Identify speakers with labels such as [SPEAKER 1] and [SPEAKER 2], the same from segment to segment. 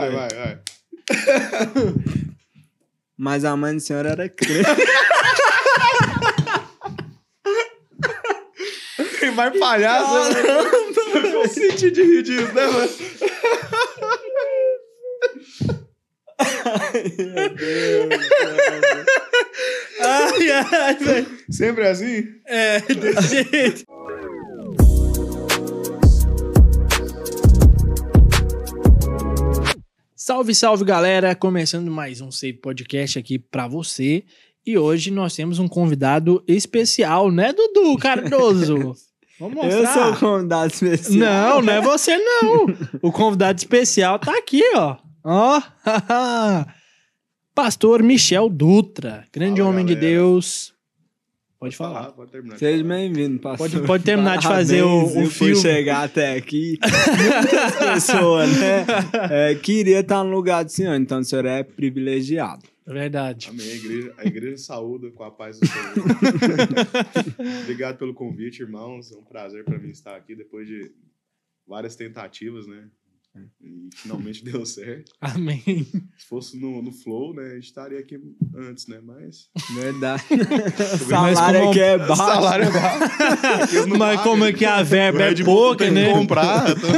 [SPEAKER 1] vai, vai, vai.
[SPEAKER 2] Mas a mãe do senhor era crente.
[SPEAKER 1] Tem mais palhaço. né? Eu senti de rir disso, né, mano?
[SPEAKER 2] Meu Deus.
[SPEAKER 3] Ai, ai, velho.
[SPEAKER 1] Sempre é assim?
[SPEAKER 3] É, desse jeito. Salve, salve, galera! Começando mais um Save Podcast aqui pra você. E hoje nós temos um convidado especial, né, Dudu Cardoso? Vamos
[SPEAKER 2] Eu
[SPEAKER 3] mostrar.
[SPEAKER 2] sou o convidado especial.
[SPEAKER 3] Não, não é você não. O convidado especial tá aqui, ó. Ó. Pastor Michel Dutra, grande
[SPEAKER 1] Fala,
[SPEAKER 3] homem de
[SPEAKER 1] galera.
[SPEAKER 3] Deus. Pode falar.
[SPEAKER 1] Ah, pode terminar.
[SPEAKER 2] Seja bem-vindo, pastor.
[SPEAKER 3] Pode- pode terminar de fazer o-
[SPEAKER 2] Parabéns,
[SPEAKER 3] o filme.
[SPEAKER 2] chegar até aqui. Muitas pessoas, né? é, queria estar no lugar do senhor, então o senhor é privilegiado.
[SPEAKER 3] É verdade.
[SPEAKER 1] Amém. A igreja, a igreja saúda com a paz do Senhor. Obrigado pelo convite, irmãos. É um prazer para mim estar aqui depois de várias tentativas, né? E finalmente deu certo.
[SPEAKER 3] Amém.
[SPEAKER 1] Se fosse no, no Flow, né? A gente estaria aqui antes, né? Mas.
[SPEAKER 2] Verdade.
[SPEAKER 3] Mas
[SPEAKER 2] salário
[SPEAKER 3] como-
[SPEAKER 2] aqui é
[SPEAKER 1] O
[SPEAKER 2] baixo.
[SPEAKER 1] salário é baixo.
[SPEAKER 3] Mas
[SPEAKER 1] pagam.
[SPEAKER 3] como é que a verba é pouca, né?
[SPEAKER 1] comprar. então-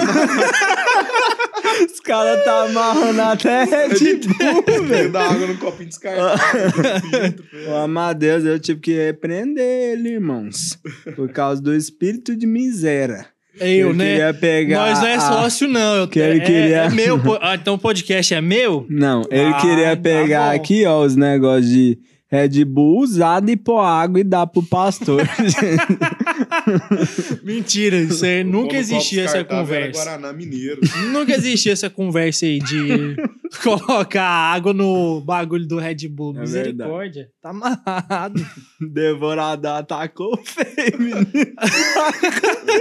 [SPEAKER 2] Os caras tá amarrando até Red Bull, velho.
[SPEAKER 1] dar água no copinho filtro,
[SPEAKER 2] Ô, Amadeus, eu tive que repreender ele, irmãos. Por causa do espírito de miséria.
[SPEAKER 3] Eu,
[SPEAKER 2] Ele
[SPEAKER 3] né?
[SPEAKER 2] queria pegar
[SPEAKER 3] Nós não é sócio, não. Eu,
[SPEAKER 2] que ele
[SPEAKER 3] é,
[SPEAKER 2] queria-
[SPEAKER 3] é meu. Ah, então o podcast é meu?
[SPEAKER 2] Não, ele
[SPEAKER 3] Ah,
[SPEAKER 2] queria
[SPEAKER 3] tá
[SPEAKER 2] pegar
[SPEAKER 3] bom.
[SPEAKER 2] aqui, ó, os negócios de Red Bull usado e pôr água e dar pro pastor.
[SPEAKER 3] Mentira, isso aí, nunca existia essa
[SPEAKER 1] era
[SPEAKER 3] conversa.
[SPEAKER 1] Guaraná Mineiro.
[SPEAKER 3] Nunca existia essa conversa aí de colocar água no bagulho do Red Bull.
[SPEAKER 2] É
[SPEAKER 3] Misericórdia. Tá amarrado.
[SPEAKER 2] Devorador atacou feio, menino.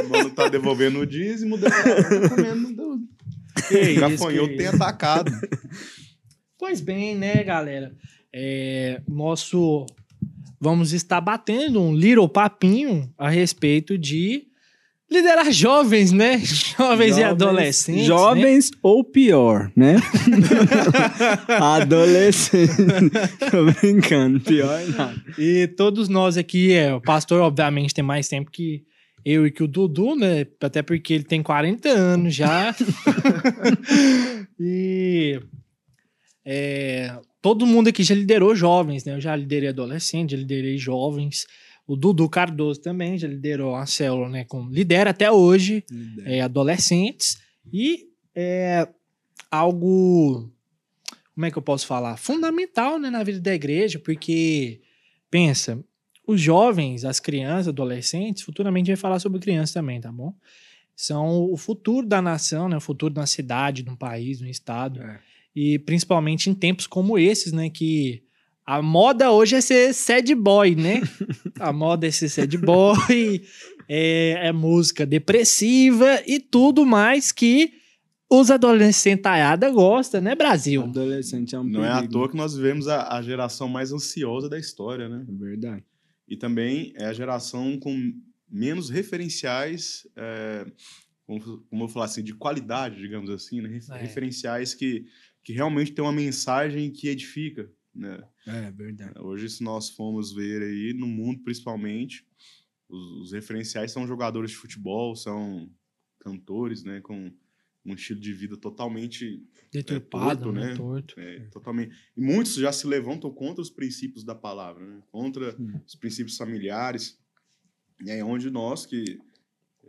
[SPEAKER 1] O mano tá devolvendo o dízimo, devolvendo, tá comendo. do-
[SPEAKER 3] Que isso,
[SPEAKER 1] Gafanhoto
[SPEAKER 3] que
[SPEAKER 1] tem atacado.
[SPEAKER 3] Pois bem, né, galera? É, nosso. Vamos estar batendo um little papinho a respeito de liderar jovens, né? Jovens, e adolescentes. né?
[SPEAKER 2] Jovens ou pior, né? Adolescente. Tô brincando, pior não.
[SPEAKER 3] E todos nós aqui, é, o pastor, obviamente, tem mais tempo que eu e que o Dudu, né? Até porque ele tem 40 anos já. e é, todo mundo aqui já liderou jovens, né? Eu já liderei adolescente, já liderei jovens. O Dudu Cardoso também já liderou a célula, né? Com, lidera até hoje é, adolescentes. E é algo, como é que eu posso falar? Fundamental né, na vida da igreja, porque, pensa, os jovens, as crianças, adolescentes, futuramente vai falar sobre crianças também, tá bom? São o futuro da nação, né? O futuro da cidade, de um país, de um estado.
[SPEAKER 2] É.
[SPEAKER 3] E principalmente em tempos como esses, né? Que a moda hoje é ser sad boy, né? a moda é ser sad boy, é, é música depressiva e tudo mais que os adolescentaiada gostam, né, Brasil?
[SPEAKER 2] Adolescente é um
[SPEAKER 1] Não é à
[SPEAKER 2] perigo.
[SPEAKER 1] toa que nós vivemos a, a geração mais ansiosa da história, né?
[SPEAKER 2] É verdade.
[SPEAKER 1] E também é a geração com menos referenciais, é, como, como eu falar assim, de qualidade, digamos assim, né? Refer-
[SPEAKER 3] É.
[SPEAKER 1] Referenciais que, que realmente tem uma mensagem que edifica, né?
[SPEAKER 2] É verdade.
[SPEAKER 1] Hoje, se nós formos ver aí, no mundo principalmente, os, os referenciais são jogadores de futebol, são cantores, né? Com um estilo de vida totalmente
[SPEAKER 3] Deturpado,
[SPEAKER 1] torto,
[SPEAKER 3] né? Torto.
[SPEAKER 1] é, totalmente. E muitos já se levantam contra os princípios da palavra, né? contra
[SPEAKER 2] Sim.
[SPEAKER 1] os princípios familiares. E aí, onde nós, que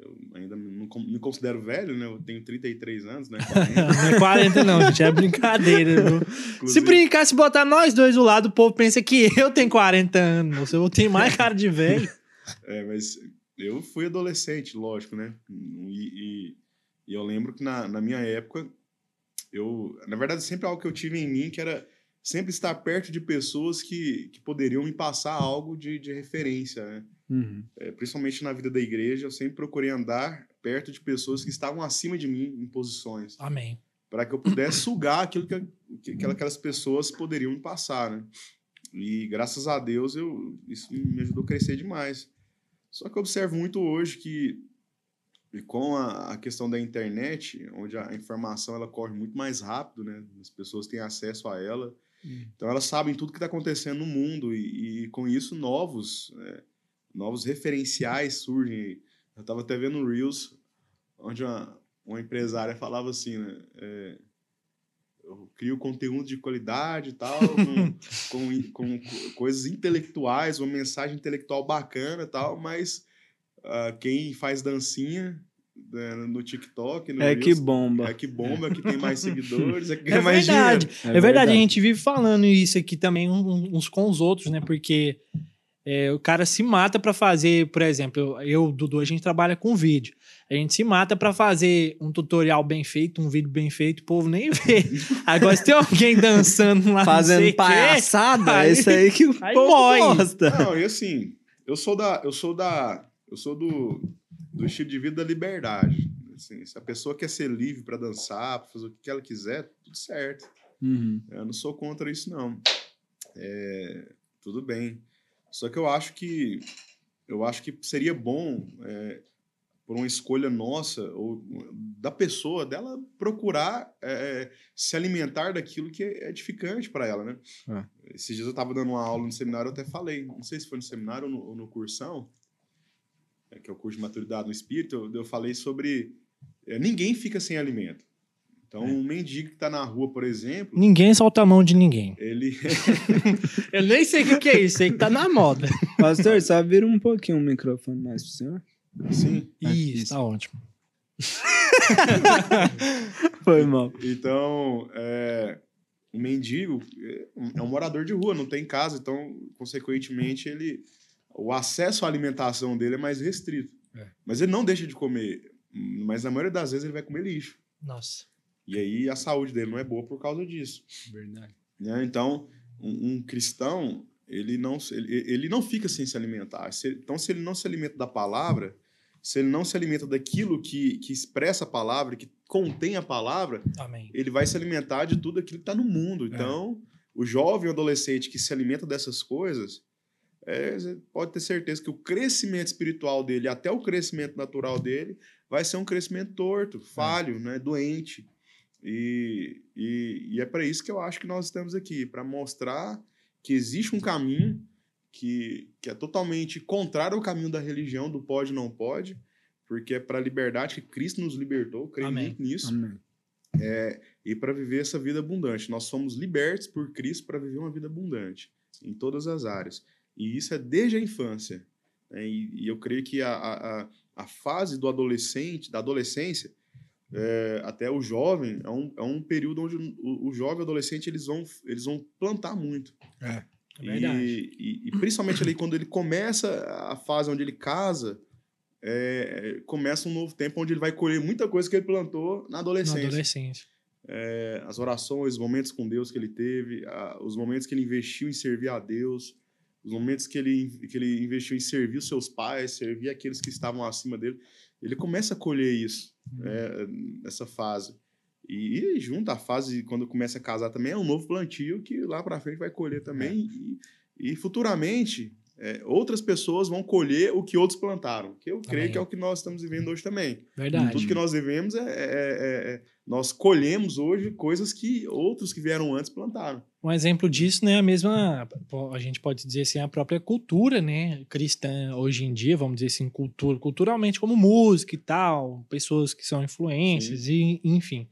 [SPEAKER 1] eu ainda não me considero velho, né? Eu tenho 33 anos, né? 40,
[SPEAKER 3] Não é 40, não, gente. É brincadeira, viu? Se brincar, se botar nós dois do lado, o povo pensa que eu tenho 40 anos. Eu tenho mais cara de velho.
[SPEAKER 1] É, mas eu fui adolescente, lógico, né? E, e- e eu lembro que na, na minha época, eu, na verdade, sempre algo que eu tive em mim que era sempre estar perto de pessoas que, que poderiam me passar algo de, de referência, né?
[SPEAKER 2] Uhum.
[SPEAKER 1] É, principalmente na vida da igreja, eu sempre procurei andar perto de pessoas que estavam acima de mim em posições,
[SPEAKER 3] Amém.
[SPEAKER 1] para que eu pudesse sugar aquilo que, que, que aquelas pessoas poderiam me passar, né? E graças a Deus eu, isso me ajudou a crescer demais. Só que eu observo muito hoje que e com a, a questão da internet, onde a informação ela corre muito mais rápido, né? As pessoas têm acesso a ela.
[SPEAKER 2] Hum.
[SPEAKER 1] Então elas sabem tudo que está acontecendo no mundo e, e com isso novos é, novos referenciais surgem. Eu estava até vendo um Reels onde uma, uma empresária falava assim, né? É, eu crio conteúdo de qualidade e tal, com, com, com co- coisas intelectuais, uma mensagem intelectual bacana e tal, mas ah, quem faz dancinha né, no TikTok, no
[SPEAKER 2] É que
[SPEAKER 1] Reels,
[SPEAKER 2] bomba.
[SPEAKER 1] é que bomba, é que tem mais seguidores, é que
[SPEAKER 3] É
[SPEAKER 1] ganha mais
[SPEAKER 3] verdade.
[SPEAKER 1] dinheiro.
[SPEAKER 3] É, verdade, a gente vive falando isso aqui também uns com os outros, né? Porque é, o cara se mata pra fazer, por exemplo, eu, Dudu, a gente trabalha com vídeo. A gente se mata pra fazer um tutorial bem feito, um vídeo bem feito, o povo nem vê. Agora, se tem alguém dançando lá,
[SPEAKER 2] Fazendo palhaçada, é isso aí que o
[SPEAKER 3] aí
[SPEAKER 2] povo gosta.
[SPEAKER 1] Não, e assim, eu sou da, eu sou da, eu sou do, do estilo de vida da liberdade. Assim, se a pessoa quer ser livre para dançar, para fazer o que ela quiser, tudo certo.
[SPEAKER 2] Uhum.
[SPEAKER 1] Eu não sou contra isso não. É, tudo bem. Só que eu acho que eu acho que seria bom é, por uma escolha nossa ou da pessoa dela procurar é, se alimentar daquilo que é edificante para ela, né?
[SPEAKER 2] É.
[SPEAKER 1] Esses dias eu estava dando uma aula no seminário, eu até falei, não sei se foi no seminário ou no, ou no cursão, é, que é o curso de maturidade no espírito, eu, eu falei sobre é, ninguém fica sem alimento. Então, um mendigo que está na rua, por exemplo,
[SPEAKER 3] Ninguém solta a mão de ninguém.
[SPEAKER 1] ele
[SPEAKER 3] Eu nem sei o que, que é isso, sei que tá na moda.
[SPEAKER 2] Pastor, só vira um pouquinho o microfone mais pro senhor.
[SPEAKER 1] Sim.
[SPEAKER 3] Isso,
[SPEAKER 2] isso.
[SPEAKER 3] tá ótimo.
[SPEAKER 2] Foi mal.
[SPEAKER 1] Então, é, o mendigo é um- é um morador de rua, não tem casa, então, consequentemente, ele o acesso à alimentação dele é mais restrito.
[SPEAKER 3] É.
[SPEAKER 1] Mas ele não deixa de comer, mas na maioria das vezes ele vai comer lixo.
[SPEAKER 3] Nossa.
[SPEAKER 1] E aí a saúde dele não é boa por causa disso.
[SPEAKER 2] Verdade.
[SPEAKER 1] né? Então, um, um cristão, ele não, ele, ele não fica sem se alimentar. Se- então, se ele não se alimenta da palavra, se ele não se alimenta daquilo que, que expressa a palavra, que contém a palavra,
[SPEAKER 3] Amém.
[SPEAKER 1] ele vai se alimentar de tudo aquilo que está no mundo. Então, o jovem ou adolescente que se alimenta dessas coisas, é, pode ter certeza que o crescimento espiritual dele, até o crescimento natural dele, vai ser um crescimento torto, falho, né, doente. E, e, e é para isso que eu acho que nós estamos aqui para mostrar que existe um caminho que, que é totalmente contrário ao caminho da religião, do pode não pode, porque é para a liberdade que Cristo nos libertou, eu creio
[SPEAKER 3] Amém.
[SPEAKER 1] muito nisso
[SPEAKER 2] Amém.
[SPEAKER 1] e para viver essa vida abundante. Nós somos libertos por Cristo para viver uma vida abundante em todas as áreas. E isso é desde a infância. né? E, e eu creio que a, a- a fase do adolescente, da adolescência, é, até o jovem, é um, é um período onde o, o jovem e o adolescente eles vão, eles vão plantar muito.
[SPEAKER 3] É verdade.
[SPEAKER 1] E, e- e principalmente ali quando ele começa a fase onde ele casa, é, é, começa um novo tempo onde ele vai colher muita coisa que ele plantou na
[SPEAKER 3] Na
[SPEAKER 1] adolescência.
[SPEAKER 3] adolescência.
[SPEAKER 1] É, as orações, os momentos com Deus que ele teve, a- os momentos que ele investiu em servir a Deus, os momentos que ele, que ele investiu em servir os seus pais, servir aqueles que estavam acima dele. Ele começa a colher isso, né, nessa fase. E, e junto à fase, quando começa a casar também, é um novo plantio que lá para frente vai colher também. E, e futuramente, é, outras pessoas vão colher o que outros plantaram. Que eu creio que é o que nós estamos vivendo hoje também.
[SPEAKER 3] Verdade.
[SPEAKER 1] Tudo que nós vivemos é, é- é- é- nós colhemos hoje coisas que outros que vieram antes plantaram.
[SPEAKER 3] Um exemplo disso, né, a mesma, a gente pode dizer assim, a própria cultura, né, cristã hoje em dia, vamos dizer assim, cultura, culturalmente como música e tal, pessoas que são influências e enfim.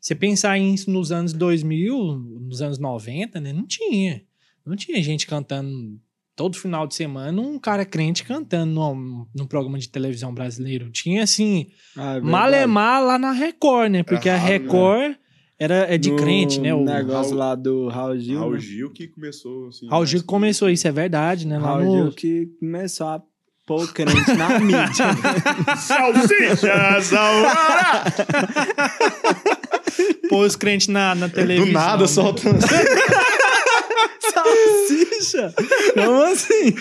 [SPEAKER 3] Você pensar isso nos anos 2000, nos anos 90, né, não tinha. Não tinha gente cantando todo final de semana, um cara crente cantando num, num programa de televisão brasileiro. Tinha assim,
[SPEAKER 2] Ah, é
[SPEAKER 3] malemar lá na Record, né? Porque a
[SPEAKER 1] raro, né?
[SPEAKER 3] Record era, é de
[SPEAKER 2] No
[SPEAKER 3] crente, né? O
[SPEAKER 2] negócio
[SPEAKER 1] Raul-
[SPEAKER 2] lá do Raul Gil.
[SPEAKER 1] Raul
[SPEAKER 2] né?
[SPEAKER 1] Gil que começou assim.
[SPEAKER 3] Raul Gil
[SPEAKER 1] mais-
[SPEAKER 3] começou isso, é verdade, né? Lá
[SPEAKER 2] Raul
[SPEAKER 3] no...
[SPEAKER 2] Gil que começou a pôr crente na mídia.
[SPEAKER 1] Salsichas Aurora!
[SPEAKER 3] Pôs os crentes na, na televisão.
[SPEAKER 1] Do nada
[SPEAKER 3] né?
[SPEAKER 2] Salsicha? Como assim?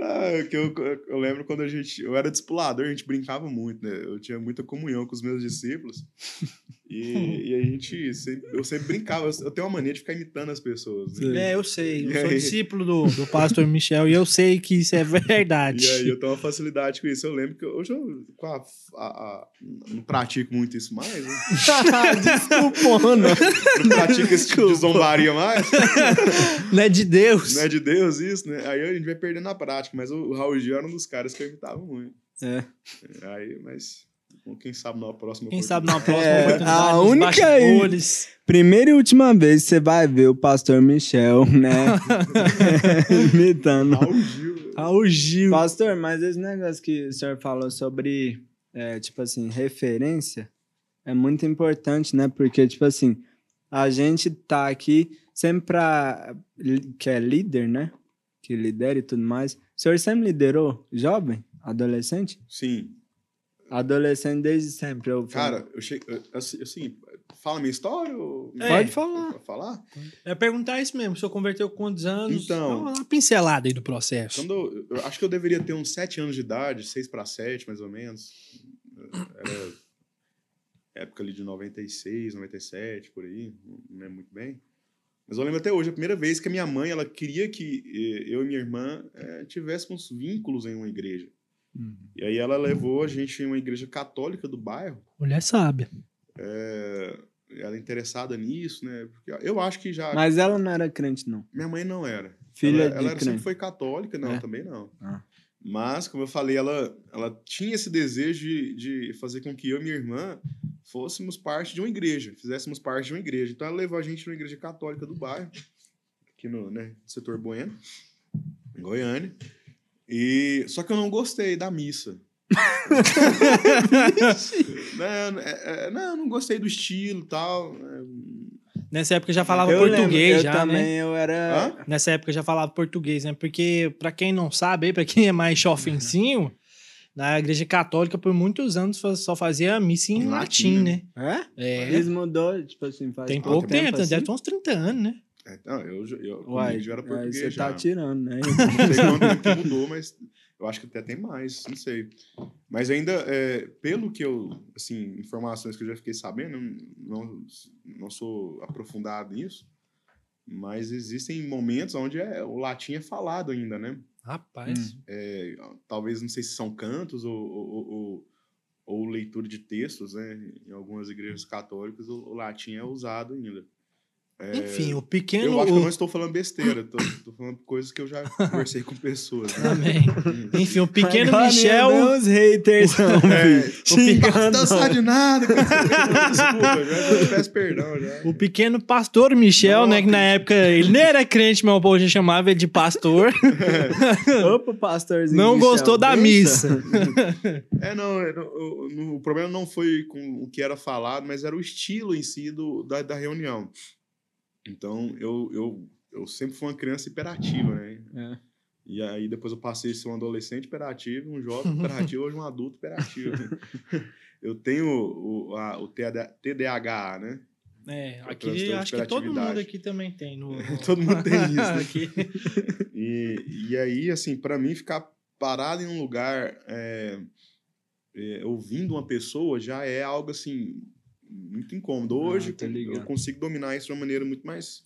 [SPEAKER 1] Ah, que eu, eu lembro quando a gente. Eu era discipulador, a gente brincava muito, né? Eu tinha muita comunhão com os meus discípulos. E, e a gente sempre, eu sempre brincava, eu, tenho uma mania de ficar imitando as pessoas. né?
[SPEAKER 3] É, eu sei. Eu
[SPEAKER 1] E
[SPEAKER 3] sou
[SPEAKER 1] aí?
[SPEAKER 3] discípulo do, do pastor Michel e eu sei que isso é verdade.
[SPEAKER 1] E aí eu tenho uma facilidade com isso. Eu lembro que hoje eu com a- a- a- não pratico muito isso mais, né?
[SPEAKER 2] Desculpona.
[SPEAKER 1] Não pratico esse tipo de zombaria mais.
[SPEAKER 3] Não é de Deus.
[SPEAKER 1] Não é de Deus isso, né? Aí a gente vai perdendo na prática. Mas o Raul Gil era um dos caras que eu imitava muito.
[SPEAKER 2] É.
[SPEAKER 1] Aí, mas quem sabe na próxima
[SPEAKER 3] Quem sabe na próxima
[SPEAKER 2] É,
[SPEAKER 3] oportunidade,
[SPEAKER 2] a única
[SPEAKER 3] bastidores.
[SPEAKER 2] Primeira e última vez que você vai ver o pastor Michel, né? Imitando.
[SPEAKER 1] Raul Gil.
[SPEAKER 3] Raul Gil.
[SPEAKER 2] Pastor, mas esse negócio que o senhor falou sobre, é, tipo assim, referência, é muito importante, né? Porque, tipo assim, a gente tá aqui sempre pra. que é líder, né? Que lidera e tudo mais. O senhor sempre liderou jovem? Adolescente?
[SPEAKER 1] Sim.
[SPEAKER 2] Adolescente desde sempre. Eu
[SPEAKER 1] Cara, eu cheguei. Assim, assim, fala minha história? Ou...
[SPEAKER 3] É.
[SPEAKER 2] Pode falar.
[SPEAKER 1] Pode falar?
[SPEAKER 3] É perguntar isso mesmo. O senhor converteu com quantos anos?
[SPEAKER 1] Então.
[SPEAKER 3] Dá uma pincelada aí do processo.
[SPEAKER 1] Quando eu, eu acho que eu deveria ter uns 7 anos de idade, 6 para 7, mais ou menos. Era época ali de 96, 97, por aí, não lembro muito bem. Mas eu lembro até hoje, a primeira vez que a minha mãe, ela queria que eh, eu e minha irmã eh, tivéssemos vínculos em uma igreja.
[SPEAKER 2] Uhum.
[SPEAKER 1] E aí ela levou a gente em uma igreja católica do bairro.
[SPEAKER 3] Mulher sábia.
[SPEAKER 1] eh, ela é interessada nisso, né? Porque eu acho que já...
[SPEAKER 2] Mas ela não era crente, não.
[SPEAKER 1] Minha mãe não era.
[SPEAKER 2] Filha
[SPEAKER 1] ela,
[SPEAKER 2] de
[SPEAKER 1] ela era- sempre
[SPEAKER 2] crente.
[SPEAKER 1] foi católica, não,
[SPEAKER 2] É?
[SPEAKER 1] também não.
[SPEAKER 2] Ah.
[SPEAKER 1] Mas, como eu falei, ela, ela tinha esse desejo de, de fazer com que eu e minha irmã fôssemos parte de uma igreja, fizéssemos parte de uma igreja. Então ela levou a gente numa igreja católica do bairro, aqui no né, setor Bueno, em Goiânia. E, só que eu não gostei da missa. não, é- é- não, não gostei do estilo e tal. é,
[SPEAKER 3] Nessa época já falava
[SPEAKER 2] Eu
[SPEAKER 3] português,
[SPEAKER 2] lembro, eu
[SPEAKER 3] já,
[SPEAKER 2] também,
[SPEAKER 3] né?
[SPEAKER 2] eu era...
[SPEAKER 1] Hã?
[SPEAKER 3] Nessa época já falava português, né? Porque, pra quem não sabe, pra quem é mais chofencinho, na igreja católica, por muitos anos, só fazia missa em
[SPEAKER 1] Em
[SPEAKER 3] latim,
[SPEAKER 1] latim,
[SPEAKER 3] né?
[SPEAKER 2] É?
[SPEAKER 3] É.
[SPEAKER 2] Eles mudou, tipo assim, faz
[SPEAKER 3] Tem
[SPEAKER 2] pouco
[SPEAKER 3] pouco tempo,
[SPEAKER 2] assim?
[SPEAKER 3] deve ter uns 30 anos, né?
[SPEAKER 1] é, não, eu, já- eu,
[SPEAKER 2] Uai,
[SPEAKER 1] já era
[SPEAKER 2] aí
[SPEAKER 1] português
[SPEAKER 2] você
[SPEAKER 1] já.
[SPEAKER 2] tá tirando, né?
[SPEAKER 1] Não sei quanto tempo que mudou, mas eu acho que até tem mais, não sei. Mas ainda, é, pelo que eu, assim, informações que eu já fiquei sabendo, não, não sou aprofundado nisso, mas existem momentos onde é, o latim é falado ainda, né?
[SPEAKER 3] Rapaz.
[SPEAKER 2] Hum.
[SPEAKER 1] É, talvez, não sei se são cantos ou, ou, ou- ou leitura de textos, né? Em algumas igrejas católicas, o, o latim é usado ainda.
[SPEAKER 3] Enfim, o pequeno.
[SPEAKER 1] Eu acho que eu
[SPEAKER 3] o-
[SPEAKER 1] não estou falando besteira, tô, tô falando coisas que eu já conversei com pessoas. Né?
[SPEAKER 3] Amém. Enfim, o pequeno
[SPEAKER 2] Agora
[SPEAKER 3] Michel.
[SPEAKER 2] vem os haters, não,
[SPEAKER 1] É,
[SPEAKER 2] filho.
[SPEAKER 1] o dançar de nada. Desculpa, já, já peço perdão. Já.
[SPEAKER 3] O pequeno pastor Michel,
[SPEAKER 1] Não,
[SPEAKER 3] né? Que na época ele nem era crente, mas o povo já chamava ele de pastor.
[SPEAKER 2] Opa, pastorzinho.
[SPEAKER 3] não
[SPEAKER 2] Michel,
[SPEAKER 3] gostou da
[SPEAKER 2] benção.
[SPEAKER 3] missa.
[SPEAKER 1] É, não, é, não, o, o problema não foi com o que era falado, mas era o estilo em si do, da, da reunião. Então, eu, eu, eu sempre fui uma criança hiperativa, né?
[SPEAKER 2] É.
[SPEAKER 1] E aí depois eu passei a ser um adolescente hiperativo, um jovem hiperativo, hoje um adulto hiperativo. Eu tenho o, a- o TDA TDAH, né?
[SPEAKER 3] É,
[SPEAKER 1] o
[SPEAKER 3] aqui acho que todo mundo aqui também tem. No, no-
[SPEAKER 1] Todo mundo tem isso, né?
[SPEAKER 3] Aqui.
[SPEAKER 1] E, e aí, assim, para mim ficar parado em um lugar é, é, ouvindo uma pessoa já é algo assim muito incômodo. Hoje
[SPEAKER 2] tô
[SPEAKER 1] eu consigo dominar isso de uma maneira muito mais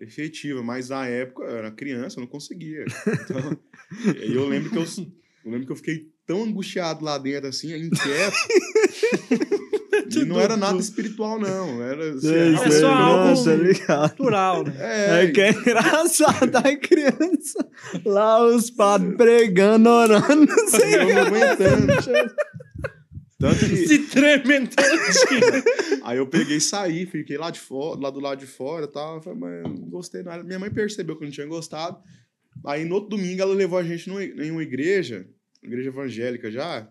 [SPEAKER 1] efetiva, mas na época eu era criança, eu não conseguia. Então, e eu lembro que eu, eu lembro que eu fiquei tão angustiado lá dentro assim, inquieto. e não era nada espiritual não, era assim,
[SPEAKER 2] Sei,
[SPEAKER 1] era
[SPEAKER 3] É
[SPEAKER 2] sei,
[SPEAKER 3] só algo-
[SPEAKER 2] tá ligado.
[SPEAKER 3] Né?
[SPEAKER 1] É,
[SPEAKER 2] É que é engraçado a criança. Lá os padres pregando, orando,
[SPEAKER 1] eu não aguentando. Tanto que
[SPEAKER 3] Se tremendo todinho.
[SPEAKER 1] Aí eu peguei e saí, fiquei lá de fora, lá do lado de fora e tal. Falei, mas eu não gostei nada. Minha mãe percebeu que eu não tinha gostado. Aí no outro domingo ela levou a gente numa- em uma igreja, igreja evangélica já.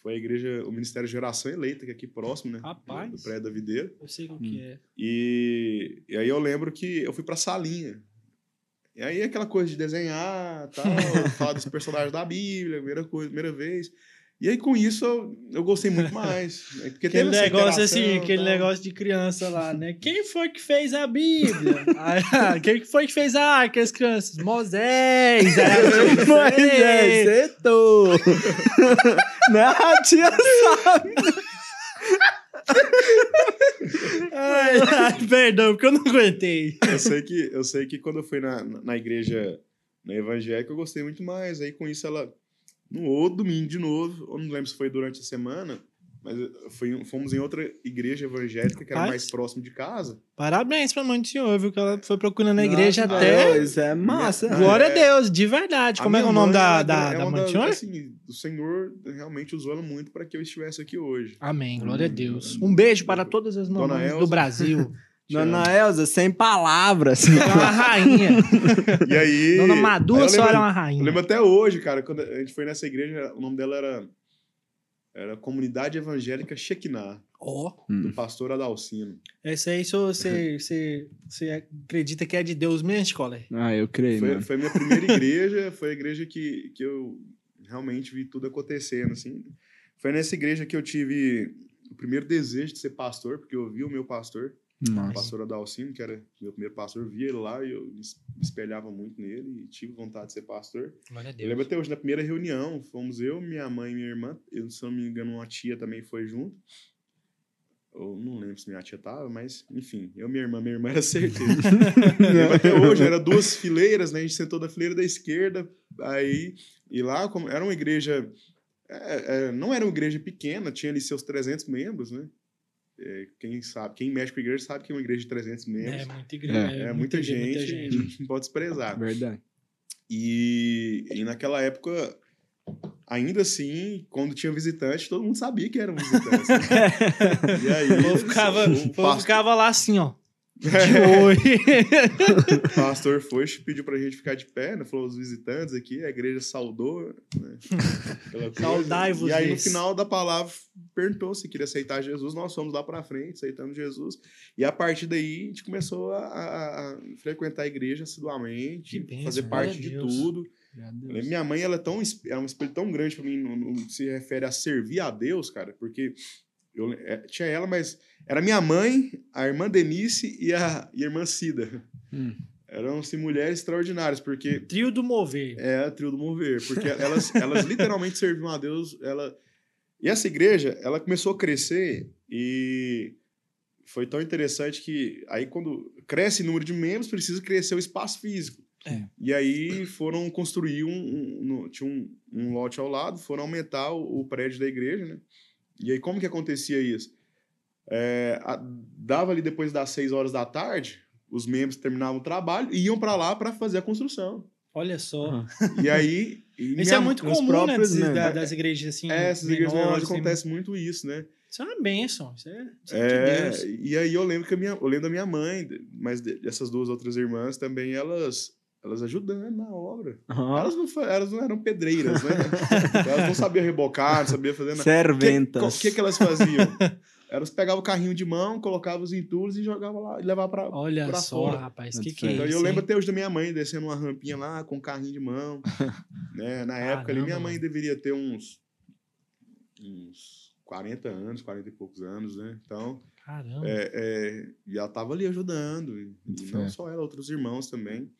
[SPEAKER 1] Foi a igreja, o Ministério de Geração Eleita, que é aqui próximo, né?
[SPEAKER 3] Rapaz.
[SPEAKER 1] Do prédio da Videira.
[SPEAKER 3] Eu sei o que é.
[SPEAKER 1] E, e aí eu lembro que eu fui pra salinha. E aí aquela coisa de desenhar, tal, falar dos personagens da Bíblia, primeira coisa, primeira vez. E aí com isso eu, eu gostei muito mais. né? Porque
[SPEAKER 3] Aquele negócio assim, aquele
[SPEAKER 1] tal.
[SPEAKER 3] negócio de criança lá, né? Quem foi que fez a Bíblia? Ah, Quem que foi que fez a arca, as crianças? Moisés! Aí,
[SPEAKER 2] Moisés. Não, a tia sabe.
[SPEAKER 3] Ai, ai, perdão, porque eu não aguentei.
[SPEAKER 1] Eu sei que, eu sei que quando eu fui na, na igreja na evangélica, eu gostei muito mais. Aí com isso ela. No outro domingo de novo, eu não lembro se foi durante a semana, mas foi, fomos em outra igreja evangélica que era mais próximo de casa.
[SPEAKER 3] Parabéns pra mãe do senhor, viu? Que ela foi procurando a
[SPEAKER 2] Nossa,
[SPEAKER 3] igreja
[SPEAKER 2] meu
[SPEAKER 3] até.
[SPEAKER 2] Deus, Isso é massa.
[SPEAKER 1] Minha-
[SPEAKER 3] Glória a
[SPEAKER 1] É.
[SPEAKER 3] Deus, de verdade.
[SPEAKER 1] A
[SPEAKER 3] Como é, é o nome da, da,
[SPEAKER 1] é
[SPEAKER 3] da mãe do senhor?
[SPEAKER 1] Assim, o Senhor realmente usou ela muito para que eu estivesse aqui hoje.
[SPEAKER 3] Amém, glória a Deus. Um beijo para todas as mamães do. Brasil.
[SPEAKER 2] Dona Elza, sem palavras.
[SPEAKER 3] É uma rainha.
[SPEAKER 1] E aí.
[SPEAKER 3] Dona
[SPEAKER 1] aí
[SPEAKER 3] Madu,
[SPEAKER 1] eu
[SPEAKER 3] a senhora é
[SPEAKER 1] lembro-
[SPEAKER 3] uma
[SPEAKER 1] Eu
[SPEAKER 3] rainha.
[SPEAKER 1] lembro até hoje, cara, quando a gente foi nessa igreja, o nome dela era. Era Comunidade Evangélica Shekinah,
[SPEAKER 3] Ó,
[SPEAKER 1] do pastor Adalcino.
[SPEAKER 3] esse aí só você, você, você acredita que é de Deus mesmo, escola?
[SPEAKER 2] Ah, eu creio,
[SPEAKER 1] Foi, foi a minha primeira igreja, foi a igreja que, que eu realmente vi tudo acontecendo, assim. Foi nessa igreja que eu tive o primeiro desejo de ser pastor, porque eu vi o meu pastor, o
[SPEAKER 2] Nossa.
[SPEAKER 1] pastor Adalcino, que era meu primeiro pastor, eu via ele lá e eu me es- me espelhava muito nele e tive vontade de ser pastor.
[SPEAKER 3] Glória a
[SPEAKER 1] Eu lembro até hoje, na primeira reunião, fomos eu, minha mãe e minha irmã, eu, se não me engano, uma tia também foi junto. Eu não lembro se minha tia tava, mas enfim, eu, minha irmã, minha irmã era certeza. Até hoje, era duas fileiras, né? A gente sentou na fileira da esquerda, aí, e lá, como, era uma igreja, é, é, não era uma igreja pequena, tinha ali seus 300 membros, né? É, quem sabe, quem mexe com a igreja sabe que é uma igreja de 300 membros.
[SPEAKER 3] É muita igreja.
[SPEAKER 2] É,
[SPEAKER 1] É, muita, gente, não pode desprezar.
[SPEAKER 2] Verdade.
[SPEAKER 1] E, e naquela época, ainda assim, quando tinha visitante, todo mundo sabia que eram visitantes. né? e aí,
[SPEAKER 3] O povo ficava,
[SPEAKER 1] o
[SPEAKER 3] o povo
[SPEAKER 1] pastor,
[SPEAKER 3] ficava lá assim, ó. De oi.
[SPEAKER 1] o pastor foi, pediu pra gente ficar de pé, né? Falou, os visitantes aqui, a igreja saudou, né?
[SPEAKER 3] Saudai-vos
[SPEAKER 1] E aí, no final da palavra, perguntou se queria aceitar Jesus. Nós fomos lá pra frente, aceitamos Jesus. E a partir daí, a gente começou a, a- a frequentar a igreja assiduamente,
[SPEAKER 3] bênção,
[SPEAKER 1] fazer parte de
[SPEAKER 3] Deus.
[SPEAKER 1] tudo. Minha mãe, ela é tão é um espelho tão grande pra mim no, no que se refere a servir a Deus, cara, porque eu é, tinha ela, mas era minha mãe, a irmã Denise e a, e a irmã Cida.
[SPEAKER 2] Hum.
[SPEAKER 1] Eram assim, mulheres extraordinárias, porque
[SPEAKER 3] Trio do mover.
[SPEAKER 1] é trio do mover, porque elas, elas literalmente serviam a Deus. Ela... E essa igreja, ela começou a crescer e foi tão interessante que aí quando cresce o número de membros, precisa crescer o espaço físico.
[SPEAKER 3] É.
[SPEAKER 1] E aí foram construir um, um- no- tinha um, um lote ao lado, foram aumentar o, o prédio da igreja, né? E aí como que acontecia isso? É, a- dava ali depois das seis horas da tarde, os membros terminavam o trabalho e iam para lá para fazer a construção.
[SPEAKER 3] Olha só.
[SPEAKER 2] Aham.
[SPEAKER 1] E aí. e
[SPEAKER 3] Isso
[SPEAKER 1] minha-
[SPEAKER 3] é muito comum, né?
[SPEAKER 2] próprios, né?
[SPEAKER 3] da- das igrejas assim.
[SPEAKER 1] É, essas igrejas menores
[SPEAKER 3] menores, tem-
[SPEAKER 1] acontece muito isso, né?
[SPEAKER 3] Isso é uma bênção. Isso é, isso é,
[SPEAKER 1] É,
[SPEAKER 3] de Deus.
[SPEAKER 1] e aí eu lembro que a minha, eu lembro da minha mãe, mas dessas duas outras irmãs também, elas, elas ajudando na obra.
[SPEAKER 2] Ó,
[SPEAKER 1] Elas, não, elas não eram pedreiras, né? elas não sabiam rebocar, não sabiam fazer nada. Que,
[SPEAKER 2] Serventas.
[SPEAKER 1] o que, que elas faziam? Elas pegavam o carrinho de mão, colocavam os entulhos e jogavam lá e levavam pra.
[SPEAKER 3] Olha
[SPEAKER 1] pra
[SPEAKER 3] só,
[SPEAKER 1] fora.
[SPEAKER 3] rapaz. Que que é
[SPEAKER 2] feio.
[SPEAKER 1] Então,
[SPEAKER 3] isso,
[SPEAKER 1] eu lembro
[SPEAKER 3] hein?
[SPEAKER 1] até hoje da minha mãe descendo uma rampinha lá com um carrinho de mão. né? Na época ali, minha
[SPEAKER 3] Caramba,
[SPEAKER 1] mãe deveria ter uns, uns 40 anos, 40 e poucos anos, né? Então,
[SPEAKER 3] Caramba.
[SPEAKER 1] é, é, e ela tava ali ajudando. E, e não só ela, outros irmãos também.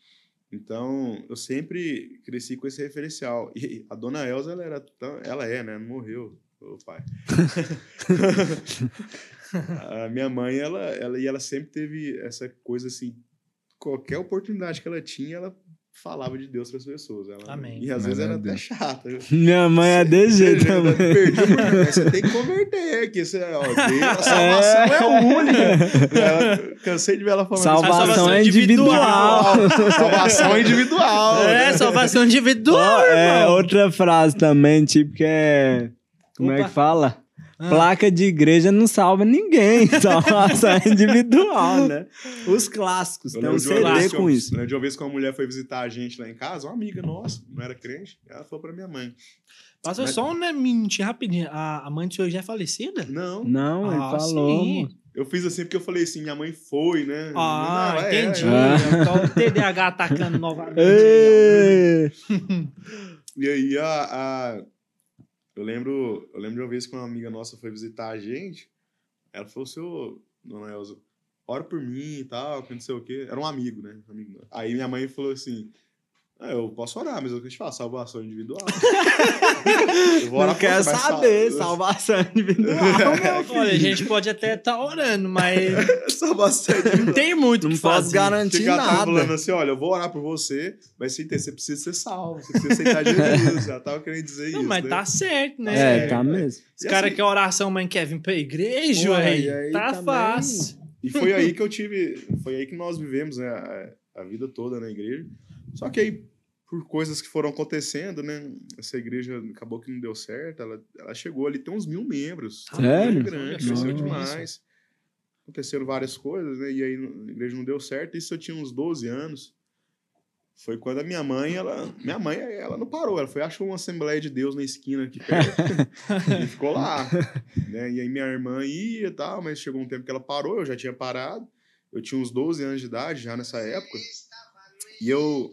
[SPEAKER 1] Então, eu sempre cresci com esse referencial. E a dona Elza, ela era tão, ela é, né? Morreu, ô pai. a minha mãe, ela, ela, e ela sempre teve essa coisa assim, qualquer oportunidade que ela tinha, ela falava de Deus para as pessoas. Ela,
[SPEAKER 3] Amém.
[SPEAKER 1] E às vezes
[SPEAKER 2] Glória
[SPEAKER 1] era até chata.
[SPEAKER 2] Minha mãe é desse jeito
[SPEAKER 1] Você
[SPEAKER 2] também.
[SPEAKER 1] Tem que converter, que você, ó, Deus, a salvação é, única. Ela- cansei de ver ela falando isso.
[SPEAKER 2] Salvação
[SPEAKER 3] salvação
[SPEAKER 2] é individual.
[SPEAKER 1] Salvação é individual.
[SPEAKER 3] É,
[SPEAKER 1] né?
[SPEAKER 3] salvação individual,
[SPEAKER 2] é
[SPEAKER 3] irmão.
[SPEAKER 2] outra frase também, tipo, que é. Como é
[SPEAKER 3] Opa.
[SPEAKER 2] que fala?
[SPEAKER 3] Ah.
[SPEAKER 2] Placa de igreja não salva ninguém. Salvação é individual, né? Os clássicos. Tem um CD com
[SPEAKER 1] eu-
[SPEAKER 2] isso.
[SPEAKER 1] eu de uma vez que uma mulher foi visitar a gente lá em casa, uma amiga nossa, não era crente, ela falou pra minha mãe.
[SPEAKER 3] Passa
[SPEAKER 1] Mas-
[SPEAKER 3] só um né, minutinho rapidinho. A, a mãe do senhor já é falecida?
[SPEAKER 1] Não,
[SPEAKER 2] Não, ele
[SPEAKER 3] Ah,
[SPEAKER 2] falou,
[SPEAKER 3] sim.
[SPEAKER 1] eu fiz assim porque eu falei assim, minha mãe foi, né?
[SPEAKER 3] Ah,
[SPEAKER 1] Não, é,
[SPEAKER 3] entendi.
[SPEAKER 1] ela-
[SPEAKER 2] Ah.
[SPEAKER 3] Então o TDAH atacando novamente.
[SPEAKER 2] Ê!
[SPEAKER 1] E aí a, a- eu lembro, eu lembro de uma vez que uma amiga nossa foi visitar a gente, ela falou, seu, dona Elza, ora por mim e tal, que não sei o quê. Era um amigo, né? Amigo. Aí minha mãe falou assim, Ah, eu posso orar, mas eu quero te falar, salvação individual. eu vou
[SPEAKER 2] Não
[SPEAKER 1] por
[SPEAKER 2] quer
[SPEAKER 1] você, mas
[SPEAKER 2] saber,
[SPEAKER 1] sal-
[SPEAKER 2] salvação individual, meu filho.
[SPEAKER 3] Olha, a gente pode até estar orando, mas
[SPEAKER 1] salvação individual.
[SPEAKER 3] não tem muito o
[SPEAKER 2] Não
[SPEAKER 3] que
[SPEAKER 2] posso garantir
[SPEAKER 1] Ficar
[SPEAKER 2] nada.
[SPEAKER 1] falando assim, olha, eu vou orar por você, mas você, entende, você precisa ser salvo, você precisa aceitar Jesus. Já tava querendo dizer
[SPEAKER 3] Não,
[SPEAKER 1] isso.
[SPEAKER 3] mas
[SPEAKER 1] né?
[SPEAKER 3] tá certo, né?
[SPEAKER 2] É, tá mesmo.
[SPEAKER 3] Os
[SPEAKER 1] E
[SPEAKER 3] caras
[SPEAKER 1] assim-
[SPEAKER 3] querem oração, mas quer vir pra igreja,
[SPEAKER 2] Ué,
[SPEAKER 3] ué,
[SPEAKER 2] e aí
[SPEAKER 3] tá
[SPEAKER 2] também-
[SPEAKER 3] fácil.
[SPEAKER 1] E foi aí que eu tive. Foi aí que nós vivemos né, a, a vida toda na igreja. Só que aí, por coisas que foram acontecendo, né? Essa igreja acabou que não deu certo. Ela, ela chegou ali, tem uns mil membros.
[SPEAKER 2] Sério?
[SPEAKER 1] Muito grande, cresceu demais. Aconteceram várias coisas, né? E aí a igreja não deu certo. Isso eu tinha uns 12 anos. Foi quando a minha mãe, ela. Minha mãe, ela não parou. Ela foi, achou uma Assembleia de Deus na esquina aqui perto. e ficou lá. né? E aí minha irmã ia e tal, mas chegou um tempo que ela parou, eu já tinha parado. Eu tinha uns 12 anos de idade já nessa época. E eu.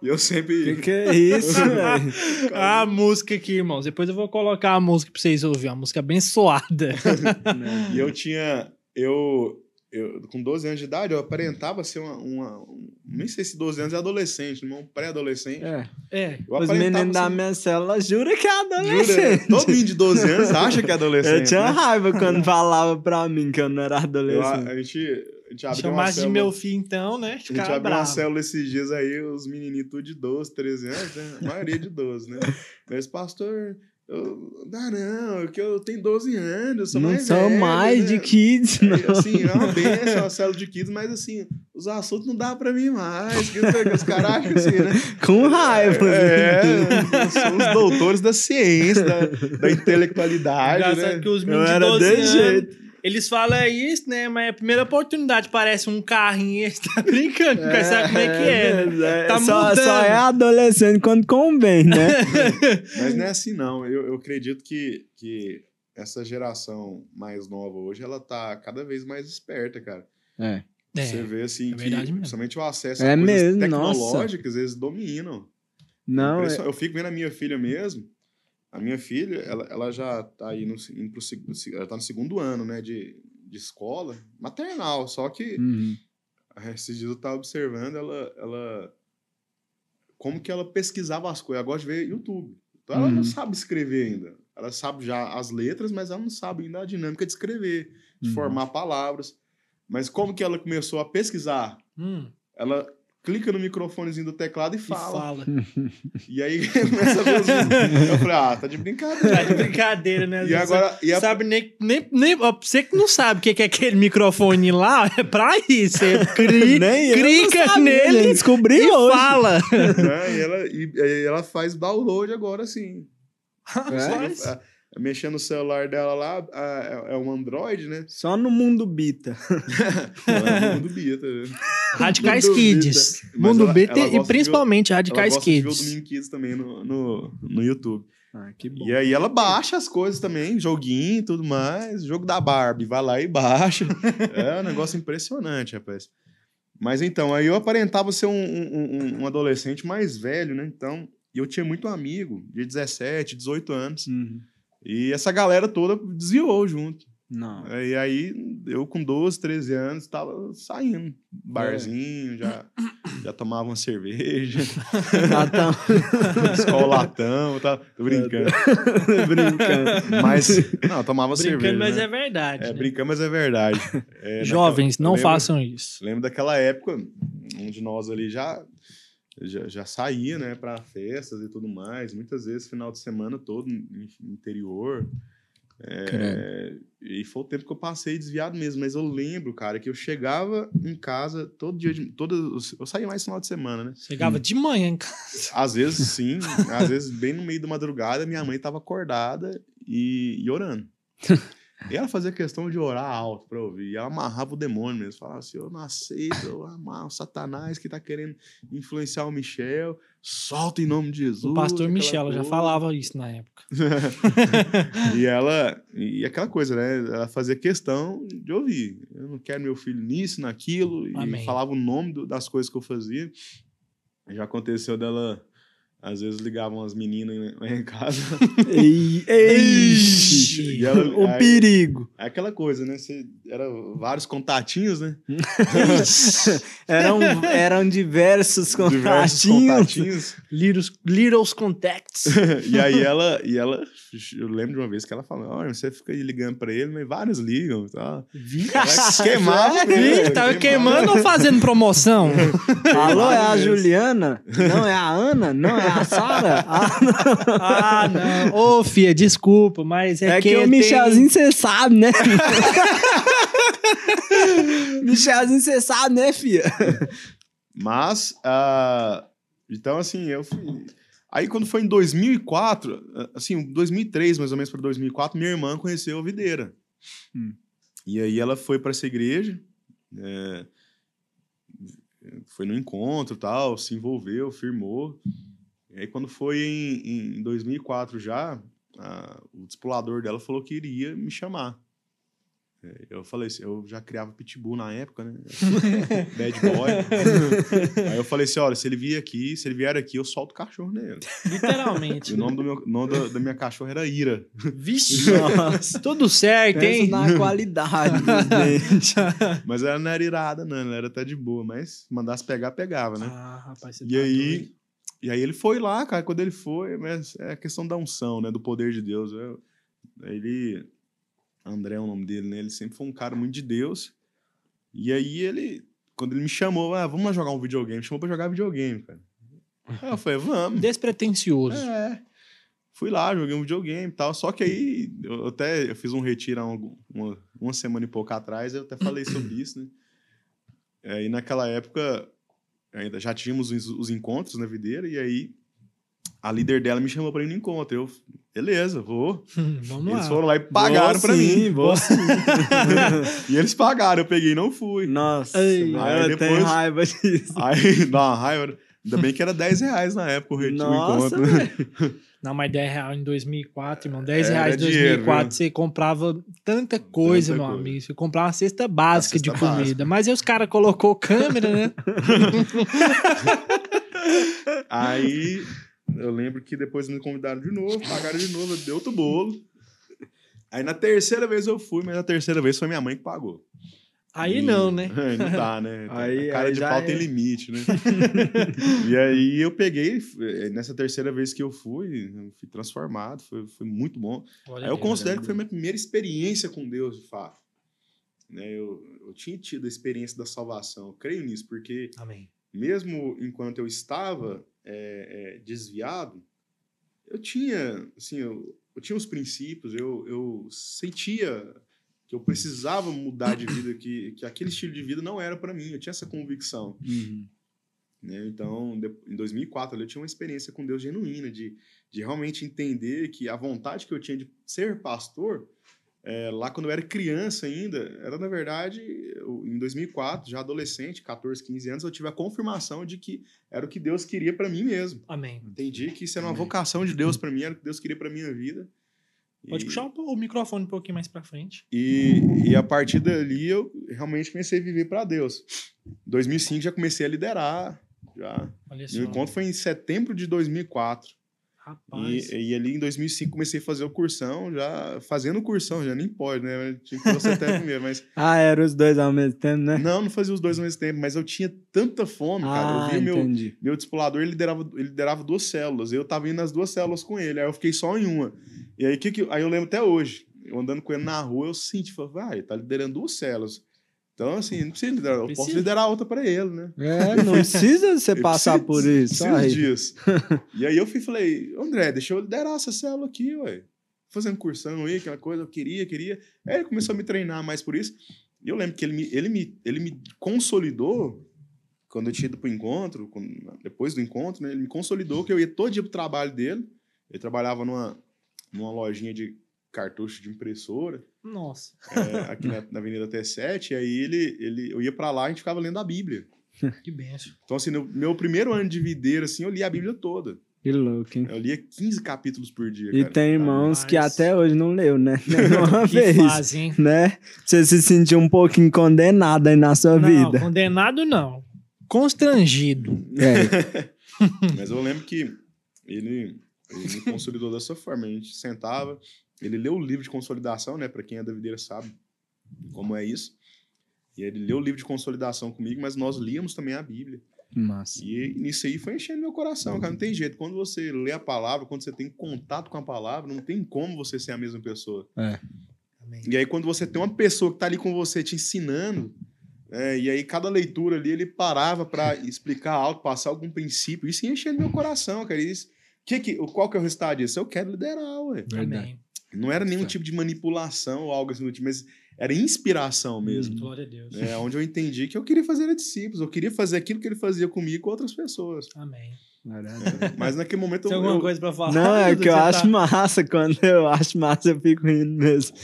[SPEAKER 1] E Eu sempre.
[SPEAKER 2] Que que é isso, velho?
[SPEAKER 3] A música aqui, irmãos. Depois eu vou colocar a música pra vocês ouvirem. Uma música abençoada.
[SPEAKER 1] E eu tinha. Eu, eu, com 12 anos de idade, eu aparentava ser uma. uma um- nem sei se 12 anos é adolescente, um pré-adolescente.
[SPEAKER 2] É.
[SPEAKER 3] É.
[SPEAKER 1] Eu
[SPEAKER 2] Os meninos da minha célula jura que é
[SPEAKER 1] Jura?
[SPEAKER 2] adolescente.
[SPEAKER 1] Todo menino de 12 anos acha que é adolescente.
[SPEAKER 2] Eu tinha
[SPEAKER 1] né?
[SPEAKER 2] raiva quando falava pra mim que eu não era
[SPEAKER 1] Eu-
[SPEAKER 2] adolescente.
[SPEAKER 1] a, gente, a gente abriu uma
[SPEAKER 3] Chamasse de
[SPEAKER 1] célula-
[SPEAKER 3] meu filho, então, né?
[SPEAKER 1] A gente
[SPEAKER 3] Ficar
[SPEAKER 1] abriu uma
[SPEAKER 3] bravo.
[SPEAKER 1] célula esses dias aí, os menininhos tudo de 12, 13 anos, né? A maioria de 12, né? Mas, pastor, eu, não, não, que eu tenho 12 anos, eu sou
[SPEAKER 2] não
[SPEAKER 1] mais
[SPEAKER 2] sou
[SPEAKER 1] velho,
[SPEAKER 2] mais
[SPEAKER 1] né?
[SPEAKER 2] de kids, não.
[SPEAKER 1] assim, é uma benção, a célula de kids, mas assim, os assuntos não dá pra mim mais. Que, que os caras assim, né?
[SPEAKER 2] Com raiva.
[SPEAKER 1] É, são os doutores da ciência, da, da intelectualidade,
[SPEAKER 3] Engraçado
[SPEAKER 1] né?
[SPEAKER 3] que os
[SPEAKER 2] Eu
[SPEAKER 3] meninos de
[SPEAKER 2] era
[SPEAKER 3] 12
[SPEAKER 2] desse
[SPEAKER 3] anos,
[SPEAKER 2] jeito.
[SPEAKER 3] Eles falam isso, né? Mas a primeira oportunidade parece um carrinho, eles tá brincando, é, sabe como é que é, né?
[SPEAKER 2] é,
[SPEAKER 3] Tá
[SPEAKER 2] só,
[SPEAKER 3] mudando.
[SPEAKER 2] só é adolescente quando convém, né?
[SPEAKER 1] Mas não é assim, não. Eu, eu acredito que, que essa geração mais nova hoje, ela tá cada vez mais esperta, cara.
[SPEAKER 2] É.
[SPEAKER 1] Você
[SPEAKER 3] É,
[SPEAKER 1] vê, assim,
[SPEAKER 3] é
[SPEAKER 1] que
[SPEAKER 3] mesmo.
[SPEAKER 1] principalmente o acesso
[SPEAKER 2] É
[SPEAKER 1] a coisas
[SPEAKER 2] mesmo, nossa.
[SPEAKER 1] tecnológicas, eles dominam.
[SPEAKER 2] Não, é,
[SPEAKER 1] Impression- Eu fico vendo a minha filha mesmo. A minha filha, ela, ela já tá aí no, indo pro, ela tá no segundo ano, né, de, de escola, maternal, só que
[SPEAKER 2] Uhum.
[SPEAKER 1] esses dias eu tava observando ela, ela como que ela pesquisava as coisas. Ela gosta de ver YouTube. Então ela
[SPEAKER 2] Uhum.
[SPEAKER 1] não sabe escrever ainda. Ela sabe já as letras, mas ela não sabe ainda a dinâmica de escrever, de
[SPEAKER 2] Uhum.
[SPEAKER 1] formar palavras. Mas como que ela começou a pesquisar?
[SPEAKER 3] Hum,
[SPEAKER 1] Ela clica no microfonezinho do teclado e
[SPEAKER 3] e
[SPEAKER 1] fala.
[SPEAKER 3] fala.
[SPEAKER 1] E aí começa a ver os vídeos. Eu falei, ah, tá de brincadeira.
[SPEAKER 3] Tá de brincadeira, né?
[SPEAKER 1] E agora, e a,
[SPEAKER 3] Sabe nem, nem, nem você que não sabe o que é aquele microfone lá, é pra isso. Você cri,
[SPEAKER 2] Nem
[SPEAKER 3] clica nele
[SPEAKER 2] descobri
[SPEAKER 3] e
[SPEAKER 2] hoje.
[SPEAKER 3] fala.
[SPEAKER 1] né, e ela, e, e ela faz download agora, assim.
[SPEAKER 3] Faz.
[SPEAKER 1] Mexendo no celular dela lá, a- é, é um Android, né?
[SPEAKER 2] Só no mundo bita.
[SPEAKER 1] Ela é mundo bita. né?
[SPEAKER 3] Radicais
[SPEAKER 2] Mundo
[SPEAKER 3] Kids. Mundo
[SPEAKER 1] ela-
[SPEAKER 3] Beta
[SPEAKER 1] ela
[SPEAKER 3] e principalmente
[SPEAKER 1] Ela
[SPEAKER 3] Radicais
[SPEAKER 1] gosta de ver o
[SPEAKER 3] Kids.
[SPEAKER 1] Domingo Kids também no, no, no YouTube.
[SPEAKER 2] Ah, que bom.
[SPEAKER 1] E aí ela baixa as coisas também, joguinho e tudo mais. Jogo da Barbie, vai lá e baixa. é um negócio impressionante, rapaz. Mas então, aí eu aparentava ser um, um, um- um adolescente mais velho, né? Então, e eu tinha muito amigo, de 17, 18 anos.
[SPEAKER 2] Uhum.
[SPEAKER 1] E essa galera toda desviou junto.
[SPEAKER 2] Não.
[SPEAKER 1] E aí, eu com 12, 13 anos, tava saindo. Barzinho, já, já tomava uma cerveja,
[SPEAKER 2] Ah, tá.
[SPEAKER 1] escolatão, tá? Tô brincando.
[SPEAKER 2] Brincando.
[SPEAKER 1] Mas, não, tomava
[SPEAKER 3] Brincando,
[SPEAKER 1] cerveja.
[SPEAKER 3] mas
[SPEAKER 1] né?
[SPEAKER 3] é verdade.
[SPEAKER 1] É,
[SPEAKER 3] né?
[SPEAKER 1] brincando, mas é verdade. É, naquela-
[SPEAKER 3] Jovens,
[SPEAKER 1] eu
[SPEAKER 3] não
[SPEAKER 1] lembro-
[SPEAKER 3] façam isso.
[SPEAKER 1] Lembro daquela época, um de nós ali já, já, já saía, né, pra festas e tudo mais. Muitas vezes, final de semana todo, no interior. É, e foi o tempo que eu passei desviado mesmo. Mas eu lembro, cara, que eu chegava em casa todo dia, de, todo, eu saía mais final de semana, né?
[SPEAKER 3] Chegava de manhã em casa.
[SPEAKER 1] Às vezes sim, às vezes bem no meio da madrugada, minha mãe tava acordada e, e orando. E ela fazia questão de orar alto pra ouvir. E ela amarrava o demônio mesmo. Falava assim: Eu não aceito, eu amar o Satanás que tá querendo influenciar o Michel. Solta em nome de Jesus.
[SPEAKER 3] O pastor Michel já
[SPEAKER 1] coisa.
[SPEAKER 3] falava isso na época.
[SPEAKER 1] e ela, e aquela coisa, né? Ela fazia questão de ouvir. Eu não quero meu filho nisso, naquilo.
[SPEAKER 3] Amém.
[SPEAKER 1] E falava o nome do- das coisas que eu fazia. Já aconteceu dela Às vezes ligavam as meninas em casa.
[SPEAKER 2] Ei, eixe,
[SPEAKER 1] E ela-
[SPEAKER 2] o
[SPEAKER 1] aí-
[SPEAKER 2] perigo.
[SPEAKER 1] É aquela coisa, né? Você, era vários contatinhos, né?
[SPEAKER 2] Eram, eram diversos
[SPEAKER 1] Diversos
[SPEAKER 2] contatinhos.
[SPEAKER 1] contatinhos.
[SPEAKER 3] Little, Little's Contacts.
[SPEAKER 1] e aí ela, e ela, eu lembro de uma vez que ela falou: Olha, você fica ligando pra ele, mas vários ligam. Tá? Queimava,
[SPEAKER 3] Ih, Tava queimando ou fazendo promoção?
[SPEAKER 2] Alô, é a. Juliana? Não, é a Ana? Não, é a Sara? Ah,
[SPEAKER 3] ah, não. Ô, Fia, desculpa, mas é,
[SPEAKER 2] É que
[SPEAKER 3] que
[SPEAKER 2] o Michelzinho, você sabe, né? Michelzinho, você sabe, né, fia?
[SPEAKER 1] Mas, ah, então, assim, eu fui. Aí, quando foi em 2004, ah, assim, 2003, mais ou menos para 2004, minha irmã conheceu a videira.
[SPEAKER 2] Hum.
[SPEAKER 1] E aí ela foi para essa igreja, é, foi no encontro tal, se envolveu, firmou. E aí, quando foi em, em 2004 já, a- o discipulador dela falou que iria me chamar. É, Eu falei assim, eu já criava pitbull na época, né? Bad boy. Aí eu falei assim: olha, se ele vier aqui, se ele vier aqui, eu solto o cachorro nele. E
[SPEAKER 3] Literalmente.
[SPEAKER 1] o nome, do meu, nome da, da minha cachorra era Ira.
[SPEAKER 3] Vixe,
[SPEAKER 2] Nossa.
[SPEAKER 3] tudo certo,
[SPEAKER 2] Pensa
[SPEAKER 3] hein?
[SPEAKER 2] na qualidade.
[SPEAKER 1] Mas ela não era irada, não, ela era até de boa, mas se mandasse pegar, pegava, né?
[SPEAKER 3] Ah, rapaz, você
[SPEAKER 1] E
[SPEAKER 3] tá
[SPEAKER 1] aí,
[SPEAKER 3] doido.
[SPEAKER 1] E aí ele foi lá, cara. Quando ele foi, mas é a questão da unção, né? Do poder de Deus. Eu- ele. André é o nome dele, né? Ele sempre foi um cara muito de Deus. E aí ele. Quando ele me chamou, ah, vamos lá jogar um videogame. Me chamou pra jogar videogame, cara. Aí eu falei, vamos.
[SPEAKER 3] Despretensioso.
[SPEAKER 1] É. Fui lá, joguei um videogame e tal. Só que aí, eu até eu fiz um retiro há um- uma, uma semana e pouco atrás, eu até falei sobre isso, né? É, E naquela época, ainda já tínhamos os, os encontros na videira, e aí a líder dela me chamou pra ir no encontro. Eu, beleza, vou.
[SPEAKER 3] Vamos
[SPEAKER 1] Eles
[SPEAKER 3] lá.
[SPEAKER 1] foram lá e pagaram
[SPEAKER 2] sim,
[SPEAKER 1] mim.
[SPEAKER 2] vou sim.
[SPEAKER 1] E eles pagaram, eu peguei e não fui.
[SPEAKER 2] Nossa,
[SPEAKER 3] Ei.
[SPEAKER 1] Aí
[SPEAKER 2] eu
[SPEAKER 1] depois-
[SPEAKER 2] tenho raiva disso.
[SPEAKER 1] Aí, dá uma raiva. Ainda bem que era 10 reais na época o retiro, o
[SPEAKER 2] Nossa,
[SPEAKER 1] encontro. né?
[SPEAKER 3] Não, mas 10 reais em 2004, irmão. 10
[SPEAKER 1] Era
[SPEAKER 3] reais em
[SPEAKER 1] dinheiro,
[SPEAKER 3] 2004,
[SPEAKER 1] viu?
[SPEAKER 3] você comprava tanta coisa,
[SPEAKER 1] Tanta
[SPEAKER 3] meu
[SPEAKER 1] coisa.
[SPEAKER 3] amigo. Você comprava uma cesta básica
[SPEAKER 1] cesta
[SPEAKER 3] de comida.
[SPEAKER 1] básica.
[SPEAKER 3] Mas aí os caras colocou câmera, né?
[SPEAKER 1] Aí eu lembro que depois me convidaram de novo, pagaram de novo, deu outro bolo. Aí na terceira vez eu fui, mas na terceira vez foi minha mãe que pagou.
[SPEAKER 3] Aí
[SPEAKER 1] E-
[SPEAKER 3] não, né?
[SPEAKER 1] Aí não dá, né?
[SPEAKER 2] Aí-
[SPEAKER 1] a cara
[SPEAKER 2] aí
[SPEAKER 1] de pau
[SPEAKER 2] é.
[SPEAKER 1] tem limite, né? e aí eu peguei, eh, nessa terceira vez que eu fui, eu fui transformado, foi, foi muito bom.
[SPEAKER 3] Olha
[SPEAKER 1] Aí eu
[SPEAKER 3] Deus.
[SPEAKER 1] considero que foi a minha primeira experiência com Deus, de fato. Né, eu, eu tinha tido a experiência da salvação, eu creio nisso, porque
[SPEAKER 3] Amém.
[SPEAKER 1] mesmo enquanto eu estava é, é, desviado, eu tinha, assim, eu, eu tinha os princípios, eu, eu sentia que eu precisava mudar de vida, que, que aquele estilo de vida não era para mim, eu tinha essa convicção.
[SPEAKER 2] Uhum.
[SPEAKER 1] Né? Então, de- em 2004, eu tinha uma experiência com Deus genuína, de, de realmente entender que a vontade que eu tinha de ser pastor, é, lá quando eu era criança ainda, era na verdade, eu- em 2004, já adolescente, 14, 15 anos, eu tive a confirmação de que era o que Deus queria para mim mesmo.
[SPEAKER 3] Amém.
[SPEAKER 1] Entendi que isso era uma
[SPEAKER 2] Amém.
[SPEAKER 1] vocação de Deus para mim, era o que Deus queria para minha vida.
[SPEAKER 3] Pode
[SPEAKER 1] E-
[SPEAKER 3] puxar um o microfone um pouquinho mais pra frente.
[SPEAKER 1] e, e a partir dali eu realmente comecei a viver para Deus. Em 2005 já comecei a liderar, já.
[SPEAKER 3] Olha só.
[SPEAKER 1] Meu encontro foi em setembro de 2004.
[SPEAKER 3] Rapaz.
[SPEAKER 1] E, e ali em 2005 comecei a fazer o cursão, já fazendo o cursão, já nem pode, né? Tinha que você até primeiro, mas
[SPEAKER 2] Ah, eram os dois ao mesmo tempo, né?
[SPEAKER 1] não, não fazia os dois ao mesmo tempo, mas eu tinha tanta fome, cara.
[SPEAKER 2] ah,
[SPEAKER 1] Eu via meu,
[SPEAKER 2] entendi.
[SPEAKER 1] meu discipulador, ele liderava, ele liderava duas células. Eu tava indo nas duas células com ele, aí eu fiquei só em uma. E aí, que que, aí eu lembro até hoje, eu andando com ele na rua, eu senti, falei, vai, ele tá liderando duas células. Então, assim, não precisa liderar, eu posso
[SPEAKER 3] Precisa.
[SPEAKER 1] liderar outra para ele, né?
[SPEAKER 2] É, não precisa você passar
[SPEAKER 1] preciso-
[SPEAKER 2] por isso.
[SPEAKER 1] preciso
[SPEAKER 2] Aí.
[SPEAKER 1] disso. e aí eu fui falei, André, deixa eu liderar essa célula aqui, ué. Fazendo cursão aí, aquela coisa, eu queria, queria. Aí ele começou a me treinar mais por isso. E eu lembro que ele me, ele me, ele me consolidou quando eu tinha ido pro encontro, quando- depois do encontro, né? Ele me consolidou que eu ia todo dia pro trabalho dele. Ele trabalhava numa, numa lojinha de cartucho de impressora,
[SPEAKER 3] Nossa.
[SPEAKER 1] é, aqui na, na Avenida T7, e aí ele, ele, eu ia pra lá e a gente ficava lendo a Bíblia.
[SPEAKER 3] Que benção.
[SPEAKER 1] Então, assim, no meu primeiro ano de videira, assim, eu li a Bíblia toda.
[SPEAKER 2] Que louco, hein?
[SPEAKER 1] Eu lia 15 capítulos por dia,
[SPEAKER 2] E
[SPEAKER 1] cara.
[SPEAKER 2] tem irmãos que até hoje não leu, né? Nenhuma
[SPEAKER 3] Que
[SPEAKER 2] vez.
[SPEAKER 3] fase, hein?
[SPEAKER 2] Né? Você se sentiu um pouquinho condenado aí na sua
[SPEAKER 3] Não,
[SPEAKER 2] vida.
[SPEAKER 3] condenado não. Constrangido.
[SPEAKER 2] É.
[SPEAKER 1] Mas eu lembro que ele, ele me consolidou dessa forma. A gente sentava, ele leu o livro de consolidação, né? Para quem é da videira sabe como é isso. E ele leu o livro de consolidação comigo, mas nós líamos também a Bíblia.
[SPEAKER 2] Massa.
[SPEAKER 1] E nisso aí foi enchendo meu coração, cara. Não tem jeito. Quando você lê a palavra, quando você tem contato com a palavra, não tem como você ser a mesma pessoa.
[SPEAKER 2] É.
[SPEAKER 3] Amém.
[SPEAKER 1] E aí, quando você tem uma pessoa que tá ali com você te ensinando, é, e aí cada leitura ali ele parava para explicar algo, passar algum princípio, isso ia enchendo meu coração, cara. Isso, que que, qual que é o resultado disso? Eu quero liderar, ué.
[SPEAKER 3] Amém.
[SPEAKER 1] Não era nenhum tipo de manipulação ou algo assim do tipo, mas era inspiração mesmo.
[SPEAKER 3] Glória a Deus.
[SPEAKER 1] É, onde eu entendi que eu queria fazer discípulos, eu queria fazer aquilo que ele fazia comigo com outras pessoas.
[SPEAKER 3] Amém.
[SPEAKER 1] Mas naquele momento
[SPEAKER 3] Tem
[SPEAKER 1] eu,
[SPEAKER 3] alguma
[SPEAKER 1] eu-
[SPEAKER 3] coisa pra falar?
[SPEAKER 2] Não, é que eu
[SPEAKER 3] Você
[SPEAKER 2] acho
[SPEAKER 3] tá-
[SPEAKER 2] massa. Quando eu acho massa, eu fico rindo mesmo.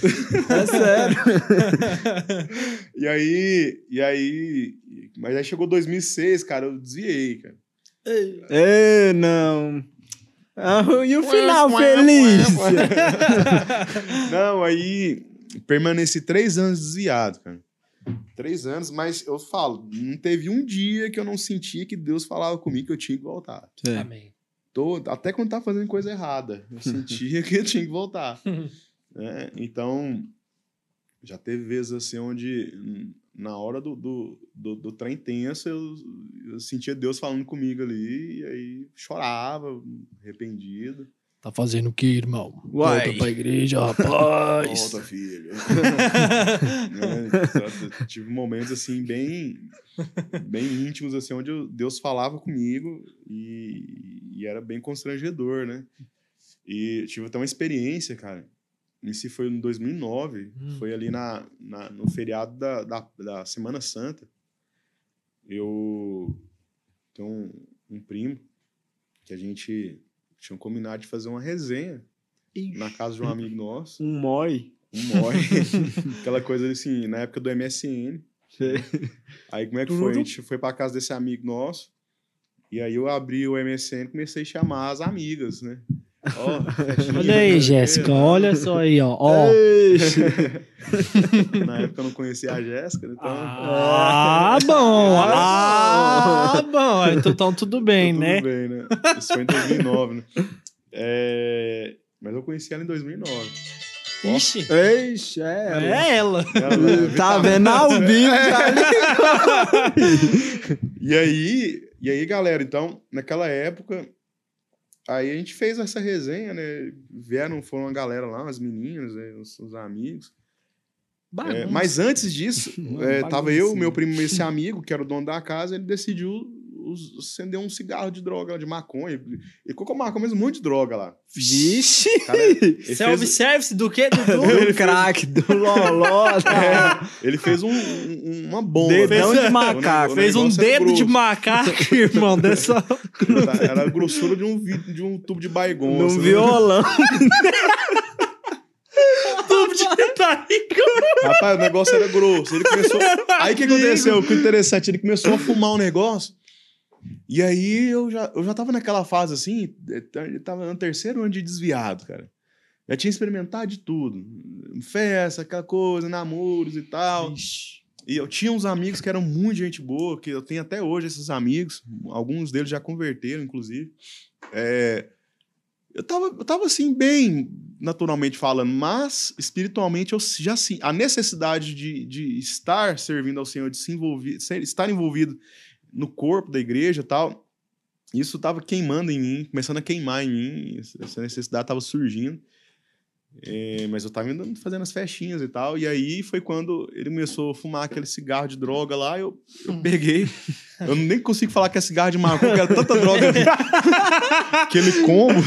[SPEAKER 2] É sério.
[SPEAKER 1] E aí, e aí, mas aí chegou 2006, cara, eu desviei, cara.
[SPEAKER 2] Ei, não. Ah, e o final
[SPEAKER 1] Ué,
[SPEAKER 2] feliz?
[SPEAKER 1] ué. Não, aí permaneci três anos desviado, cara. Três anos, mas eu falo, não teve um dia que eu não sentia que Deus falava comigo que eu tinha que voltar.
[SPEAKER 2] É.
[SPEAKER 3] Amém.
[SPEAKER 1] Tô, até quando tava fazendo coisa errada, eu sentia que eu tinha que voltar. né? Então, já teve vezes assim onde, hum, na hora do, do, do, do trem tenso, eu, eu sentia Deus falando comigo ali, e aí chorava, arrependido.
[SPEAKER 3] Tá fazendo o que, irmão?
[SPEAKER 2] Uai.
[SPEAKER 3] Volta pra igreja, rapaz.
[SPEAKER 1] Volta, filho. Só Tive momentos assim bem bem íntimos assim onde eu- Deus falava comigo e, e era bem constrangedor, né? E tive até uma experiência, cara. Isso foi em 2009,
[SPEAKER 3] Hum.
[SPEAKER 1] foi ali na, na- no feriado da, da, da Semana Santa. Eu tenho um, um primo que a gente tinha combinado de fazer uma resenha na casa de um amigo nosso.
[SPEAKER 2] Um mói.
[SPEAKER 1] Um mói. Aquela coisa assim, na época do MSN. Aí como é que foi? A gente foi pra casa desse amigo nosso. E aí eu abri o MSN e comecei a chamar as amigas, né? Festinha,
[SPEAKER 3] Olha aí? Jéssica, olha só aí, ó.
[SPEAKER 1] Na época eu não conhecia a Jéssica, então.
[SPEAKER 3] Ah, bom. Ah, bom. Então, então tudo bem,
[SPEAKER 1] tudo
[SPEAKER 3] né?
[SPEAKER 1] bem, né? Isso foi em 2009, né? É, Mas eu conheci ela em 2009. Ó.
[SPEAKER 3] Ixi,
[SPEAKER 2] Eixe, é.
[SPEAKER 3] é ela.
[SPEAKER 1] Ela-
[SPEAKER 2] Tá vendo ao vivo já
[SPEAKER 1] E aí, e aí, galera, então, naquela época, aí a gente fez essa resenha, né? Vieram, foram uma galera lá, umas meninas, né? os, os amigos. É, mas antes disso,
[SPEAKER 2] Uma
[SPEAKER 1] é, tava eu, meu primo, esse amigo, que era o dono da casa, ele decidiu acender um cigarro de droga, de maconha. Ele colocou maconha, mas um monte de droga lá.
[SPEAKER 2] Vixe.
[SPEAKER 3] Self-service do quê, Dudu?
[SPEAKER 2] Do crack, do loló. tá?
[SPEAKER 1] Ele fez um- um- uma bomba.
[SPEAKER 2] Dedão
[SPEAKER 1] né?
[SPEAKER 2] de macaco.
[SPEAKER 3] Fez um dedo de macaco, irmão, dessa...
[SPEAKER 1] Era a grossura de um, de um tubo de baigon. Assim, né?
[SPEAKER 2] violão.
[SPEAKER 3] tubo de barriga.
[SPEAKER 1] Rapaz, o negócio era grosso. Ele começou. Aí o que aconteceu? O que interessante, ele começou a fumar um negócio. E aí eu já, eu já tava naquela fase assim, ele tava no terceiro ano de desviado, cara. Já tinha experimentado de tudo. Festa, aquela coisa, namoros e tal. E eu tinha uns amigos que eram muito gente boa, que eu tenho até hoje esses amigos. Alguns deles já converteram, inclusive. É, eu, tava, eu tava assim, bem naturalmente falando, mas espiritualmente eu já sim. A necessidade de, de estar servindo ao Senhor, de se envolver, estar envolvido no corpo da igreja e tal, isso estava queimando em mim, começando a queimar em mim, essa necessidade estava surgindo. É, mas eu tava indo fazendo as festinhas e tal. E aí foi quando ele começou a fumar aquele cigarro de droga lá. Eu, eu peguei. Eu nem consigo falar que é cigarro de maconha, porque era tanta droga. aquele combo.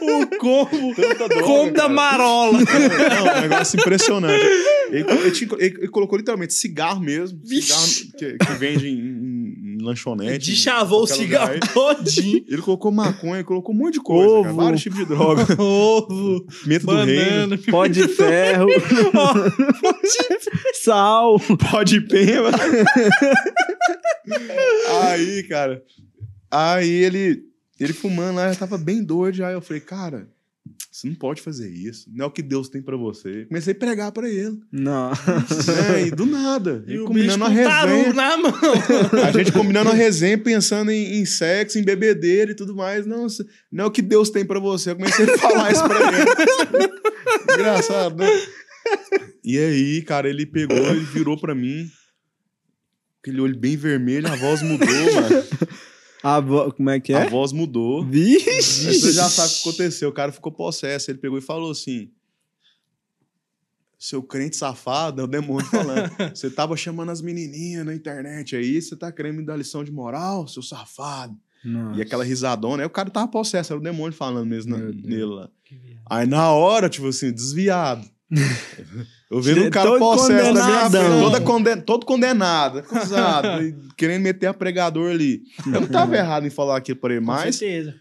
[SPEAKER 3] O combo.
[SPEAKER 1] Tanta droga.
[SPEAKER 3] Combo da marola.
[SPEAKER 1] Não, é um negócio impressionante. Ele, ele ele- ele colocou literalmente cigarro mesmo. Cigarro que, que vende em, em- em lanchonete.
[SPEAKER 3] De chavou o cigarro
[SPEAKER 1] lugar.
[SPEAKER 3] todinho.
[SPEAKER 1] Ele colocou maconha, colocou um monte de coisa, cara.
[SPEAKER 2] Ovo.
[SPEAKER 1] Vários tipos de droga.
[SPEAKER 3] Ovo,
[SPEAKER 1] Pimenta do reino.
[SPEAKER 3] banana.
[SPEAKER 2] Pó de ferro. Sal.
[SPEAKER 1] pó de pema. aí, cara. Aí ele, ele fumando lá, eu tava bem doido. Aí eu falei, cara, você não pode fazer isso. Não é o que Deus tem pra você. Comecei a pregar pra ele.
[SPEAKER 2] Não.
[SPEAKER 1] né? E do nada.
[SPEAKER 3] E
[SPEAKER 1] E combinando
[SPEAKER 3] tarugo
[SPEAKER 1] resenha.
[SPEAKER 3] na mão.
[SPEAKER 1] A gente combinando uma resenha, pensando em, em sexo, em bebedeira e tudo mais. Não, não é o que Deus tem pra você. Eu comecei a falar isso pra ele. Engraçado, né? E aí, cara, ele pegou, ele virou pra mim. Aquele olho bem vermelho, a voz mudou, mano.
[SPEAKER 2] A vo... Como é que
[SPEAKER 1] A
[SPEAKER 2] é?
[SPEAKER 1] voz mudou. Aí
[SPEAKER 2] Vixe!
[SPEAKER 1] você já sabe o que aconteceu. O cara ficou possesso. Ele pegou e falou assim: Seu crente safado, é o demônio falando. Você tava chamando as menininhas na internet aí, você tá querendo me dar lição de moral, seu safado.
[SPEAKER 2] Nossa.
[SPEAKER 1] E aquela risadona. Aí o cara tava possesso, era o demônio falando mesmo na- nele lá. Aí na hora, tipo assim, desviado. Eu vendo um cara possesso na minha frente, toda conden todo condenado, acusado, querendo meter a pregador ali. Eu não tava errado em falar aquilo pra ele,
[SPEAKER 3] Com
[SPEAKER 1] mas
[SPEAKER 3] certeza.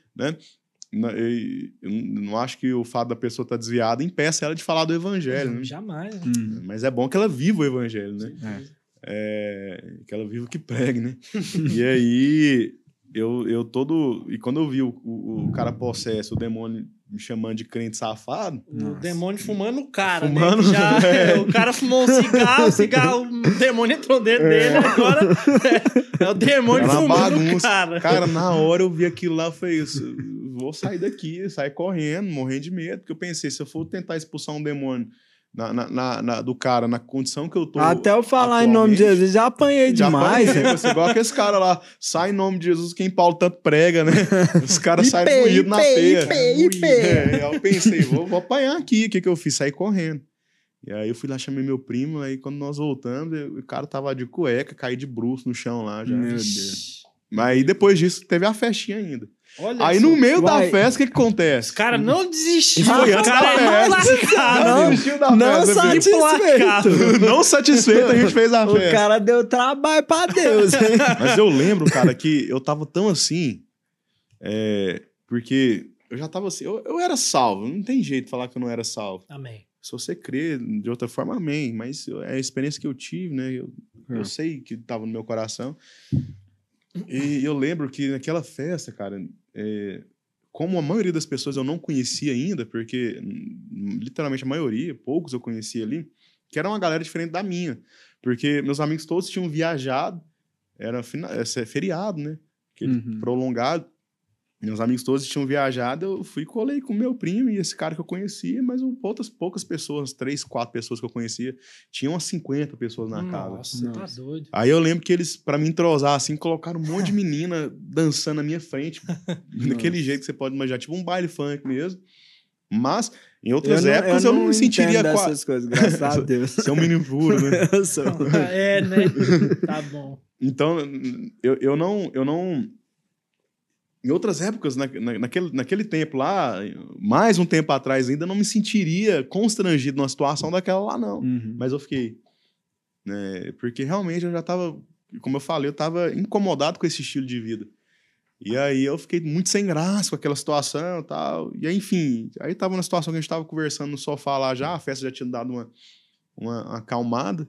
[SPEAKER 1] não, eu, eu não acho que o fato da pessoa estar desviada impeça ela de falar do evangelho, né?
[SPEAKER 3] Jamais. né?
[SPEAKER 2] Hum.
[SPEAKER 1] Mas é bom que ela viva o evangelho, né?
[SPEAKER 3] Certeza.
[SPEAKER 1] É, que ela viva o que pregue, né? e aí, eu, eu todo. E quando eu vi o, o, o cara possesso, o demônio me chamando de crente safado,
[SPEAKER 3] O demônio fumando o cara,
[SPEAKER 1] Fumando,
[SPEAKER 3] né? Já,
[SPEAKER 1] é.
[SPEAKER 3] O cara fumou um cigarro, o cigarro, o demônio entrou dentro dele, agora é, é o demônio
[SPEAKER 1] Era uma
[SPEAKER 3] fumando o cara.
[SPEAKER 1] cara, na hora eu vi aquilo lá, eu falei isso. Vou sair daqui, sair correndo, morrendo de medo, porque eu pensei, se eu for tentar expulsar um demônio na, na- na- na- do cara na condição que eu tô.
[SPEAKER 2] Até eu falar em nome de Jesus, já apanhei
[SPEAKER 1] Já
[SPEAKER 2] demais.
[SPEAKER 1] apanhei, você, igual aqueles caras lá, sai em nome de Jesus, quem Paulo tanto prega, né? Os caras saem moídos na
[SPEAKER 2] ipê.
[SPEAKER 1] É, aí eu pensei, vou, vou apanhar aqui. O que, que eu fiz? Saí correndo. E aí eu fui lá, chamei meu primo, aí quando nós voltamos, eu- o cara tava de cueca, caí de bruxo no chão lá já.
[SPEAKER 2] Meu Deus.
[SPEAKER 1] Mas aí depois disso teve a festinha ainda.
[SPEAKER 3] Olha
[SPEAKER 1] aí
[SPEAKER 3] só.
[SPEAKER 1] no meio
[SPEAKER 2] Uai.
[SPEAKER 1] da festa, o que, que acontece?
[SPEAKER 3] Os caras não desistiram.
[SPEAKER 1] Foi
[SPEAKER 3] O
[SPEAKER 1] antes
[SPEAKER 3] cara
[SPEAKER 1] da
[SPEAKER 3] é
[SPEAKER 1] festa.
[SPEAKER 3] lascado.
[SPEAKER 2] Não,
[SPEAKER 1] desistiu da
[SPEAKER 2] não
[SPEAKER 1] festa,
[SPEAKER 2] satisfeito.
[SPEAKER 1] Não satisfeito, a gente fez a
[SPEAKER 2] O
[SPEAKER 1] festa.
[SPEAKER 2] cara deu trabalho pra Deus, hein?
[SPEAKER 1] Mas eu lembro, cara, que eu tava tão assim. é, porque eu já tava assim. Eu, eu era salvo, não tem jeito de falar que eu não era salvo.
[SPEAKER 3] Amém.
[SPEAKER 1] Se você crê de outra forma, amém. Mas é a experiência que eu tive, né? Eu, eu
[SPEAKER 2] Hum.
[SPEAKER 1] sei que tava no meu coração. E eu lembro que naquela festa, cara, é, como a maioria das pessoas eu não conhecia ainda, porque hum, literalmente a maioria, poucos eu conhecia ali, que era uma galera diferente da minha. Porque meus amigos todos tinham viajado, era é feriado, né? Aquele
[SPEAKER 2] Uhum.
[SPEAKER 1] prolongado. Meus amigos todos tinham viajado, eu fui e colei com meu primo e esse cara que eu conhecia, mas um- outras poucas pessoas, três, quatro pessoas que eu conhecia, tinham umas 50 pessoas na casa.
[SPEAKER 3] Nossa, você tá doido.
[SPEAKER 1] Aí eu lembro que eles, pra me entrosar, assim, colocaram um monte de menina dançando na minha frente, daquele jeito que você pode imaginar, tipo um baile funk mesmo. Mas, em outras
[SPEAKER 2] não-
[SPEAKER 1] épocas, eu não, me sentiria quase.
[SPEAKER 2] dessas coisas, graças a Deus.
[SPEAKER 1] Você é um menino puro, né?
[SPEAKER 2] Eu sou.
[SPEAKER 3] É, né? Tá bom.
[SPEAKER 1] Então, eu, eu não. Eu não em outras épocas, na, na- naquele, naquele tempo lá, mais um tempo atrás ainda, não me sentiria constrangido numa situação daquela lá, não.
[SPEAKER 2] Uhum.
[SPEAKER 1] Mas eu fiquei. Né, porque realmente eu já estava, como eu falei, eu estava incomodado com esse estilo de vida. E aí eu fiquei muito sem graça com aquela situação e tal. E aí, enfim, aí tava na situação que a gente tava conversando no sofá lá já, a festa já tinha dado uma, uma, uma acalmada.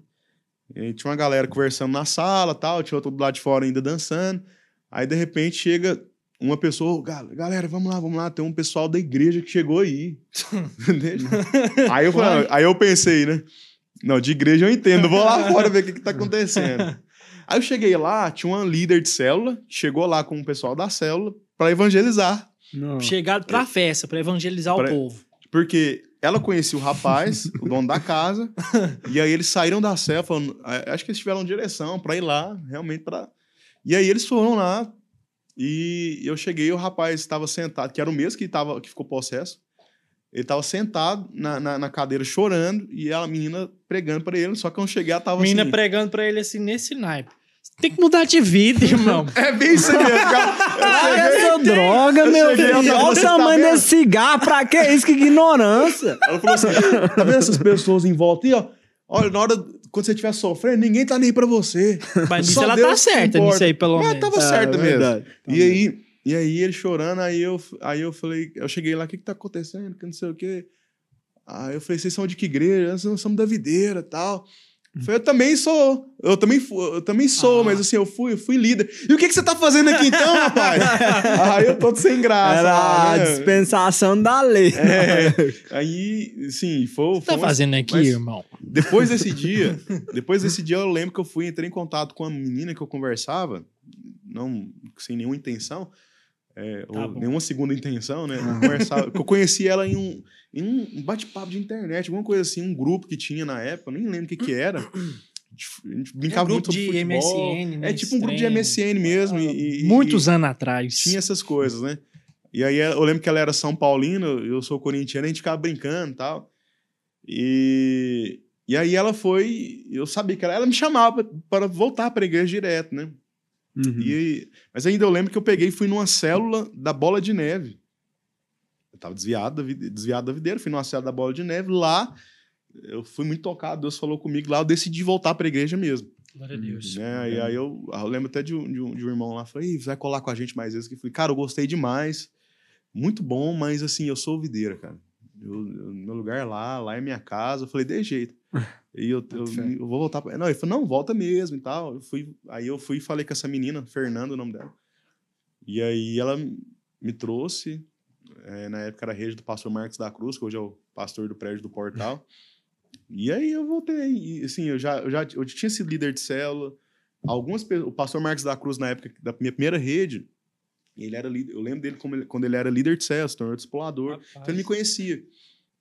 [SPEAKER 1] E aí tinha uma galera conversando na sala tal, tinha outro do lado de fora ainda dançando. Aí, de repente, chega uma pessoa, "Gal- galera, vamos lá, vamos lá, tem um pessoal da igreja que chegou aí. Entende? aí, eu falei, aí eu pensei, né? Não, de igreja eu entendo, vou lá fora ver o que, que tá acontecendo. Aí eu cheguei lá, tinha uma líder de célula, chegou lá com o pessoal da célula para evangelizar.
[SPEAKER 2] Não.
[SPEAKER 3] Chegado pra festa, pra evangelizar
[SPEAKER 1] Pra-
[SPEAKER 3] o povo.
[SPEAKER 1] Porque ela conhecia o rapaz, o dono da casa, e aí eles saíram da célula, falando, "Ah, acho que eles tiveram direção para ir lá, realmente para. E aí eles foram lá, e eu cheguei, o rapaz estava sentado, que era o mesmo que, tava, que ficou possesso. Ele estava sentado na, na, na cadeira chorando, e a menina pregando para ele, só que eu cheguei, ela tava
[SPEAKER 3] Menina
[SPEAKER 1] assim.
[SPEAKER 3] pregando pra ele assim, nesse naipe. Tem que mudar de vida, irmão.
[SPEAKER 1] É bem isso mesmo, cara.
[SPEAKER 2] Essa droga,
[SPEAKER 1] eu
[SPEAKER 2] meu
[SPEAKER 1] cheguei,
[SPEAKER 2] filho. Olha o
[SPEAKER 1] "Você tá
[SPEAKER 2] tamanho
[SPEAKER 1] vendo?"
[SPEAKER 2] desse cigarro, pra que isso? Que ignorância.
[SPEAKER 1] Ela falou assim: tá vendo essas pessoas em volta aí, ó? Olha, na hora, quando você estiver sofrendo, ninguém tá nem aí pra você.
[SPEAKER 3] Mas nisso ela
[SPEAKER 1] Deus
[SPEAKER 3] tá certa, nisso aí, pelo
[SPEAKER 1] Mas
[SPEAKER 3] menos.
[SPEAKER 1] tava certo
[SPEAKER 2] É,
[SPEAKER 1] mesmo.
[SPEAKER 2] verdade.
[SPEAKER 1] E aí, e aí ele chorando, aí eu, aí eu falei, eu cheguei lá, o que que tá acontecendo? Que não sei o quê. Aí eu falei, vocês são de que igreja? Nós somos da videira e tal. Eu falei, eu também sou. Eu também, eu também sou,
[SPEAKER 3] Ah.
[SPEAKER 1] mas assim, eu fui, eu fui líder. E o que, que você tá fazendo aqui então, rapaz? Aí eu todo sem graça.
[SPEAKER 2] Era
[SPEAKER 1] lá,
[SPEAKER 2] a
[SPEAKER 1] né?
[SPEAKER 2] dispensação da lei.
[SPEAKER 1] É, aí, sim, foi.
[SPEAKER 3] O que tá
[SPEAKER 1] foi uma-
[SPEAKER 3] fazendo aqui,
[SPEAKER 1] mas-
[SPEAKER 3] irmão?
[SPEAKER 1] Depois desse dia, depois desse dia eu lembro que eu fui entrei em contato com a menina que eu conversava, não sem nenhuma intenção, é,
[SPEAKER 3] Tá
[SPEAKER 1] nenhuma segunda intenção, né? Eu, conversava, que eu conheci ela em um, em um bate-papo de internet, alguma coisa assim, um grupo que tinha na época, eu nem lembro o que que era. A gente brincava
[SPEAKER 3] É
[SPEAKER 1] muito sobre
[SPEAKER 3] de
[SPEAKER 1] futebol.
[SPEAKER 3] MSN, né?
[SPEAKER 1] É tipo um grupo de. MSN mesmo. e, e-
[SPEAKER 3] Muitos
[SPEAKER 1] e
[SPEAKER 3] anos atrás.
[SPEAKER 1] tinha essas coisas, né? E aí eu lembro que ela era São Paulina, eu sou corintiano, a gente ficava brincando e tal. E, e aí ela foi, eu sabia que ela, ela me chamava para voltar para a igreja direto, né?
[SPEAKER 2] Uhum.
[SPEAKER 1] E, mas ainda eu lembro que eu peguei e fui numa célula da Bola de Neve. Eu tava desviado desviado da videira, fui numa célula da Bola de Neve. Lá, eu fui muito tocado, Deus falou comigo lá, eu decidi voltar para a igreja mesmo.
[SPEAKER 3] Glória a Deus.
[SPEAKER 1] Né? E aí eu, eu lembro até de um, de um, de um irmão lá, falei, "Ih, vai colar com a gente mais vezes? Que eu falei, cara, eu gostei demais, muito bom, mas assim, eu sou videira, cara. Eu, eu- meu lugar é lá, lá é minha casa. Eu falei, de jeito. E eu, eu, eu vou voltar. Pra... Não, ele falou, não, volta mesmo e tal. Eu fui, aí eu fui e falei com essa menina, Fernanda, o nome dela. E aí ela me trouxe, eh, na época era a rede do pastor Marcos da Cruz, que hoje é o pastor do prédio do Portal. E aí eu voltei. E, assim, eu já, eu já eu tinha sido líder de célula. Algumas pe- o pastor Marcos da Cruz, na época da minha primeira rede, ele era líder. Eu lembro dele ele- quando ele era líder de célula, se tornou discipulador. Então ele me conhecia.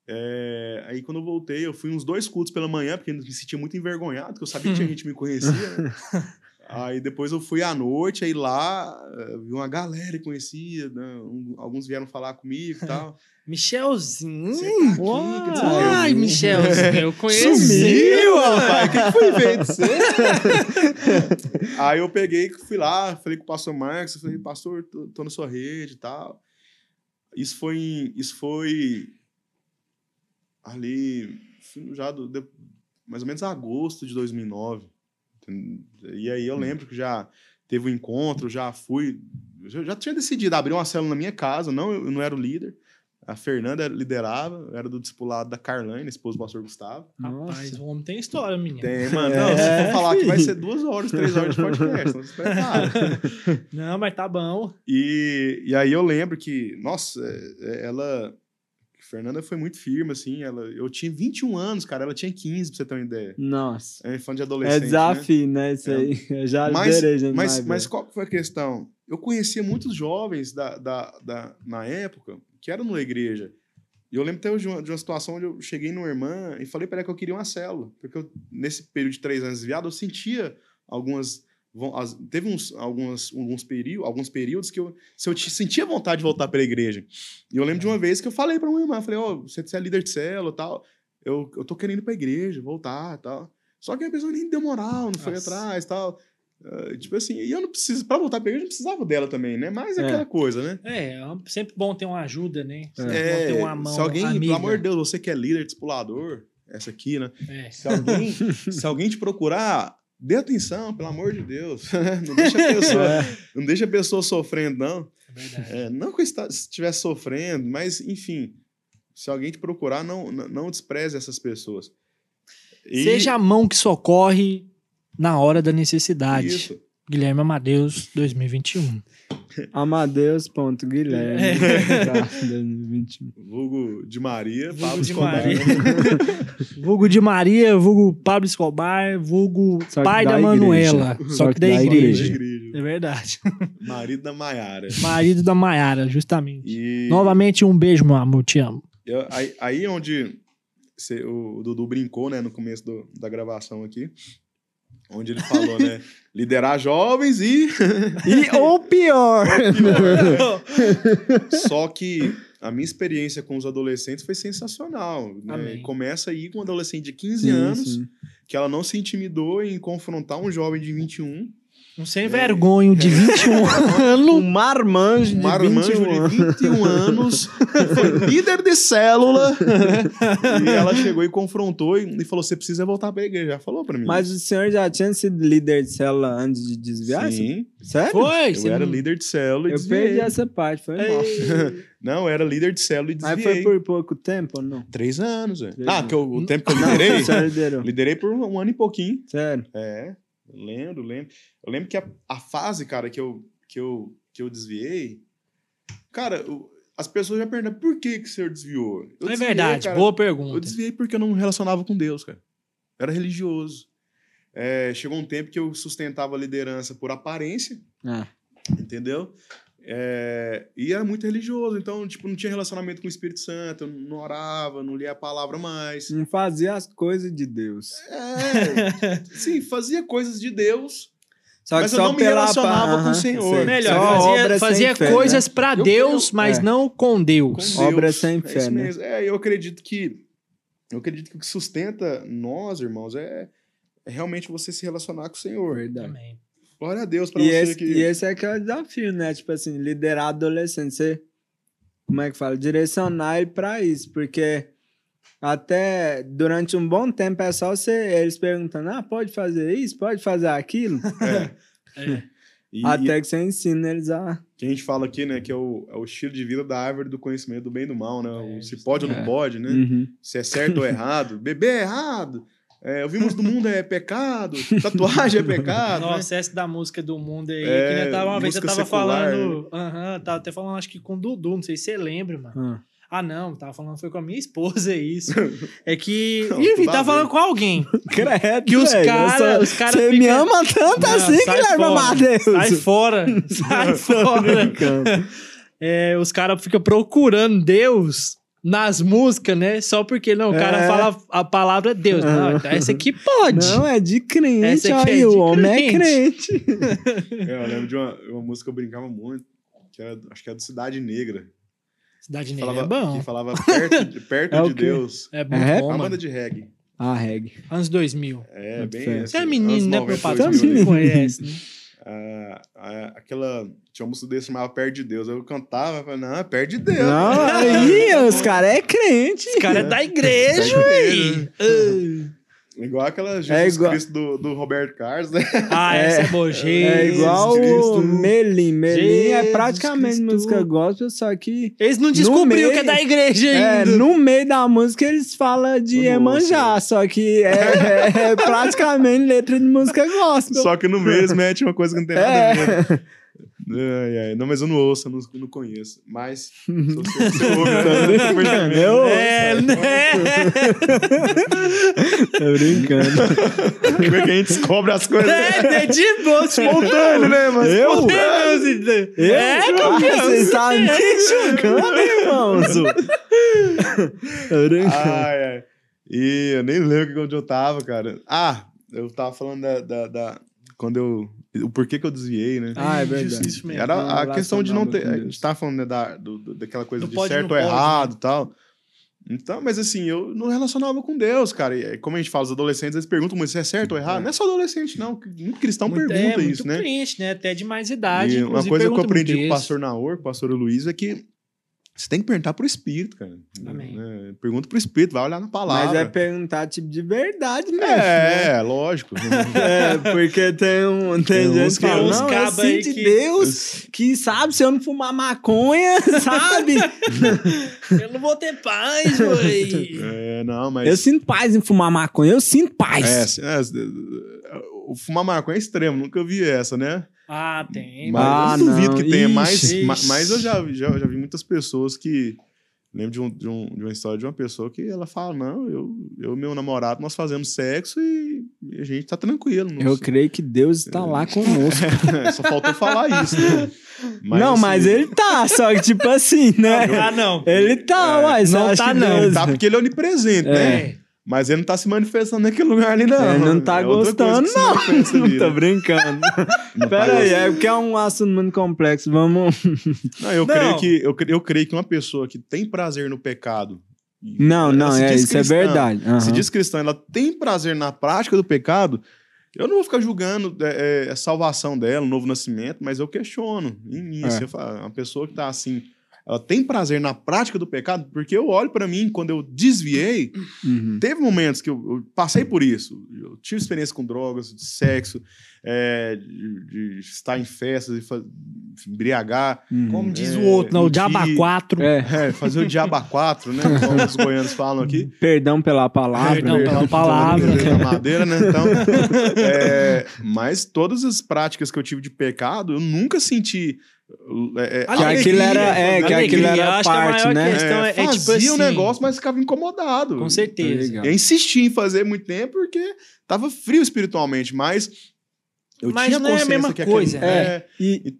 [SPEAKER 1] É, aí quando eu voltei, eu fui uns dois cultos pela manhã, porque eu me sentia muito envergonhado, porque eu sabia que tinha gente que me conhecia. né? aí depois eu fui à noite, aí lá eh, vi uma galera que conhecia, né? Um- alguns vieram falar comigo e tal.
[SPEAKER 3] Michelzinho.
[SPEAKER 1] Tá aqui.
[SPEAKER 3] Ai, Michelzinho, eu conheço.
[SPEAKER 1] Sumiu, rapaz! O que, que foi feito você? Aí eu peguei, fui lá, falei com o pastor Marcos, eu falei, pastor, tô, tô na sua rede e tal. Isso foi, isso foi ali, já do, de- mais ou menos agosto de 2009. E aí eu lembro que já teve um encontro, já fui, já, já tinha decidido abrir uma célula na minha casa, não, eu não era o líder. A Fernanda liderava, eu era do discipulado da Carlane, esposa do pastor Gustavo.
[SPEAKER 3] Rapaz,
[SPEAKER 2] Nossa.
[SPEAKER 3] o homem tem história, menino.
[SPEAKER 1] Tem, mano.
[SPEAKER 2] É,
[SPEAKER 1] Não, se for falar que vai ser duas horas, três horas de podcast, não se prepara.
[SPEAKER 3] Não, mas tá bom.
[SPEAKER 1] E, e aí eu lembro que, nossa, é, ela. Fernanda foi muito firme, assim. Ela, eu tinha 21 anos, cara, ela tinha 15, pra você ter uma ideia.
[SPEAKER 2] Nossa.
[SPEAKER 1] É fã de
[SPEAKER 2] É
[SPEAKER 1] adolescente. né?
[SPEAKER 2] desafio, né? Isso
[SPEAKER 1] É.
[SPEAKER 2] aí. Eu já
[SPEAKER 1] Mas-
[SPEAKER 2] gente.
[SPEAKER 1] Mas, mas qual que foi a questão? Eu conhecia muitos jovens da, da, da, na época que eram na igreja. E eu lembro até de uma, de uma situação onde eu cheguei numa irmã e falei para ela que eu queria uma célula. Porque eu, nesse período de três anos desviado, eu sentia algumas. Von- as- Teve uns, algumas, alguns, períodos, alguns períodos que eu, se eu te- sentia vontade de voltar para a igreja. E eu lembro de uma vez que eu falei para uma irmã: falei, ó, você, você é líder de célula e tal. Eu, eu tô querendo ir para a igreja, voltar e tal. Só que a pessoa nem deu moral, não foi
[SPEAKER 3] Nossa.
[SPEAKER 1] atrás e tal. Ah, tipo assim, e eu não preciso, pra voltar pra igreja, eu não precisava dela também, né? Mas é
[SPEAKER 2] É.
[SPEAKER 1] aquela coisa, né?
[SPEAKER 3] É, é sempre bom ter uma ajuda, né? Sempre
[SPEAKER 1] É,
[SPEAKER 3] bom ter uma mão
[SPEAKER 1] se alguém,
[SPEAKER 3] amiga.
[SPEAKER 1] pelo amor de Deus, você que é líder, discipulador, essa aqui, né?
[SPEAKER 3] É.
[SPEAKER 1] Se alguém, se alguém te procurar, dê atenção, pelo amor de Deus. não, deixa a pessoa,
[SPEAKER 2] É.
[SPEAKER 1] não deixa a pessoa sofrendo, não.
[SPEAKER 3] É verdade.
[SPEAKER 1] É, não que está- estivesse sofrendo, mas, enfim, se alguém te procurar, não, não, não despreze essas pessoas. E-
[SPEAKER 3] Seja a mão que socorre na hora da necessidade.
[SPEAKER 1] Isso.
[SPEAKER 3] Guilherme Amadeus, 2021.
[SPEAKER 2] Amadeus.guilherme.
[SPEAKER 3] É.
[SPEAKER 2] Tá, 2021.
[SPEAKER 1] Vulgo de Maria,
[SPEAKER 3] Vulgo
[SPEAKER 1] Pablo
[SPEAKER 3] de
[SPEAKER 1] Escobar.
[SPEAKER 3] Maria. vulgo de Maria, vulgo Pablo Escobar, vulgo
[SPEAKER 2] Só
[SPEAKER 3] pai da,
[SPEAKER 2] da
[SPEAKER 3] Manuela.
[SPEAKER 2] igreja.
[SPEAKER 3] Só que da igreja.
[SPEAKER 1] igreja.
[SPEAKER 3] É verdade.
[SPEAKER 1] Marido da Maiara.
[SPEAKER 3] Marido da Maiara, justamente.
[SPEAKER 1] E
[SPEAKER 3] Novamente, um beijo, meu amor. Te amo.
[SPEAKER 1] eu- aí, aí onde cê- o Dudu brincou, né, no começo do- da gravação aqui, onde ele falou, né, liderar jovens e...
[SPEAKER 3] E, ou pior.
[SPEAKER 1] Só que a minha experiência com os adolescentes foi sensacional. Né? Começa aí com um adolescente de 15
[SPEAKER 2] Sim,
[SPEAKER 1] anos,
[SPEAKER 2] sim.
[SPEAKER 1] que ela não se intimidou em confrontar um jovem de 21
[SPEAKER 3] Um sem vergonho de 21 anos.
[SPEAKER 2] Um marmanjo
[SPEAKER 1] Um
[SPEAKER 2] de
[SPEAKER 1] marmanjo
[SPEAKER 2] 21 anos.
[SPEAKER 1] de 21 anos, foi líder de célula. e ela chegou e confrontou e, e falou: você precisa voltar pra igreja. Já falou pra mim.
[SPEAKER 2] Mas o senhor já tinha sido líder de célula antes de desviar?
[SPEAKER 1] Sim,
[SPEAKER 2] Sério?
[SPEAKER 3] Foi?
[SPEAKER 1] eu era
[SPEAKER 3] não-
[SPEAKER 1] líder de célula e
[SPEAKER 2] Eu
[SPEAKER 1] desviei.
[SPEAKER 2] perdi essa parte, foi mal.
[SPEAKER 1] Não, eu era líder de célula e
[SPEAKER 2] Mas
[SPEAKER 1] desviei.
[SPEAKER 2] foi por pouco tempo ou não?
[SPEAKER 1] Três anos, velho.
[SPEAKER 2] Três
[SPEAKER 1] Ah,
[SPEAKER 2] anos.
[SPEAKER 1] que eu- o tempo que eu
[SPEAKER 2] Não,
[SPEAKER 1] liderei?
[SPEAKER 2] o senhor liderou.
[SPEAKER 1] liderei por um ano e pouquinho.
[SPEAKER 2] Sério.
[SPEAKER 1] É, eu lembro, lembro. Eu lembro que a, a fase, cara, que eu, que eu, que eu desviei. Cara, o- as pessoas já perguntam por que, que o senhor desviou? Eu
[SPEAKER 3] É
[SPEAKER 1] desviei,
[SPEAKER 3] verdade,
[SPEAKER 1] cara,
[SPEAKER 3] boa
[SPEAKER 1] Eu
[SPEAKER 3] pergunta.
[SPEAKER 1] desviei porque eu não me relacionava com Deus, cara. Eu era religioso. É, chegou um tempo que eu sustentava a liderança por aparência,
[SPEAKER 2] Ah,
[SPEAKER 1] entendeu? É, e era muito religioso, então, tipo, não tinha relacionamento com o Espírito Santo, eu não orava, não lia a palavra mais.
[SPEAKER 2] não fazia as coisas de Deus.
[SPEAKER 1] É, sim, fazia coisas de Deus,
[SPEAKER 2] Só
[SPEAKER 1] Mas eu não me relacionava com o Senhor.
[SPEAKER 2] sei.
[SPEAKER 3] Melhor,
[SPEAKER 2] Só
[SPEAKER 3] fazia, fazia
[SPEAKER 2] fé,
[SPEAKER 3] coisas
[SPEAKER 2] né?
[SPEAKER 3] pra
[SPEAKER 1] Eu-
[SPEAKER 3] Deus,
[SPEAKER 1] eu-
[SPEAKER 3] mas
[SPEAKER 2] é.
[SPEAKER 3] não com
[SPEAKER 1] com
[SPEAKER 3] Deus.
[SPEAKER 1] Deus.
[SPEAKER 2] Obra sem
[SPEAKER 1] é
[SPEAKER 2] fé,
[SPEAKER 1] isso
[SPEAKER 2] né?
[SPEAKER 1] É, eu acredito que eu acredito que o que sustenta nós, irmãos, é, é realmente você se relacionar com o Senhor.
[SPEAKER 2] Verdade.
[SPEAKER 3] Também.
[SPEAKER 1] Glória a Deus pra
[SPEAKER 2] E
[SPEAKER 1] você
[SPEAKER 2] esse,
[SPEAKER 1] que
[SPEAKER 2] e esse é que é o desafio, né? Tipo assim, liderar adolescente. Você, como é que fala? Direcionar ele pra isso. Porque até durante um bom tempo é só você, eles perguntando: ah, pode fazer isso? Pode fazer aquilo?
[SPEAKER 3] É.
[SPEAKER 1] e,
[SPEAKER 2] até que você ensina eles a.
[SPEAKER 1] que a gente fala aqui, né, que é o, é o estilo de vida da árvore do conhecimento do bem e do mal, né? O
[SPEAKER 3] É,
[SPEAKER 1] se pode ou não
[SPEAKER 2] é.
[SPEAKER 1] pode, né?
[SPEAKER 2] Uhum.
[SPEAKER 1] Se é certo ou errado. Beber é errado. É, ouvimos do mundo é pecado. Tatuagem é pecado. né?
[SPEAKER 3] Nossa, essa da música do mundo aí,
[SPEAKER 1] É,
[SPEAKER 3] que nem eu tava uma vez, eu tava
[SPEAKER 1] secular,
[SPEAKER 3] falando. Aham, tava até falando, acho que com o Dudu, não sei se você lembra, mano.
[SPEAKER 2] Ah.
[SPEAKER 3] Ah, não, tava falando, foi com a minha esposa isso. É que.
[SPEAKER 1] Não,
[SPEAKER 3] Enfim, tava falando com alguém.
[SPEAKER 2] Credo,
[SPEAKER 3] Que os
[SPEAKER 2] velho,
[SPEAKER 3] cara-
[SPEAKER 2] eu
[SPEAKER 3] os cara
[SPEAKER 2] Você me ama tanto
[SPEAKER 3] Não,
[SPEAKER 2] assim, Guilherme. Amadeus.
[SPEAKER 3] Sai fora! Sai fora! É, os caras ficam procurando Deus nas músicas, né? Só porque não, o cara
[SPEAKER 2] É.
[SPEAKER 3] fala a palavra Deus. Não, então essa aqui pode.
[SPEAKER 2] Não, é de crente,
[SPEAKER 3] Essa aqui é
[SPEAKER 2] aí,
[SPEAKER 3] de
[SPEAKER 2] o homem é crente.
[SPEAKER 1] É, eu lembro de uma, uma música que eu brincava muito, que era, acho que era do Cidade Negra.
[SPEAKER 3] Cidade Negra
[SPEAKER 1] falava,
[SPEAKER 3] é bom.
[SPEAKER 1] que falava perto, de- perto
[SPEAKER 2] É
[SPEAKER 1] de? Deus.
[SPEAKER 3] É muito
[SPEAKER 2] É?
[SPEAKER 3] bom,
[SPEAKER 1] Uma banda de reggae.
[SPEAKER 2] Ah, reggae.
[SPEAKER 3] Anos 2000.
[SPEAKER 1] É,
[SPEAKER 2] Muito
[SPEAKER 1] bem assim,
[SPEAKER 3] Você é menino, né,
[SPEAKER 1] 90,
[SPEAKER 3] meu pai?
[SPEAKER 1] 2000
[SPEAKER 3] Todo
[SPEAKER 1] ali.
[SPEAKER 3] mundo conhece, né?
[SPEAKER 1] Ah, ah, aquela. Tinha uma música desse que chamava Perto de Deus. Eu cantava, eu falava, não, é perto de Deus.
[SPEAKER 2] Não, aí, os caras é crente.
[SPEAKER 3] Esse cara é da igreja, véi.
[SPEAKER 1] Igual aquela Jesus
[SPEAKER 2] É igual-
[SPEAKER 1] Cristo do, do Roberto Carlos, né?
[SPEAKER 3] Ah, essa é boa.
[SPEAKER 2] É igual
[SPEAKER 1] Jesus
[SPEAKER 2] o
[SPEAKER 1] Cristo.
[SPEAKER 2] Melim. Melim é
[SPEAKER 3] Jesus
[SPEAKER 2] praticamente
[SPEAKER 3] Cristo.
[SPEAKER 2] música gospel, só que
[SPEAKER 3] Eles não descobriram
[SPEAKER 2] meio-
[SPEAKER 3] que é da igreja
[SPEAKER 2] é,
[SPEAKER 3] ainda.
[SPEAKER 2] no meio da música eles falam de
[SPEAKER 1] Nossa.
[SPEAKER 2] Emanjá, só que é, é- é praticamente letra de música gospel.
[SPEAKER 1] Só que no mês mete uma coisa que não tem nada
[SPEAKER 2] É.
[SPEAKER 1] a ver. Ai, ai. Não, mas eu não ouço, eu não, eu não conheço. Mas. Se você, você ouve, né? Eu
[SPEAKER 2] eu-
[SPEAKER 3] É, né?
[SPEAKER 2] Tô brincando.
[SPEAKER 1] Como é que a gente descobre as coisas?
[SPEAKER 3] É, é de boa,
[SPEAKER 1] Espontâneo, né? Mas
[SPEAKER 2] Eu?
[SPEAKER 1] espontâneo.
[SPEAKER 2] Eu?
[SPEAKER 3] É,
[SPEAKER 2] Ah,
[SPEAKER 3] campeão.
[SPEAKER 2] Vocês estão me julgando, irmãos? Tô brincando.
[SPEAKER 1] Ai, ai. E eu nem lembro onde eu tava, cara. Ah, eu tava falando da. da, da- quando eu. O porquê que eu desviei, né?
[SPEAKER 2] Ah, é verdade.
[SPEAKER 3] Justiça mesmo.
[SPEAKER 1] Era a questão de não ter.
[SPEAKER 2] relacionava
[SPEAKER 1] A gente tava falando né, da, do- daquela coisa
[SPEAKER 3] Não
[SPEAKER 1] de
[SPEAKER 3] pode,
[SPEAKER 1] certo ou
[SPEAKER 3] pode,
[SPEAKER 1] errado e tal. Então, mas assim, eu não relacionava com Deus, cara. E como a gente fala, os adolescentes, eles perguntam muito se é certo ou errado.
[SPEAKER 2] É.
[SPEAKER 1] Não é só adolescente, não. Muito cristão
[SPEAKER 3] Muito-
[SPEAKER 1] pergunta
[SPEAKER 3] é,
[SPEAKER 1] isso,
[SPEAKER 3] muito
[SPEAKER 1] né?
[SPEAKER 3] crente, né? Até de mais idade.
[SPEAKER 1] E uma coisa que eu aprendi com o
[SPEAKER 3] isso.
[SPEAKER 1] pastor Naor, com o pastor Luiz, é que você tem que perguntar pro Espírito, cara.
[SPEAKER 3] Amém.
[SPEAKER 1] Né? Pergunta pro Espírito, vai olhar na palavra.
[SPEAKER 2] Mas é perguntar, tipo, de verdade mesmo. né?
[SPEAKER 1] É, lógico.
[SPEAKER 2] É, porque tem um. Tem,
[SPEAKER 1] Tem
[SPEAKER 2] gente
[SPEAKER 1] uns
[SPEAKER 2] que
[SPEAKER 1] que-
[SPEAKER 2] fala,
[SPEAKER 3] uns
[SPEAKER 2] não, eu
[SPEAKER 3] aí
[SPEAKER 2] sinto de
[SPEAKER 3] que-
[SPEAKER 2] Deus que sabe se eu não fumar maconha, sabe?
[SPEAKER 3] Eu não vou ter paz, véi.
[SPEAKER 1] É, não, mas.
[SPEAKER 2] Eu sinto paz em fumar maconha, eu sinto paz.
[SPEAKER 1] É, assim, é, o fumar maconha é extremo, nunca vi essa, né?
[SPEAKER 3] Ah, tem.
[SPEAKER 1] Mas
[SPEAKER 2] Ah,
[SPEAKER 1] eu duvido
[SPEAKER 2] não.
[SPEAKER 1] que tenha.
[SPEAKER 3] Ixi.
[SPEAKER 1] ma- Mas eu já, já, já vi muitas pessoas que. Lembro de, um, de, um, de uma história de uma pessoa que ela fala: Não, eu, eu e meu namorado, nós fazemos sexo e, a gente tá tranquilo. Não,
[SPEAKER 2] Eu creio que Deus está lá conosco.
[SPEAKER 1] Só faltou falar isso, né?
[SPEAKER 2] não,
[SPEAKER 1] assim,
[SPEAKER 2] mas ele tá, só que tipo assim, né?
[SPEAKER 3] Ah, não.
[SPEAKER 2] Ele tá,
[SPEAKER 1] É,
[SPEAKER 2] você
[SPEAKER 3] não tá, não.
[SPEAKER 2] Deus-
[SPEAKER 1] Tá porque ele é onipresente, né?
[SPEAKER 3] É.
[SPEAKER 1] Mas ele não tá se manifestando naquele lugar ali, não.
[SPEAKER 2] Ele não tá
[SPEAKER 1] É
[SPEAKER 2] gostando,
[SPEAKER 1] se
[SPEAKER 2] não.
[SPEAKER 1] ali,
[SPEAKER 2] Tô
[SPEAKER 1] né?
[SPEAKER 2] brincando.
[SPEAKER 1] Não
[SPEAKER 2] Pera
[SPEAKER 1] tá
[SPEAKER 2] aí, é porque é um assunto muito complexo. Vamos.
[SPEAKER 1] Não, eu,
[SPEAKER 3] Não.
[SPEAKER 1] Creio que, eu, eu creio que uma pessoa que tem prazer no pecado.
[SPEAKER 2] Não, não,
[SPEAKER 1] se
[SPEAKER 2] é, isso é
[SPEAKER 1] cristã,
[SPEAKER 2] verdade.
[SPEAKER 1] Se
[SPEAKER 2] Aham.
[SPEAKER 1] diz cristã, ela tem prazer na prática do pecado. Eu não vou ficar julgando é, é, a salvação dela, o novo nascimento, mas eu questiono em mim.
[SPEAKER 2] É.
[SPEAKER 1] uma pessoa que tá assim, ela tem prazer na prática do pecado, porque eu olho pra mim, quando eu desviei,
[SPEAKER 2] Uhum.
[SPEAKER 1] teve momentos que eu, eu passei por isso. Eu tive experiência com drogas, de sexo, é, de, de estar em festas e fa- embriagar.
[SPEAKER 2] Uhum.
[SPEAKER 3] Como diz
[SPEAKER 1] É,
[SPEAKER 3] o outro, não, o. Diaba 4.
[SPEAKER 2] É,
[SPEAKER 1] É, fazer o diabo a quatro, né? Como os goianos falam aqui.
[SPEAKER 2] perdão pela palavra.
[SPEAKER 3] Perdão
[SPEAKER 2] né?
[SPEAKER 3] pela palavra.
[SPEAKER 1] Na madeira, né? Então, é, mas todas as práticas que eu tive de pecado, eu nunca senti. É, é,
[SPEAKER 2] Que aquilo era- é, que aquilo era parte,
[SPEAKER 3] maior
[SPEAKER 2] né?
[SPEAKER 3] questão é,
[SPEAKER 1] é,
[SPEAKER 3] é tipo
[SPEAKER 1] fazia
[SPEAKER 3] assim,
[SPEAKER 1] o negócio, mas ficava incomodado.
[SPEAKER 3] Com certeza.
[SPEAKER 2] Tá
[SPEAKER 1] Eu insisti em fazer muito tempo porque tava frio espiritualmente, mas eu
[SPEAKER 3] Mas
[SPEAKER 1] tinha
[SPEAKER 3] não é a
[SPEAKER 1] consciência
[SPEAKER 3] mesma
[SPEAKER 1] que
[SPEAKER 3] coisa,
[SPEAKER 1] aquele,
[SPEAKER 3] né?
[SPEAKER 1] é,
[SPEAKER 2] E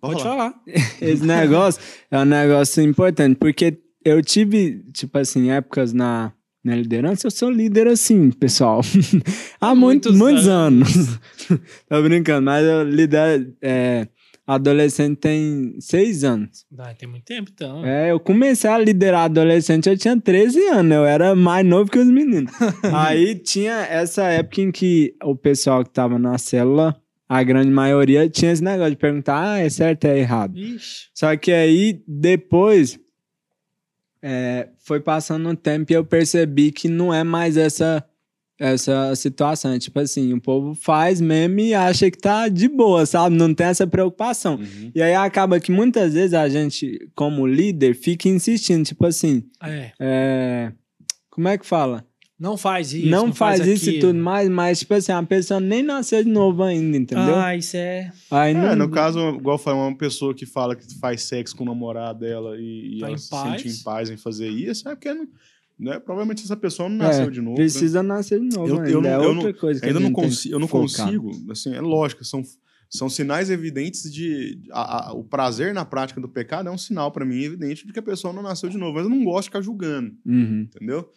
[SPEAKER 3] Pode falar.
[SPEAKER 2] esse negócio é um negócio importante, porque eu tive, tipo assim, épocas na, na liderança, eu sou líder assim, pessoal. Há muitos,
[SPEAKER 3] Muitos
[SPEAKER 2] muitos anos. Tô brincando, mas eu lidero. É, adolescente tem seis anos.
[SPEAKER 3] Ah, tem muito tempo, então.
[SPEAKER 2] É, eu comecei a liderar adolescente, eu tinha 13 anos, eu era mais novo que os meninos. Aí tinha essa época em que o pessoal que tava na célula, a grande maioria, tinha esse negócio de perguntar, ah, é certo, é errado.
[SPEAKER 3] Ixi.
[SPEAKER 2] Só que aí, depois, é, foi passando um tempo e eu percebi que não é mais essa, essa situação. É tipo assim, o povo faz mesmo e acha que tá de boa, sabe? Não tem essa preocupação.
[SPEAKER 1] Uhum.
[SPEAKER 2] E aí acaba que muitas vezes a gente, como líder, fica insistindo, tipo assim,
[SPEAKER 3] É.
[SPEAKER 2] é, como é que fala?
[SPEAKER 3] Não faz isso.
[SPEAKER 2] não, faz, isso e tudo mais, mas, tipo assim, a pessoa nem nasceu de novo ainda, entendeu?
[SPEAKER 3] Ah, isso é.
[SPEAKER 2] aí
[SPEAKER 1] É,
[SPEAKER 2] não,
[SPEAKER 1] no caso, igual eu falei, uma pessoa que fala que faz sexo com o namorado dela e, e
[SPEAKER 3] Tá
[SPEAKER 1] ela
[SPEAKER 3] em
[SPEAKER 1] se
[SPEAKER 3] paz.
[SPEAKER 1] sente em paz em fazer isso, é porque não, né, provavelmente essa pessoa não
[SPEAKER 2] É,
[SPEAKER 1] nasceu de novo. né?
[SPEAKER 2] precisa nascer de novo
[SPEAKER 1] Eu-
[SPEAKER 2] ainda.
[SPEAKER 1] eu não-
[SPEAKER 2] é
[SPEAKER 1] eu
[SPEAKER 2] outra coisa que
[SPEAKER 1] ainda não,
[SPEAKER 2] gente tem
[SPEAKER 1] consi
[SPEAKER 2] que
[SPEAKER 1] eu não
[SPEAKER 2] focar.
[SPEAKER 1] consigo, assim, é lógico, são, são sinais evidentes de. a- a- o prazer na prática do pecado é um sinal pra mim evidente de que a pessoa não nasceu de novo. Mas eu não gosto de ficar julgando,
[SPEAKER 2] Uhum.
[SPEAKER 1] entendeu?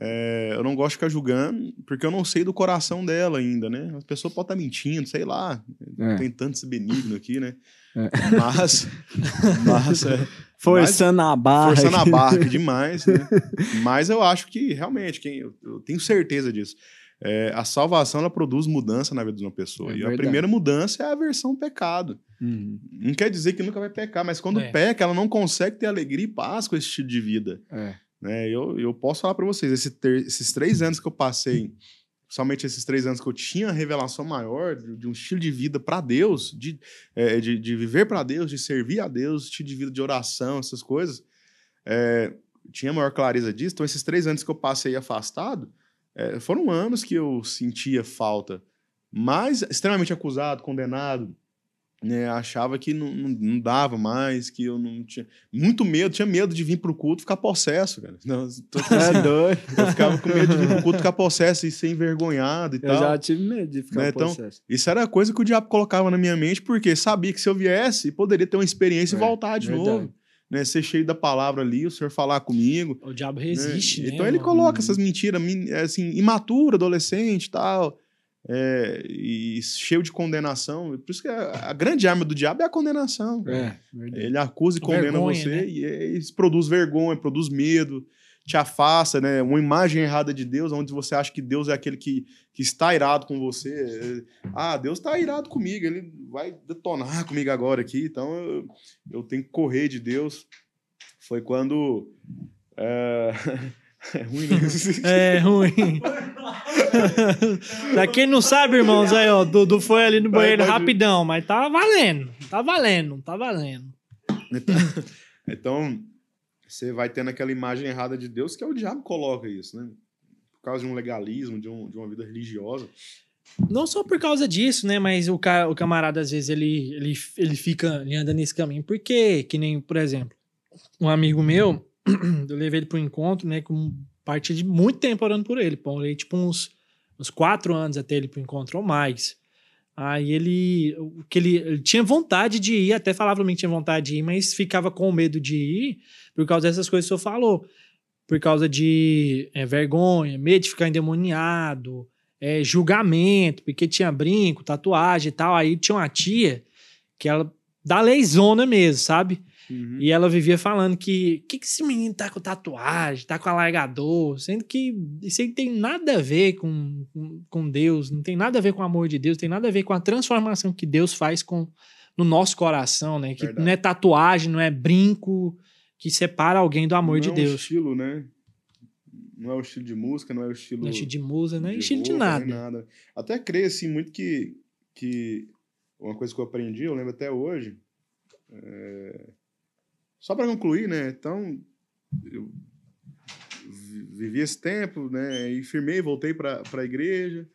[SPEAKER 1] É, eu não gosto de ficar julgando porque eu não sei do coração dela ainda, né? A pessoa pode estar mentindo, sei lá,
[SPEAKER 2] É.
[SPEAKER 1] tentando ser benigno aqui, né?
[SPEAKER 2] É.
[SPEAKER 1] Mas. mas é,
[SPEAKER 2] Forçando a barra.
[SPEAKER 1] forçando a barra demais, né? Mas eu acho que realmente, quem, eu, eu tenho certeza disso. É, a salvação ela produz mudança na vida de uma pessoa.
[SPEAKER 2] É
[SPEAKER 1] e a
[SPEAKER 2] verdade.
[SPEAKER 1] primeira mudança é a aversão ao pecado.
[SPEAKER 2] Uhum.
[SPEAKER 1] Não quer dizer que nunca vai pecar, mas quando
[SPEAKER 3] É.
[SPEAKER 1] peca, ela não consegue ter alegria e paz com esse estilo de vida.
[SPEAKER 2] É.
[SPEAKER 1] Né? Eu, eu posso falar para vocês, esse ter- esses três anos que eu passei, somente esses três anos que eu tinha a revelação maior de, de um estilo de vida para Deus, de, é, de, de viver para Deus, de servir a Deus, estilo de vida de oração, essas coisas, é, tinha maior clareza disso. Então, esses três anos que eu passei afastado, é, foram anos que eu sentia falta, mas extremamente acusado, condenado, né, achava que não, não, não dava mais, que eu não tinha. Muito medo, tinha medo de vir pro culto e ficar possesso, cara. Não, tô, tipo assim,
[SPEAKER 2] É doido.
[SPEAKER 1] eu ficava com medo de vir pro culto ficar possesso e ser envergonhado e
[SPEAKER 2] Eu
[SPEAKER 1] tal.
[SPEAKER 2] já tive medo de ficar
[SPEAKER 1] Né, então,
[SPEAKER 2] possesso.
[SPEAKER 1] Isso era coisa que o diabo colocava na minha mente, porque sabia que se eu viesse, poderia ter uma experiência e
[SPEAKER 2] É,
[SPEAKER 1] voltar de
[SPEAKER 2] verdade.
[SPEAKER 1] novo. Né, ser cheio da palavra ali, o senhor falar comigo.
[SPEAKER 3] O diabo
[SPEAKER 1] né?
[SPEAKER 3] resiste, né?
[SPEAKER 1] Então ele coloca essas mentiras, é, assim, imaturo, adolescente e tal, é, e cheio de condenação. Por isso que a, a grande arma do diabo é a condenação.
[SPEAKER 2] É.
[SPEAKER 1] Ele acusa e condena
[SPEAKER 3] Vergonha,
[SPEAKER 1] você
[SPEAKER 3] né?
[SPEAKER 1] e é, isso produz vergonha, produz medo, te afasta, né? Uma imagem errada de Deus, onde você acha que Deus é aquele que, que está irado com você. É, Ah, Deus está irado comigo, ele vai detonar comigo agora aqui, então eu, eu tenho que correr de Deus. Foi quando. É, é ruim, né?
[SPEAKER 3] É ruim. pra quem não sabe, irmãos, aí, ó, Dudu foi ali no
[SPEAKER 1] Vai,
[SPEAKER 3] banheiro rapidão, mas tá valendo. Tá valendo, tá valendo.
[SPEAKER 1] Então, então, você vai tendo aquela imagem errada de Deus que é o diabo que coloca isso, né? Por causa de um legalismo, de, um, de uma vida religiosa.
[SPEAKER 3] Não só por causa disso, né? Mas o, ca- o camarada, às vezes, ele, ele, ele fica, ele anda nesse caminho. Por quê? Que nem, por exemplo, um amigo meu, eu levei ele pro encontro, né? Com parte de muito tempo orando por ele. Pô, orei, tipo, uns, uns quatro anos até ele pro encontro ou mais. Aí ele, o que ele, ele tinha vontade de ir, até falava pra mim que tinha vontade de ir, mas ficava com medo de ir por causa dessas coisas que o senhor falou. Por causa de é, vergonha, medo de ficar endemoniado, é, julgamento, porque tinha brinco, tatuagem e tal. Aí tinha uma tia que ela, da leizona mesmo, sabe?
[SPEAKER 2] Uhum.
[SPEAKER 3] E ela vivia falando que que, que esse menino tá com tatuagem, tá com alargador, sendo que isso aí tem nada a ver com, com, com Deus, não tem nada a ver com o amor de Deus, tem nada a ver com a transformação que Deus faz com, no nosso coração, né? Que
[SPEAKER 1] Verdade.
[SPEAKER 3] não é tatuagem, não é brinco que separa alguém do amor
[SPEAKER 1] não
[SPEAKER 3] de
[SPEAKER 1] é um
[SPEAKER 3] Deus.
[SPEAKER 1] estilo, né? Não é o estilo de música, não é o estilo.
[SPEAKER 3] Não é estilo de musa, não é estilo de
[SPEAKER 1] nem
[SPEAKER 3] nada.
[SPEAKER 1] Até creio, assim, muito que, que uma coisa que eu aprendi, eu lembro até hoje. é, Só para concluir, né? Então, eu vi- vivi esse tempo, né? E firmei, voltei para a igreja.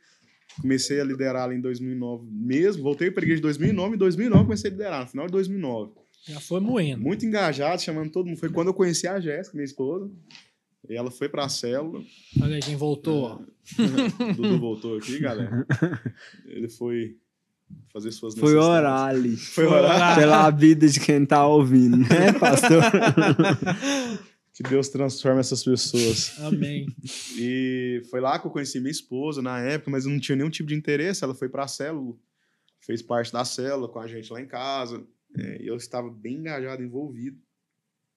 [SPEAKER 1] Comecei a liderar em 2009 mesmo. Voltei para a igreja em 2009 e em 2009 comecei a liderar, no final de 2009
[SPEAKER 3] Já foi moendo.
[SPEAKER 1] muito engajado, chamando todo mundo. Foi quando eu conheci a Jéssica, minha esposa. E ela foi pra célula.
[SPEAKER 3] Olha quem voltou. ó.
[SPEAKER 1] O Dudu voltou aqui, galera. Ele foi fazer suas
[SPEAKER 2] Foi ali.
[SPEAKER 1] Foi orar.
[SPEAKER 2] Pela vida de quem tá ouvindo, né, pastor?
[SPEAKER 1] Que Deus transforme essas pessoas.
[SPEAKER 3] Amém.
[SPEAKER 1] E foi lá que eu conheci minha esposa na época, mas eu não tinha nenhum tipo de interesse. Ela foi pra célula, fez parte da célula com a gente lá em casa. É, e eu estava bem engajado, envolvido.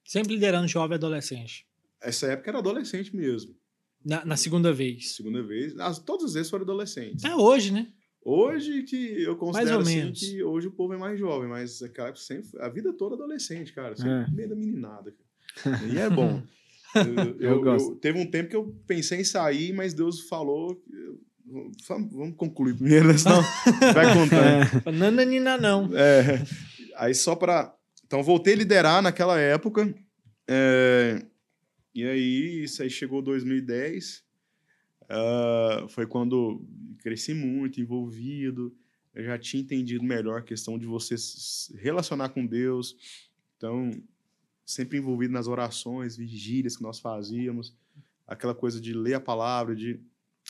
[SPEAKER 3] Sempre liderando jovem e adolescente.
[SPEAKER 1] Essa época era adolescente mesmo.
[SPEAKER 3] Na, na segunda vez.
[SPEAKER 1] Segunda vez. As, todas as vezes foram adolescentes.
[SPEAKER 3] É hoje, né?
[SPEAKER 1] Hoje que eu considero
[SPEAKER 3] ou
[SPEAKER 1] assim
[SPEAKER 3] menos.
[SPEAKER 1] que hoje o povo é mais jovem, mas aquela época sempre, a vida toda adolescente, cara. Sempre
[SPEAKER 2] É.
[SPEAKER 1] meio da meninada. cara. E é bom. Eu,
[SPEAKER 2] Eu gosto.
[SPEAKER 1] teve um tempo que eu pensei em sair, mas Deus falou. eu- Vamos, concluir primeiro, né? senão vai contando.
[SPEAKER 3] Nananina não.
[SPEAKER 1] É, aí só para Então voltei a liderar naquela época. é, e aí, isso aí chegou 2010. Ah, foi quando cresci muito, envolvido. Eu já tinha entendido melhor a questão de você se relacionar com Deus. Então, sempre envolvido nas orações, vigílias que nós fazíamos. Aquela coisa de ler a palavra, de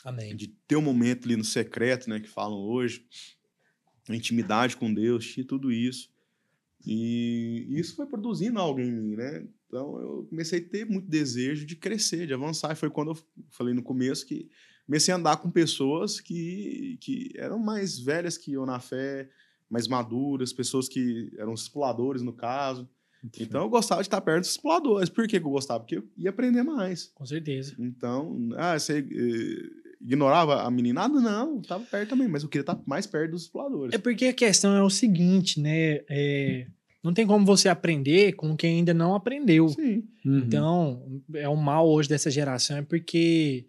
[SPEAKER 3] Amém.
[SPEAKER 1] de ter um momento ali no secreto, né, que falam hoje, intimidade com Deus, tinha tudo isso. E isso foi produzindo algo em mim, né? Então eu comecei a ter muito desejo de crescer, de avançar. E foi quando eu falei no começo que comecei a andar com pessoas que, que eram mais velhas que eu na fé, mais maduras, pessoas que eram exploradores no caso. Então eu gostava de estar perto dos exploradores. Por que, que eu gostava? Porque eu ia aprender mais.
[SPEAKER 3] Com certeza.
[SPEAKER 1] Então, ah, você eh, ignorava a meninada? Não, estava perto também, mas eu queria estar mais perto dos exploradores.
[SPEAKER 3] É porque a questão é o seguinte, né? É, não tem como você aprender com quem ainda não aprendeu.
[SPEAKER 1] Sim.
[SPEAKER 2] Uhum.
[SPEAKER 3] Então, é o mal hoje dessa geração, é porque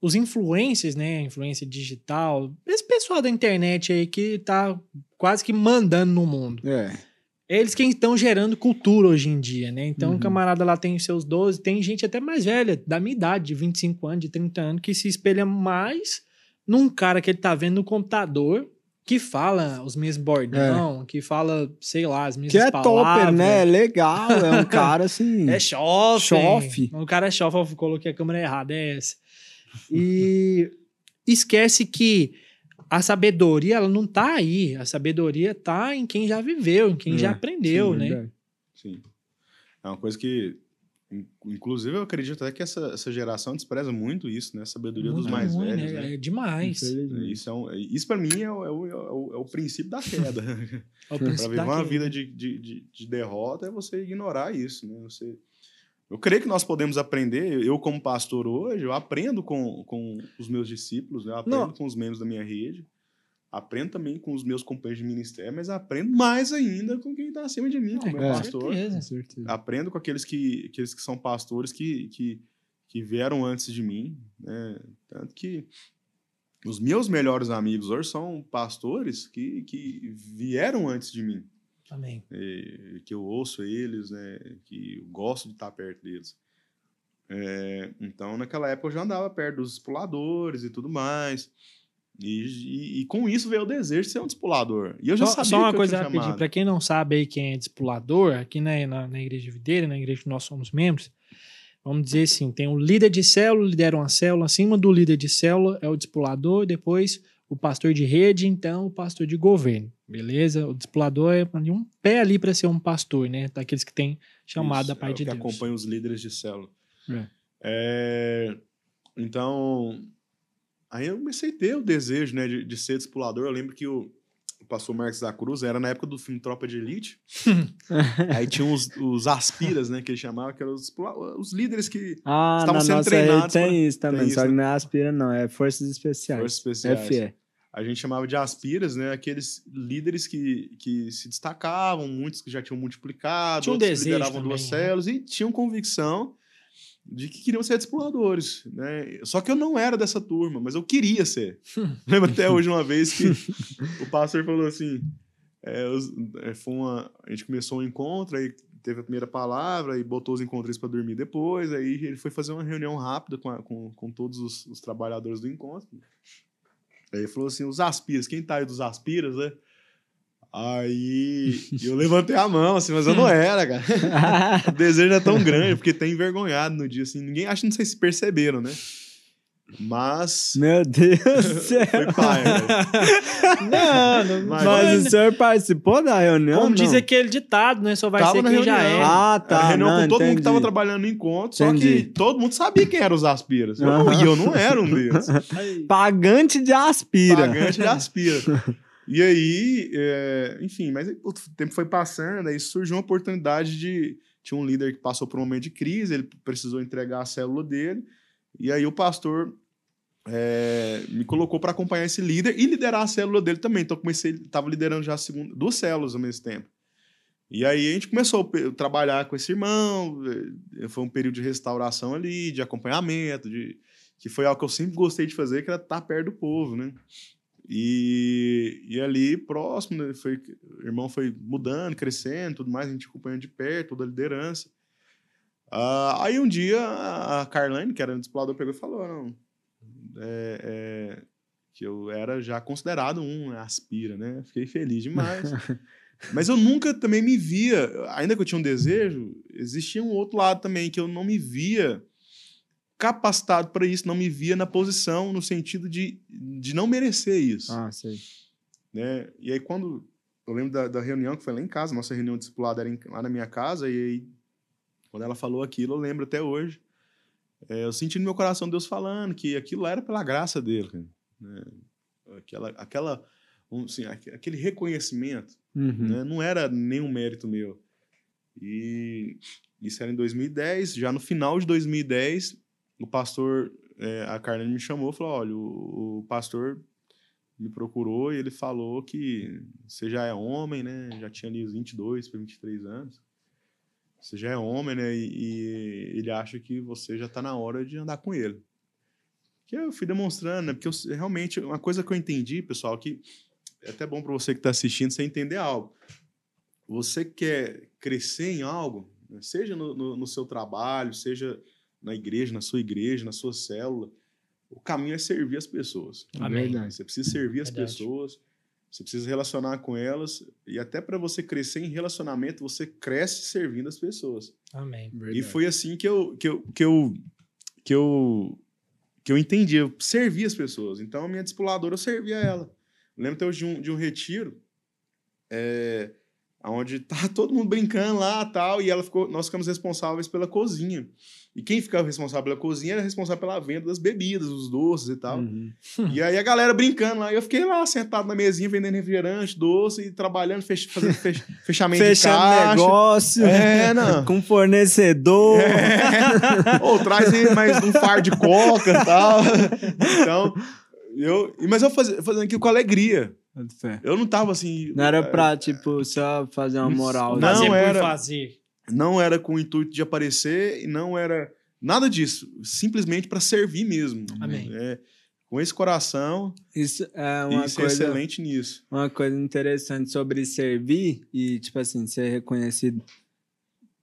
[SPEAKER 3] os influencers, né? Influência digital, esse pessoal da internet aí que tá quase que mandando no mundo.
[SPEAKER 2] É.
[SPEAKER 3] Eles quem estão gerando cultura hoje em dia, né? Então,
[SPEAKER 2] Uhum.
[SPEAKER 3] o camarada lá tem seus 12, tem gente até mais velha, da minha idade, de 25 anos, de 30 anos, que se espelha mais num cara que ele tá vendo no computador, que fala os mesmos bordão, que fala, sei lá, as mesmas
[SPEAKER 2] Que é
[SPEAKER 3] palavras.
[SPEAKER 2] topper, né? É legal. É um cara assim.
[SPEAKER 3] É chofe.
[SPEAKER 2] Chofe.
[SPEAKER 3] O cara é chofe, eu coloquei a câmera errada, é essa. E esquece que a sabedoria, ela não tá aí. A sabedoria tá em quem já viveu, em quem
[SPEAKER 2] É,
[SPEAKER 3] já aprendeu,
[SPEAKER 2] Sim,
[SPEAKER 3] né?
[SPEAKER 2] verdade.
[SPEAKER 1] Sim. É uma coisa que, in- inclusive, eu acredito até que essa, essa geração despreza muito isso, né? A sabedoria dos
[SPEAKER 3] Muito
[SPEAKER 1] mais
[SPEAKER 3] ruim,
[SPEAKER 1] velhos,
[SPEAKER 3] né?
[SPEAKER 1] né?
[SPEAKER 3] É demais.
[SPEAKER 1] Isso, é um, isso para mim é o, é, o, é o- é o princípio da queda.
[SPEAKER 3] É
[SPEAKER 1] para viver uma vida de, de, de, de derrota é você ignorar isso, né? Você... Eu creio que nós podemos aprender. Eu, como pastor hoje, eu aprendo com, com os meus discípulos, né? eu aprendo
[SPEAKER 3] Não.
[SPEAKER 1] com os membros da minha rede, aprendo também com os meus companheiros de ministério, mas aprendo mais ainda com quem está acima de mim, como meu
[SPEAKER 2] É.
[SPEAKER 1] pastor.
[SPEAKER 3] certeza.
[SPEAKER 2] Com certeza.
[SPEAKER 1] Aprendo com aqueles que, aqueles que são pastores que, que, que vieram antes de mim. Né? Tanto que os meus melhores amigos hoje são pastores que, que vieram antes de mim
[SPEAKER 3] Amém.
[SPEAKER 1] eh, que eu ouço eles, né, que eu gosto de estar perto deles. É, então, naquela época eu já andava perto dos discipuladores e tudo mais. E, e- e com isso veio o desejo de ser um discipulador. E eu já
[SPEAKER 3] Só,
[SPEAKER 1] sabia
[SPEAKER 3] só uma coisa rapidinho, pra quem não sabe aí quem é discipulador, aqui na, na, na igreja de videira, na igreja que nós somos membros, vamos dizer assim, tem o líder de célula, lidera uma célula, acima do líder de célula é o discipulador, depois o pastor de rede, então o pastor de governo, beleza? O discipulador é um pé ali para ser um pastor, né? Daqueles que tem chamado
[SPEAKER 1] Isso,
[SPEAKER 3] da parte
[SPEAKER 1] é
[SPEAKER 3] de
[SPEAKER 1] que
[SPEAKER 3] Deus.
[SPEAKER 1] acompanha os líderes de célula.
[SPEAKER 2] É.
[SPEAKER 1] É, então, aí eu comecei a ter o desejo né, de, de ser discipulador. Eu lembro que o, o pastor Marcos da Cruz, era na época do filme Tropa de Elite. Aí tinha os, os aspiras, né, que ele chamava, que eram os, os líderes que
[SPEAKER 2] Ah,
[SPEAKER 1] Estavam sendo
[SPEAKER 2] nossa
[SPEAKER 1] treinados
[SPEAKER 2] tem
[SPEAKER 1] pra-
[SPEAKER 2] isso também,
[SPEAKER 1] tem
[SPEAKER 2] só
[SPEAKER 1] isso,
[SPEAKER 2] que
[SPEAKER 1] né?
[SPEAKER 2] não é aspira não, é forças especiais.
[SPEAKER 1] Forças Especiais.
[SPEAKER 2] FE.
[SPEAKER 1] a gente chamava de aspiras, né, aqueles líderes que, que se destacavam, muitos que já tinham multiplicado,
[SPEAKER 3] Tinha um
[SPEAKER 1] outros
[SPEAKER 3] desejo
[SPEAKER 1] lideravam duas
[SPEAKER 3] também, né?
[SPEAKER 1] células e tinham convicção de que queriam ser discipuladores, né? Só que eu não era dessa turma, mas eu queria ser. Lembro até hoje uma vez que o pastor falou assim, é, é, foi uma, a gente começou um encontro, aí teve a primeira palavra e botou os encontros para dormir depois, aí ele foi fazer uma reunião rápida com, a- com, com todos os, os trabalhadores do encontro. Aí ele falou assim, os aspiras, quem tá aí dos aspiras, né? Aí eu levantei a mão, assim, mas eu não era, cara. O desejo é tão grande, porque tem envergonhado no dia, assim. Ninguém, acho que não sei se perceberam, né? Mas.
[SPEAKER 2] Meu Deus do céu.
[SPEAKER 1] Foi pai, velho.
[SPEAKER 3] Não, não
[SPEAKER 1] Mas-
[SPEAKER 2] Mas o senhor participou da reunião?
[SPEAKER 3] Como
[SPEAKER 2] não?
[SPEAKER 3] diz aquele ditado, né? Só vai
[SPEAKER 1] Tava
[SPEAKER 3] ser quem já é.
[SPEAKER 2] Ah,
[SPEAKER 1] Era
[SPEAKER 2] tá.
[SPEAKER 1] reunião
[SPEAKER 2] não,
[SPEAKER 1] com todo mundo que
[SPEAKER 2] entendi.
[SPEAKER 1] tava trabalhando no encontro, só
[SPEAKER 2] Entendi.
[SPEAKER 1] que todo mundo sabia quem eram os aspiras. Eu não, e eu não era um deles.
[SPEAKER 2] Pagante de aspira.
[SPEAKER 1] Pagante de aspira. E aí, é, enfim, mas o tempo foi passando, aí surgiu uma oportunidade de. Tinha um líder que passou por um momento de crise, ele precisou entregar a célula dele, e aí o pastor é, me colocou para acompanhar esse líder e liderar a célula dele também. Então, eu comecei, estava liderando já segunda, duas células ao mesmo tempo. E aí a gente começou a trabalhar com esse irmão, eh, foi um período de restauração ali, de acompanhamento, de, que foi algo que eu sempre gostei de fazer, que era estar perto do povo, né? E, e ali, próximo, né, foi, o irmão foi mudando, crescendo, tudo mais, a gente acompanhando de perto, toda a liderança. Ah, aí um dia a Carlane, que era um discipulador, pegou e falou, não, é, é, que eu era já considerado um né, aspira, né? Fiquei feliz demais. Mas eu nunca também me via, ainda que eu tinha um desejo, existia um outro lado também, que eu não me via capacitado para isso, não me via na posição, no sentido de, de não merecer isso.
[SPEAKER 2] Ah, sei.
[SPEAKER 1] Né? E aí, quando. Eu lembro da, da reunião que foi lá em casa, nossa reunião discipulada era em- lá na minha casa, e aí, quando ela falou aquilo, eu lembro até hoje. É, eu senti no meu coração Deus falando que aquilo era pela graça dele. né? Aquela, aquela, assim, aque- aquele reconhecimento
[SPEAKER 2] Uhum.
[SPEAKER 1] né? Não era nenhum mérito meu. E isso era em 2010. Já no final de 2010, o pastor, é, a Carlene me chamou e falou: olha, o, o pastor me procurou e ele falou que você já é homem, né? Já tinha ali os 22 para 23 anos. Você já é homem, né? E, e ele acha que você já está na hora de andar com ele. Que eu fui demonstrando, né? Porque eu, realmente, uma coisa que eu entendi, pessoal, que é até bom para você que está assistindo você entender algo. Você quer crescer em algo, né? seja no, no, no seu trabalho, seja na igreja, na sua igreja, na sua célula, o caminho é servir as pessoas.
[SPEAKER 3] Amém.
[SPEAKER 2] Verdade.
[SPEAKER 1] Você precisa servir as
[SPEAKER 3] Verdade.
[SPEAKER 1] pessoas, você precisa relacionar com elas, e até para você crescer em relacionamento, você cresce servindo as pessoas.
[SPEAKER 3] Amém.
[SPEAKER 1] E foi assim que eu, que eu, que eu, que eu, que eu entendi. Eu servi as pessoas. Então, a minha discipuladora, eu servia ela. Eu lembro até hoje de um, de um retiro, é, onde tá todo mundo brincando lá tal, e ela ficou, nós ficamos responsáveis pela cozinha. E quem ficava responsável pela cozinha era responsável pela venda das bebidas, dos doces e tal.
[SPEAKER 2] Uhum.
[SPEAKER 1] E aí a galera brincando lá, e eu fiquei lá sentado na mesinha vendendo refrigerante, doce, e trabalhando, fech, fazendo fech, fechamento
[SPEAKER 2] Fechando
[SPEAKER 1] de caixa.
[SPEAKER 2] negócio.
[SPEAKER 1] É, não.
[SPEAKER 2] Com fornecedor.
[SPEAKER 1] É. Ou traz aí mais um fardo de coca e tal. Então, eu. Mas eu fazia, fazendo aquilo com alegria.
[SPEAKER 2] Fé.
[SPEAKER 1] Eu não tava assim.
[SPEAKER 2] Não era pra, tipo, só fazer uma moral.
[SPEAKER 1] Não,
[SPEAKER 2] né?
[SPEAKER 3] Fazer por
[SPEAKER 1] era-
[SPEAKER 3] fazer.
[SPEAKER 1] Não era com o intuito de aparecer e não era nada disso. Simplesmente para servir mesmo.
[SPEAKER 3] Amém.
[SPEAKER 1] É, com esse coração,
[SPEAKER 2] Isso é
[SPEAKER 1] e
[SPEAKER 2] uma
[SPEAKER 1] ser
[SPEAKER 2] coisa,
[SPEAKER 1] excelente nisso.
[SPEAKER 2] uma coisa interessante sobre servir e, tipo assim, ser reconhecido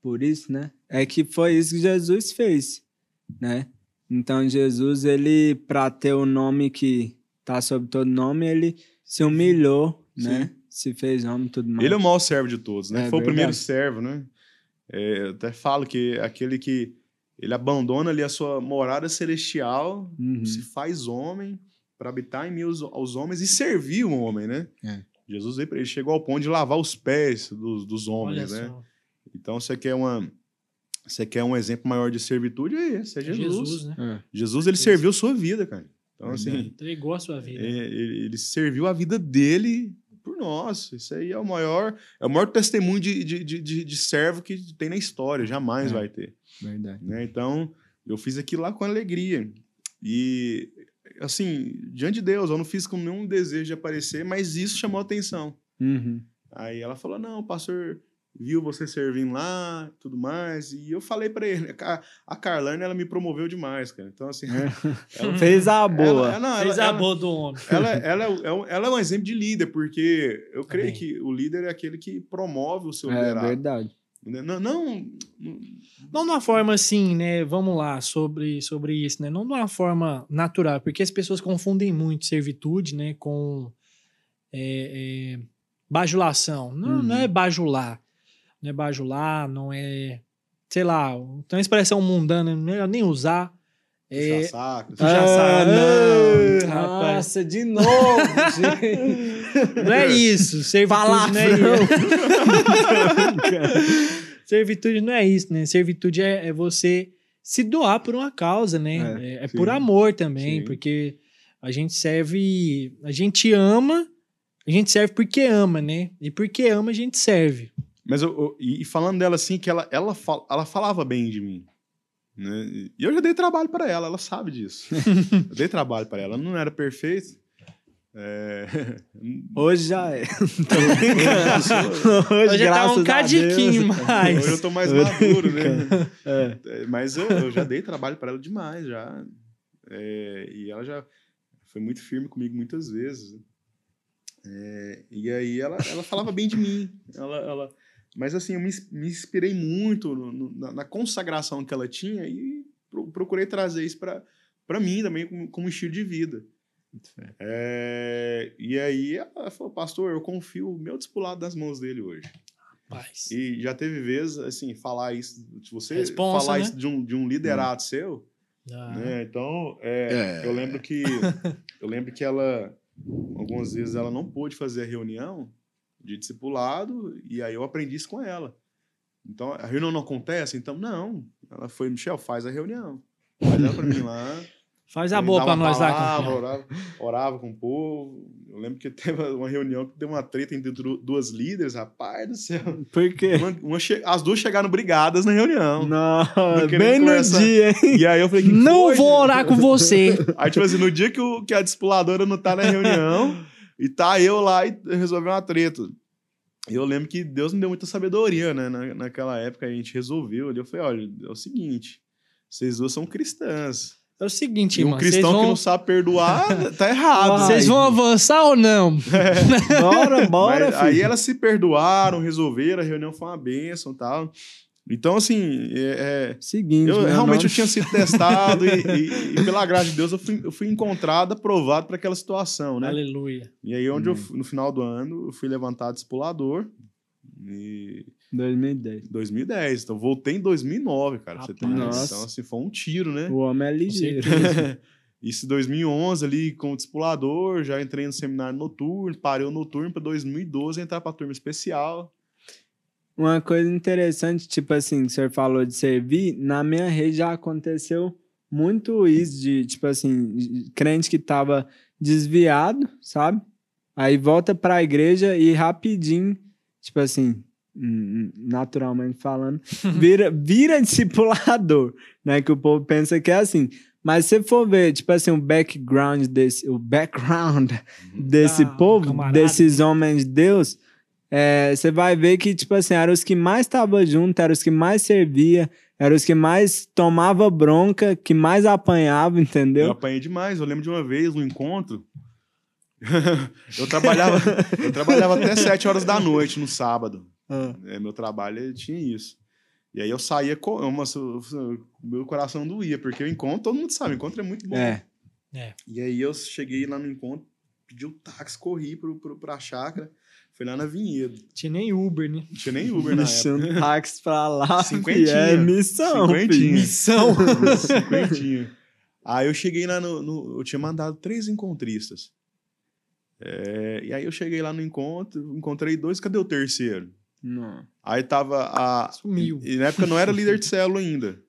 [SPEAKER 2] por isso, né? É que foi isso que Jesus fez, né? Então, Jesus, ele, para ter o nome que tá sobre todo nome, ele se humilhou, né? Se fez homem e tudo mais.
[SPEAKER 1] Ele é o maior servo de todos, né?
[SPEAKER 2] É
[SPEAKER 1] Foi o primeiro
[SPEAKER 2] verdade.
[SPEAKER 1] servo, né? É, eu até falo que é aquele que ele abandona ali a sua morada celestial,
[SPEAKER 2] Uhum.
[SPEAKER 1] se faz homem para habitar em meio aos, aos homens e servir o homem, né?
[SPEAKER 2] É.
[SPEAKER 1] Jesus ele chegou ao ponto de lavar os pés dos, dos
[SPEAKER 3] Olha
[SPEAKER 1] homens, né?
[SPEAKER 3] só.
[SPEAKER 1] Então você quer uma você quer um exemplo maior de servitude é esse, é Jesus.
[SPEAKER 3] Jesus,
[SPEAKER 1] Jesus,
[SPEAKER 3] né?
[SPEAKER 2] É.
[SPEAKER 1] ele
[SPEAKER 3] Isso.
[SPEAKER 1] serviu sua vida, cara. Então assim,
[SPEAKER 2] Verdade.
[SPEAKER 3] Entregou a sua vida.
[SPEAKER 1] é, ele, ele serviu a vida dele por nós. Isso aí é o maior, é o maior testemunho de, de, de, de, servo que tem na história, jamais
[SPEAKER 2] É.
[SPEAKER 1] vai ter.
[SPEAKER 2] Verdade.
[SPEAKER 1] né? Então, eu fiz aquilo lá com alegria. E, assim, diante de Deus, eu não fiz com nenhum desejo de aparecer, mas isso chamou atenção.
[SPEAKER 2] Uhum.
[SPEAKER 1] Aí ela falou: não, pastor viu você servindo lá, tudo mais. E eu falei pra ele: a a Carlane, ela me promoveu demais, cara. Então, assim. ela-
[SPEAKER 2] Fez a boa.
[SPEAKER 1] Ela, não, ela,
[SPEAKER 3] Fez a
[SPEAKER 1] ela-
[SPEAKER 3] boa do homem.
[SPEAKER 1] ela, ela é, é um- ela é um exemplo de líder, porque eu creio
[SPEAKER 3] Também.
[SPEAKER 1] que o líder é aquele que promove o seu
[SPEAKER 2] é
[SPEAKER 1] liderado.
[SPEAKER 2] verdade.
[SPEAKER 1] Não, não, não-
[SPEAKER 3] Não de uma forma assim, né? Vamos lá, sobre, sobre isso, né? Não de uma forma natural, porque as pessoas confundem muito servitude, né? Com é, é, bajulação. Não,
[SPEAKER 2] Uhum.
[SPEAKER 3] não é bajular. Não é bajular, não é. Sei lá, tem uma expressão mundana, melhor nem usar. É,
[SPEAKER 1] puxa saco.
[SPEAKER 3] Tu já sabe. Ah, rapaz.
[SPEAKER 2] Nossa, de novo, gente.
[SPEAKER 3] não é isso. Servitude não é isso. Servitude não é isso, né? Servitude é, é você se doar por uma causa, né?
[SPEAKER 2] É,
[SPEAKER 3] É, é por amor também,
[SPEAKER 1] Sim.
[SPEAKER 3] porque a gente serve, a gente ama, a gente serve porque ama, né? E porque ama a gente serve.
[SPEAKER 1] Mas eu, eu- e falando dela assim, que ela, ela, fal- ela falava bem de mim. Né? E eu já dei trabalho para ela, ela sabe disso. eu dei trabalho para ela. Não era perfeito. É...
[SPEAKER 2] Hoje já é. Hoje,
[SPEAKER 3] Hoje já tá um cadiquinho mais.
[SPEAKER 1] Hoje eu tô mais maduro, né?
[SPEAKER 2] É,
[SPEAKER 1] Mas eu, eu já dei trabalho para ela demais, já. É, e ela já foi muito firme comigo muitas vezes. É, e aí ela, ela falava bem de mim. Ela, ela, mas assim, eu me, me inspirei muito no- no- na, na consagração que ela tinha e pro- procurei trazer isso para mim também como, como estilo de vida. É, e aí ela falou, pastor, eu confio o meu discipulado nas mãos dele hoje.
[SPEAKER 3] Rapaz.
[SPEAKER 1] E já teve vezes, assim, falar isso, se você
[SPEAKER 3] Responsa,
[SPEAKER 1] falar
[SPEAKER 3] né?
[SPEAKER 1] isso de um, de um liderado seu,
[SPEAKER 3] Ah,
[SPEAKER 1] né? Então, é, eu lembro que eu lembro que ela algumas vezes ela não pôde fazer a reunião de discipulado e aí eu aprendi isso com ela. Então, a reunião não acontece, então não. Ela foi, Michel, faz a reunião. Faz ela pra mim lá.
[SPEAKER 3] Faz a boa pra nós lá.
[SPEAKER 1] palavra,
[SPEAKER 3] campeão.
[SPEAKER 1] orava, orava com o povo. Eu lembro que teve uma reunião que deu uma treta entre du- duas líderes, rapaz do céu.
[SPEAKER 2] Por quê?
[SPEAKER 1] Uma- uma che- as duas chegaram brigadas na reunião.
[SPEAKER 2] Não, bem no dia, hein?
[SPEAKER 1] E aí eu falei,
[SPEAKER 3] Não
[SPEAKER 1] foi,
[SPEAKER 3] vou
[SPEAKER 1] gente?
[SPEAKER 3] orar com você.
[SPEAKER 1] Aí, tipo assim, no dia que, o, que a discipuladora não tá na reunião, e tá eu lá e resolveu uma treta. Eu lembro que Deus me deu muita sabedoria, né? Na, naquela época a gente resolveu ali. Eu falei, olha, é o seguinte, vocês duas são cristãs.
[SPEAKER 3] É o seguinte,
[SPEAKER 1] E um
[SPEAKER 3] irmão. Vocês
[SPEAKER 1] cristão que
[SPEAKER 3] vão,
[SPEAKER 1] não sabe perdoar, tá errado.
[SPEAKER 3] Vocês vão avançar ou não?
[SPEAKER 2] Bora, bora,
[SPEAKER 1] Mas aí elas se perdoaram, resolveram, a reunião foi uma bênção e tal. Então, assim, é, é,
[SPEAKER 2] Seguinte,
[SPEAKER 1] Eu
[SPEAKER 2] meu
[SPEAKER 1] realmente
[SPEAKER 2] nome-
[SPEAKER 1] eu tinha sido testado e, e- e pela graça de Deus eu fui, eu fui encontrado, aprovado para aquela situação, né?
[SPEAKER 3] Aleluia.
[SPEAKER 1] E aí onde eu
[SPEAKER 2] Amém.
[SPEAKER 1] fui- no final do ano eu fui levantado discipulador em
[SPEAKER 2] 2010.
[SPEAKER 1] 2010. Então voltei em 2009, cara. pra Você tem
[SPEAKER 2] Rapaz.
[SPEAKER 1] noção, assim, foi um tiro, né?
[SPEAKER 2] O homem é ligeiro.
[SPEAKER 1] Isso em 2011 ali como discipulador, já entrei no seminário noturno, parei o noturno para 2012 entrar para turma especial.
[SPEAKER 2] Uma coisa interessante, tipo assim, que o senhor falou de servir, na minha rede já aconteceu muito isso de, tipo assim, crente que tava desviado, sabe? Aí volta pra igreja e rapidinho, tipo assim, naturalmente falando, vira, vira discipulador, né? Que o povo pensa que é assim. Mas se for ver, tipo assim, o background desse, o background desse
[SPEAKER 3] Ah,
[SPEAKER 2] povo,
[SPEAKER 3] camarada.
[SPEAKER 2] desses homens de Deus, é, você vai ver que, tipo assim, eram os que mais estavam juntos, eram os que mais servia, eram os que mais tomava bronca, que mais apanhava,
[SPEAKER 1] Eu
[SPEAKER 2] entendeu?
[SPEAKER 1] apanhei demais. Eu lembro de uma vez, um encontro. eu, trabalhava, eu trabalhava até 7 horas da noite no sábado. É, meu trabalho tinha isso. E aí eu saía com. Meu coração doía, porque o encontro, todo mundo sabe, o encontro é muito bom.
[SPEAKER 2] É.
[SPEAKER 1] E aí eu cheguei lá no encontro, pedi o táxi, corri pro, pro, pra chácara, fui lá na Vinhedo.
[SPEAKER 3] Tinha nem Uber, né?
[SPEAKER 1] Não tinha nem Uber na
[SPEAKER 2] Deixando
[SPEAKER 1] época.
[SPEAKER 2] táxi pra lá,
[SPEAKER 1] Cinquentinha.
[SPEAKER 2] que é missão,
[SPEAKER 1] Cinquentinha.
[SPEAKER 3] Missão.
[SPEAKER 1] Cinquentinha. Aí eu cheguei lá no, no- Eu tinha mandado três encontristas. É, e aí eu cheguei lá no encontro, encontrei dois, cadê o terceiro?
[SPEAKER 2] Não.
[SPEAKER 1] Aí tava a.
[SPEAKER 3] Sumiu.
[SPEAKER 1] E na época eu não era líder de célula ainda.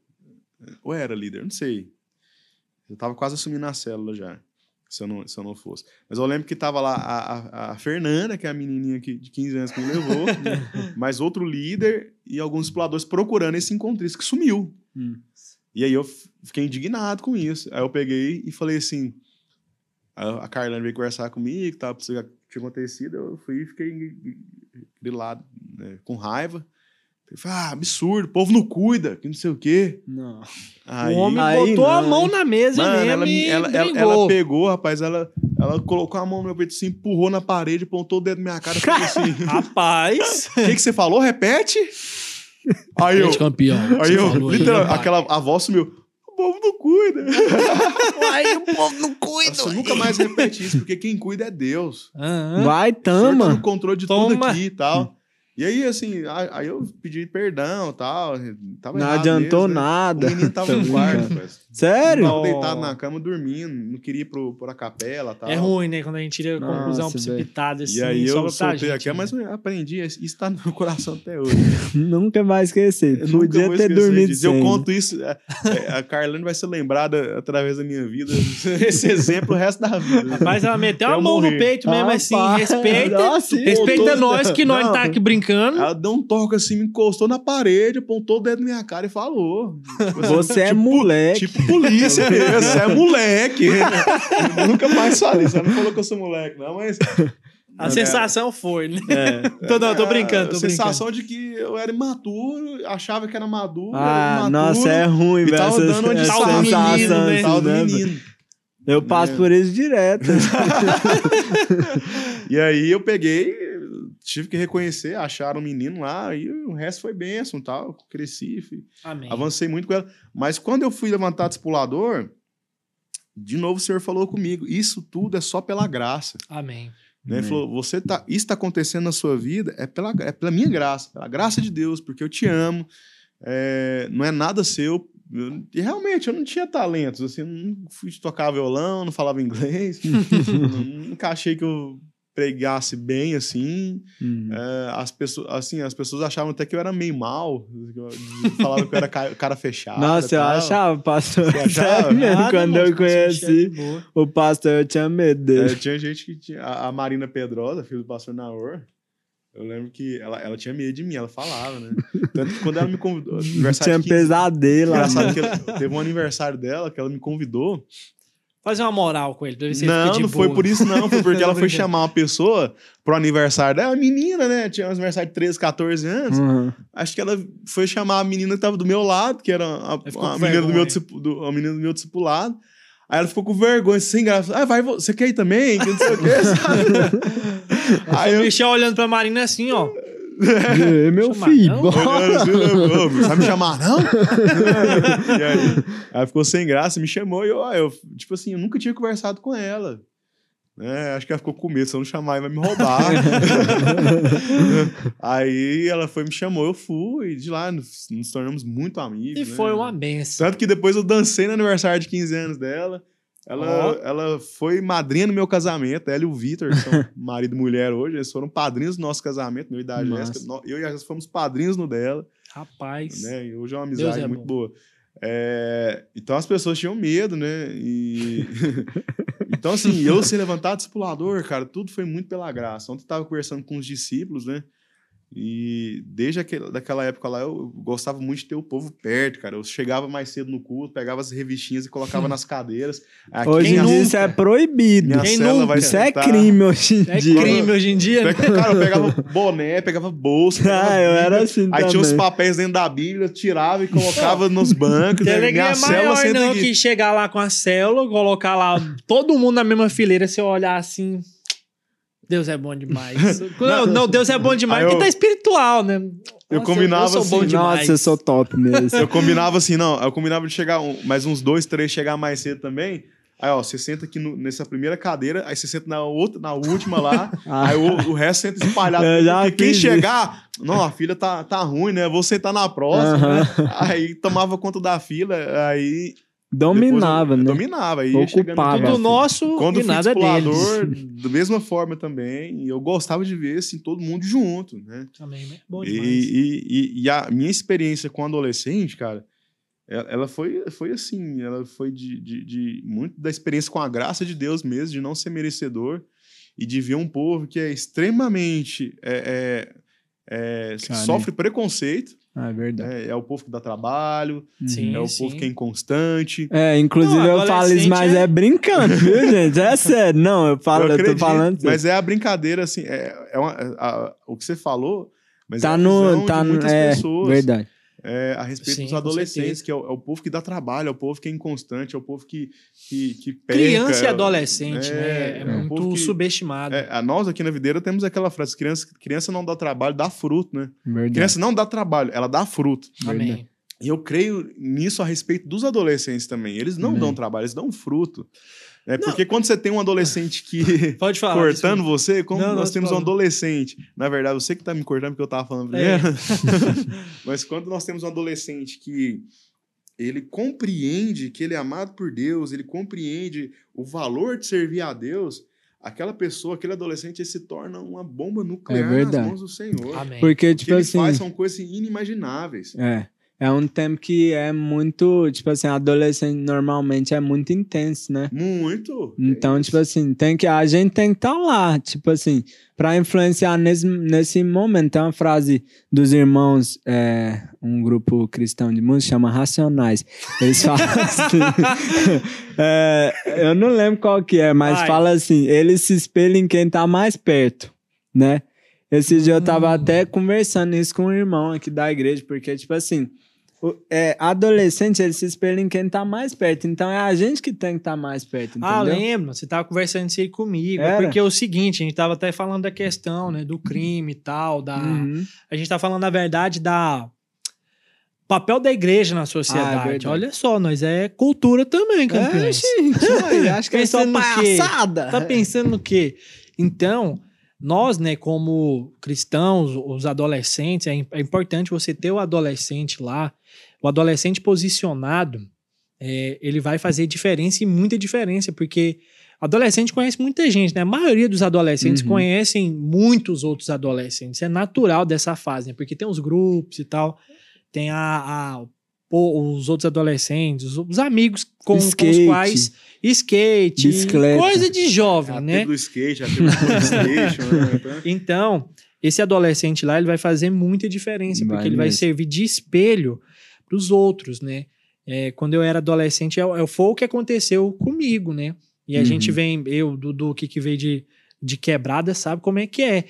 [SPEAKER 1] Ou era líder, não sei. Eu tava quase assumindo a célula já. Se eu não, se eu não fosse. Mas eu lembro que tava lá a, a, a Fernanda, que é a menininha que, de 15 anos que me levou, mais outro líder e alguns exploradores procurando esse encontrista que sumiu.
[SPEAKER 2] Hum.
[SPEAKER 1] E aí eu fiquei indignado com isso. Aí eu peguei e falei assim. A a Carlane veio conversar comigo, que tinha acontecido. Eu fui e fiquei grilado, né, com raiva. Eu falei, ah, absurdo, o povo não cuida, que não sei o quê.
[SPEAKER 2] Não.
[SPEAKER 1] Aí,
[SPEAKER 3] o homem
[SPEAKER 2] Aí
[SPEAKER 3] botou a
[SPEAKER 2] não,
[SPEAKER 3] mão
[SPEAKER 2] hein?
[SPEAKER 3] na mesa
[SPEAKER 1] Mano,
[SPEAKER 3] mesmo
[SPEAKER 1] ela,
[SPEAKER 3] e
[SPEAKER 1] ela, ela, ela pegou, rapaz, ela, ela colocou a mão no meu peito assim, empurrou na parede, apontou o dedo na minha cara e falou assim:
[SPEAKER 3] Rapaz,
[SPEAKER 1] O que, que você falou? Repete? Aí eu,
[SPEAKER 3] campeão.
[SPEAKER 1] aí
[SPEAKER 3] você
[SPEAKER 1] eu,
[SPEAKER 3] falou aí,
[SPEAKER 1] literal, aquela a voz sumiu. O povo não cuida.
[SPEAKER 3] Aí o povo não cuida.
[SPEAKER 1] Você nunca mais repete isso, porque quem cuida é Deus.
[SPEAKER 2] Vai,
[SPEAKER 1] O Senhor tá no
[SPEAKER 2] tama.
[SPEAKER 1] controle de tudo
[SPEAKER 3] Toma.
[SPEAKER 1] aqui e tal. E aí, assim, a- aí eu pedi perdão e tal. Tava
[SPEAKER 2] Não adiantou
[SPEAKER 1] mesmo, né?
[SPEAKER 2] nada.
[SPEAKER 1] O menino tava
[SPEAKER 2] Tô
[SPEAKER 1] no quarto.
[SPEAKER 2] Sério?
[SPEAKER 1] Tava deitado na cama dormindo, não queria ir pro, pra capela e tal.
[SPEAKER 3] É ruim, né? Quando a gente tira a conclusão precipitada assim.
[SPEAKER 1] E aí eu soltei aqui,
[SPEAKER 3] né?
[SPEAKER 1] mas eu aprendi, isso tá no meu coração até hoje.
[SPEAKER 2] Nunca mais esquecer.
[SPEAKER 1] Eu
[SPEAKER 2] Podia ter
[SPEAKER 1] esquecer
[SPEAKER 2] dormido
[SPEAKER 1] disso. Eu conto isso, é, é, a Carlane vai ser lembrada através da minha vida, esse exemplo o resto da vida.
[SPEAKER 3] Rapaz, ela meteu a mão no
[SPEAKER 1] morrer.
[SPEAKER 3] peito mesmo, assim.
[SPEAKER 2] Rapaz,
[SPEAKER 3] Respeita.
[SPEAKER 2] nossa,
[SPEAKER 3] respeita nós que nós tá aqui brincando.
[SPEAKER 1] Ela deu um toque assim, me encostou na parede, apontou o dedo na minha cara e falou. Tipo
[SPEAKER 2] Você é
[SPEAKER 1] tipo-
[SPEAKER 2] moleque.
[SPEAKER 1] Tipo polícia mesmo, você é moleque. Eu nunca mais falei, você não falou que eu sou moleque, não, mas.
[SPEAKER 3] A sensação foi, né?
[SPEAKER 2] É.
[SPEAKER 3] Tô, não, tô brincando,
[SPEAKER 1] A
[SPEAKER 3] tô
[SPEAKER 1] sensação de que eu era imaturo, achava que era maduro.
[SPEAKER 2] Ah,
[SPEAKER 1] era imaturo,
[SPEAKER 2] nossa, é ruim, velho.
[SPEAKER 1] tava dando onde
[SPEAKER 2] essa
[SPEAKER 3] tava menino,
[SPEAKER 2] sensação,
[SPEAKER 3] né?
[SPEAKER 2] assim,
[SPEAKER 1] Tal do
[SPEAKER 2] né,
[SPEAKER 1] menino.
[SPEAKER 2] Eu passo
[SPEAKER 1] É.
[SPEAKER 2] por isso direto.
[SPEAKER 1] E aí eu peguei, tive que reconhecer, acharam um menino lá, e o resto foi bênção tal. Cresci, fui, avancei muito com ela. Mas quando eu fui levantar discipulador, de novo o Senhor falou comigo: isso tudo é só pela graça.
[SPEAKER 3] Amém.
[SPEAKER 1] Né? Ele falou: você tá, isso está acontecendo na sua vida é pela, é pela minha graça, pela graça de Deus, porque eu te amo. é, não é nada seu. Eu- e realmente eu não tinha talentos, assim, não fui tocar violão, não falava inglês, nunca achei que eu pregasse bem assim.
[SPEAKER 2] Hum.
[SPEAKER 1] É, as pessoas, assim, as pessoas achavam até que eu era meio mal, falavam que eu era ca- cara fechado.
[SPEAKER 2] Nossa, eu achava, pastor.
[SPEAKER 1] Você achava?
[SPEAKER 2] Sério quando eu
[SPEAKER 3] passou um
[SPEAKER 2] conheci o pastor, eu tinha medo
[SPEAKER 1] É,
[SPEAKER 2] dele.
[SPEAKER 1] tinha gente que tinha. A, a Marina Pedrosa, filha do pastor Naor, eu lembro que ela, ela tinha medo de mim, ela falava, né? Tanto que quando ela me convidou.
[SPEAKER 2] Tinha
[SPEAKER 1] de 15
[SPEAKER 2] pesadelo.
[SPEAKER 1] Engraçado
[SPEAKER 2] né?
[SPEAKER 1] que ela- teve um aniversário dela que ela me convidou.
[SPEAKER 3] Fazer uma moral com ele. pra ver se ele
[SPEAKER 1] não,
[SPEAKER 3] fica de
[SPEAKER 1] não foi
[SPEAKER 3] boa.
[SPEAKER 1] por isso, não. Foi porque ela foi chamar uma pessoa pro aniversário dela. Uma menina, né? Tinha um aniversário de 13, 14 anos.
[SPEAKER 2] Uhum.
[SPEAKER 1] Acho que ela foi chamar a menina que tava do meu lado, que era a, a
[SPEAKER 3] com
[SPEAKER 1] menina do meu, do, a menina do meu discipulado. Aí ela ficou com vergonha, sem graça. Ah, vai, você quer ir também? Que não sei o quê, sabe? Aí
[SPEAKER 3] O
[SPEAKER 1] eu
[SPEAKER 3] Michel olhando pra Marina assim, ó.
[SPEAKER 2] Ê, Meu filho,
[SPEAKER 3] não?
[SPEAKER 2] bora.
[SPEAKER 1] né, "Ô, vai me chamar, não? e aí, ela ficou sem graça, me chamou e eu, ó, eu, tipo assim, eu nunca tinha conversado com ela. né? acho que ela ficou com medo, se eu não chamar, ele vai me roubar. aí ela foi, me chamou, eu fui, e de lá nos, nos tornamos muito amigos.
[SPEAKER 3] E
[SPEAKER 1] né?
[SPEAKER 3] foi uma benção.
[SPEAKER 1] Tanto que depois eu dancei no aniversário de 15 anos dela. Ela,
[SPEAKER 3] Ó.
[SPEAKER 1] ela foi madrinha no meu casamento, ela e o Vitor, que são marido e mulher hoje, eles foram padrinhos do nosso casamento, meu e da. Jéssica. Eu e a Jéssica fomos padrinhos no dela,
[SPEAKER 3] Rapaz.
[SPEAKER 1] né? E hoje é uma
[SPEAKER 3] Deus
[SPEAKER 1] amizade
[SPEAKER 3] é
[SPEAKER 1] muito
[SPEAKER 3] bom.
[SPEAKER 1] boa. É, então as pessoas tinham medo, né? E... então, assim, eu ser levantado discipulador, cara, tudo foi muito pela graça. Ontem eu tava conversando com os discípulos, né? E desde aquele, daquela época lá, eu gostava muito de ter o povo perto, cara. Eu chegava mais cedo no culto, pegava as revistinhas e colocava nas cadeiras. Aqui
[SPEAKER 2] Hoje em dia isso é proibido.
[SPEAKER 1] minha
[SPEAKER 3] Quem nunca?
[SPEAKER 1] vai
[SPEAKER 2] Isso é crime hoje em
[SPEAKER 3] É
[SPEAKER 2] dia.
[SPEAKER 3] crime hoje em dia. né?
[SPEAKER 1] Pega- Cara, eu pegava boné, pegava bolsa. pegava
[SPEAKER 2] Ah, eu
[SPEAKER 1] Bíblia,
[SPEAKER 2] era assim
[SPEAKER 1] Aí tinha os
[SPEAKER 2] também.
[SPEAKER 1] papéis dentro da Bíblia, tirava e colocava nos bancos.
[SPEAKER 3] Que
[SPEAKER 1] né? Minha
[SPEAKER 3] é
[SPEAKER 1] célula
[SPEAKER 3] maior, não, que chegar lá com a célula, colocar lá todo mundo na mesma fileira, você olhar assim. Deus é bom demais. não, não, Deus é bom demais, porque
[SPEAKER 1] eu-
[SPEAKER 3] tá espiritual, né?
[SPEAKER 1] Eu combinava
[SPEAKER 3] eu sou bom
[SPEAKER 1] assim,
[SPEAKER 3] demais.
[SPEAKER 2] Nossa, eu sou top mesmo.
[SPEAKER 1] Eu combinava assim, não, eu combinava de chegar um- mais uns dois, três, chegar mais cedo também. Aí, ó, você senta aqui no- nessa primeira cadeira, aí você senta na outra, na última lá,
[SPEAKER 2] Ah.
[SPEAKER 1] aí o, o resto senta espalhado.
[SPEAKER 2] Já
[SPEAKER 1] porque quem chegar, não, a fila tá, tá ruim, né? Vou sentar na próxima.
[SPEAKER 2] Aham.
[SPEAKER 1] né? Aí tomava conta da fila, aí.
[SPEAKER 2] Dominava,
[SPEAKER 1] depois
[SPEAKER 2] né?
[SPEAKER 1] Dominava. Chegando
[SPEAKER 2] Ocupava.
[SPEAKER 3] Tudo
[SPEAKER 1] ó,
[SPEAKER 3] nosso
[SPEAKER 1] Quando
[SPEAKER 3] e nada
[SPEAKER 1] discipulador,
[SPEAKER 3] deles.
[SPEAKER 1] da mesma forma também, e eu gostava de ver assim, todo mundo junto, né?
[SPEAKER 3] Também, né? Bom
[SPEAKER 1] E,
[SPEAKER 3] demais.
[SPEAKER 1] e, e- e a minha experiência com adolescente, cara, ela foi, foi assim, ela foi de, de, de muito da experiência com a graça de Deus mesmo, de não ser merecedor e de ver um povo que é extremamente é, é, é, sofre preconceito,
[SPEAKER 2] é verdade.
[SPEAKER 1] é, é o povo que dá trabalho,
[SPEAKER 3] Sim,
[SPEAKER 1] é o
[SPEAKER 3] sim.
[SPEAKER 1] povo que é inconstante.
[SPEAKER 2] É, inclusive
[SPEAKER 3] Não,
[SPEAKER 2] eu falo isso, mas
[SPEAKER 3] é-
[SPEAKER 2] é... brincando, viu, gente? É sério. Não, eu falo,
[SPEAKER 1] Eu
[SPEAKER 2] eu, tô
[SPEAKER 1] acredito,
[SPEAKER 2] falando.
[SPEAKER 1] mas é a brincadeira, assim, é, é uma- a- o que você falou, mas é
[SPEAKER 2] tá
[SPEAKER 1] a
[SPEAKER 2] no.
[SPEAKER 1] visão
[SPEAKER 2] Tá
[SPEAKER 1] de
[SPEAKER 2] no.
[SPEAKER 1] muitas
[SPEAKER 2] É,
[SPEAKER 1] pessoas.
[SPEAKER 2] verdade.
[SPEAKER 1] É, a respeito
[SPEAKER 3] Sim,
[SPEAKER 1] dos adolescentes, que é o, é o povo que dá trabalho, é o povo que é inconstante, é o povo que, que, que peca,
[SPEAKER 3] Criança e
[SPEAKER 1] é-
[SPEAKER 3] adolescente, né? É,
[SPEAKER 1] é um
[SPEAKER 3] muito
[SPEAKER 1] que-
[SPEAKER 3] subestimado.
[SPEAKER 1] É, a nós aqui na Videira temos aquela frase: criança, criança não dá trabalho, dá fruto, né?
[SPEAKER 2] Verdade.
[SPEAKER 1] Criança não dá trabalho, ela dá fruto.
[SPEAKER 3] Amém.
[SPEAKER 1] E eu creio nisso a respeito dos adolescentes também. Eles não
[SPEAKER 2] Amém.
[SPEAKER 1] dão trabalho, eles dão fruto. É, porque quando você tem um adolescente que.
[SPEAKER 3] Pode falar.
[SPEAKER 1] cortando você, como
[SPEAKER 3] Não,
[SPEAKER 1] nós
[SPEAKER 3] não,
[SPEAKER 1] temos um adolescente. Na verdade, você que tá me cortando porque eu tava falando
[SPEAKER 3] É.
[SPEAKER 1] primeiro. Mas quando nós temos um adolescente que ele compreende que ele é amado por Deus, ele compreende o valor de servir a Deus, aquela pessoa, aquele adolescente, ele se torna uma bomba nuclear nas
[SPEAKER 2] verdade.
[SPEAKER 1] mãos do Senhor.
[SPEAKER 3] Amém.
[SPEAKER 2] Porque,
[SPEAKER 1] O que
[SPEAKER 2] tipo
[SPEAKER 1] ele
[SPEAKER 2] assim.
[SPEAKER 1] faz são coisas inimagináveis.
[SPEAKER 2] É. É um tempo que é muito. Tipo assim, adolescente normalmente é muito intenso, né?
[SPEAKER 1] Muito.
[SPEAKER 2] Então,
[SPEAKER 1] É
[SPEAKER 2] tipo assim, tem que, a gente tem que estar lá, tipo assim, para influenciar nesse, nesse momento. Tem uma frase dos irmãos, é, um grupo cristão de música, chama Racionais. Eles falam assim, é, eu não lembro qual que é, mas
[SPEAKER 3] Vai.
[SPEAKER 2] fala assim, eles se espelham em quem tá mais perto, né? Esse dia eu tava
[SPEAKER 3] Hum.
[SPEAKER 2] até conversando isso com um irmão aqui da igreja, porque, tipo assim, é, adolescente, ele se espelha em quem tá mais perto. Então é a gente que tem que estar mais perto, entendeu?
[SPEAKER 3] Ah, lembro. Você tava conversando isso aí comigo.
[SPEAKER 2] Era?
[SPEAKER 3] Porque é o seguinte, a gente tava até falando da questão, né? Do crime e tal, da...
[SPEAKER 2] Uhum.
[SPEAKER 3] A gente tá falando, na verdade, da... papel da igreja na
[SPEAKER 2] Ah, é
[SPEAKER 3] sociedade. Olha só, nós é cultura também,
[SPEAKER 2] É,
[SPEAKER 3] Campinas.
[SPEAKER 2] gente, acho que é só palhaçada.
[SPEAKER 3] Tá pensando no quê? Então, nós, né, como cristãos, os adolescentes, é, é importante você ter o adolescente lá, o adolescente posicionado, é, ele vai fazer diferença e muita diferença, porque adolescente conhece muita gente, né? A maioria dos adolescentes
[SPEAKER 2] Uhum.
[SPEAKER 3] conhecem muitos outros adolescentes. É natural dessa fase, né? Porque tem os grupos e tal, tem a, a- os outros adolescentes, os, os amigos com, com os
[SPEAKER 2] Skate.
[SPEAKER 3] quais skate,
[SPEAKER 2] Bicicleta.
[SPEAKER 3] coisa de jovem,
[SPEAKER 1] A
[SPEAKER 3] né?
[SPEAKER 1] do skate, a do né? Então,
[SPEAKER 3] Então, esse adolescente lá, ele vai fazer muita diferença,
[SPEAKER 2] Vai
[SPEAKER 3] porque ele vai servir de espelho para os outros, né? É, quando eu era adolescente, é, é, foi o que aconteceu comigo, né? E a
[SPEAKER 2] Uhum.
[SPEAKER 3] gente vem, eu, Dudu, que, que veio de, de quebrada, sabe como é que é.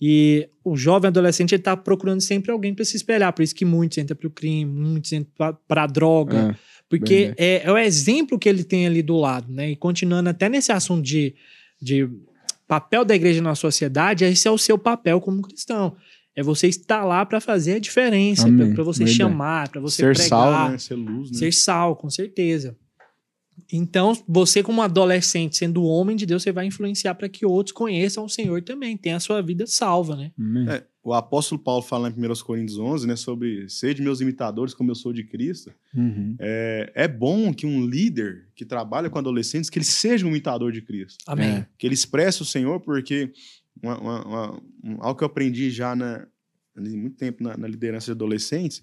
[SPEAKER 3] E o jovem adolescente, ele tá procurando sempre alguém para se espelhar. Por isso que muitos entram pro crime, muitos entram pra, a droga.
[SPEAKER 2] É,
[SPEAKER 3] Porque é, é o exemplo que ele tem ali do lado, né? E continuando até nesse assunto de, de papel da igreja na sociedade, esse é o seu papel como cristão. É você estar lá para fazer a diferença, para você
[SPEAKER 2] Verdade.
[SPEAKER 3] chamar, para você
[SPEAKER 1] ser
[SPEAKER 3] pregar,
[SPEAKER 1] sal, né? Ser luz, né?
[SPEAKER 3] ser sal, com certeza. Então, você como adolescente, sendo homem de Deus, você vai influenciar para que outros conheçam o Senhor também, tenha a sua vida salva, né?
[SPEAKER 1] É, o apóstolo Paulo fala em 1 Coríntios 11, né, sobre ser de meus imitadores como eu sou de Cristo.
[SPEAKER 2] Uhum.
[SPEAKER 1] É, é bom que um líder que trabalha com adolescentes, que ele seja um imitador de Cristo.
[SPEAKER 3] Amém.
[SPEAKER 2] É.
[SPEAKER 1] Que ele expresse o Senhor, porque uma- uma- uma- um- algo que eu aprendi já na, há muito tempo na, na liderança de adolescentes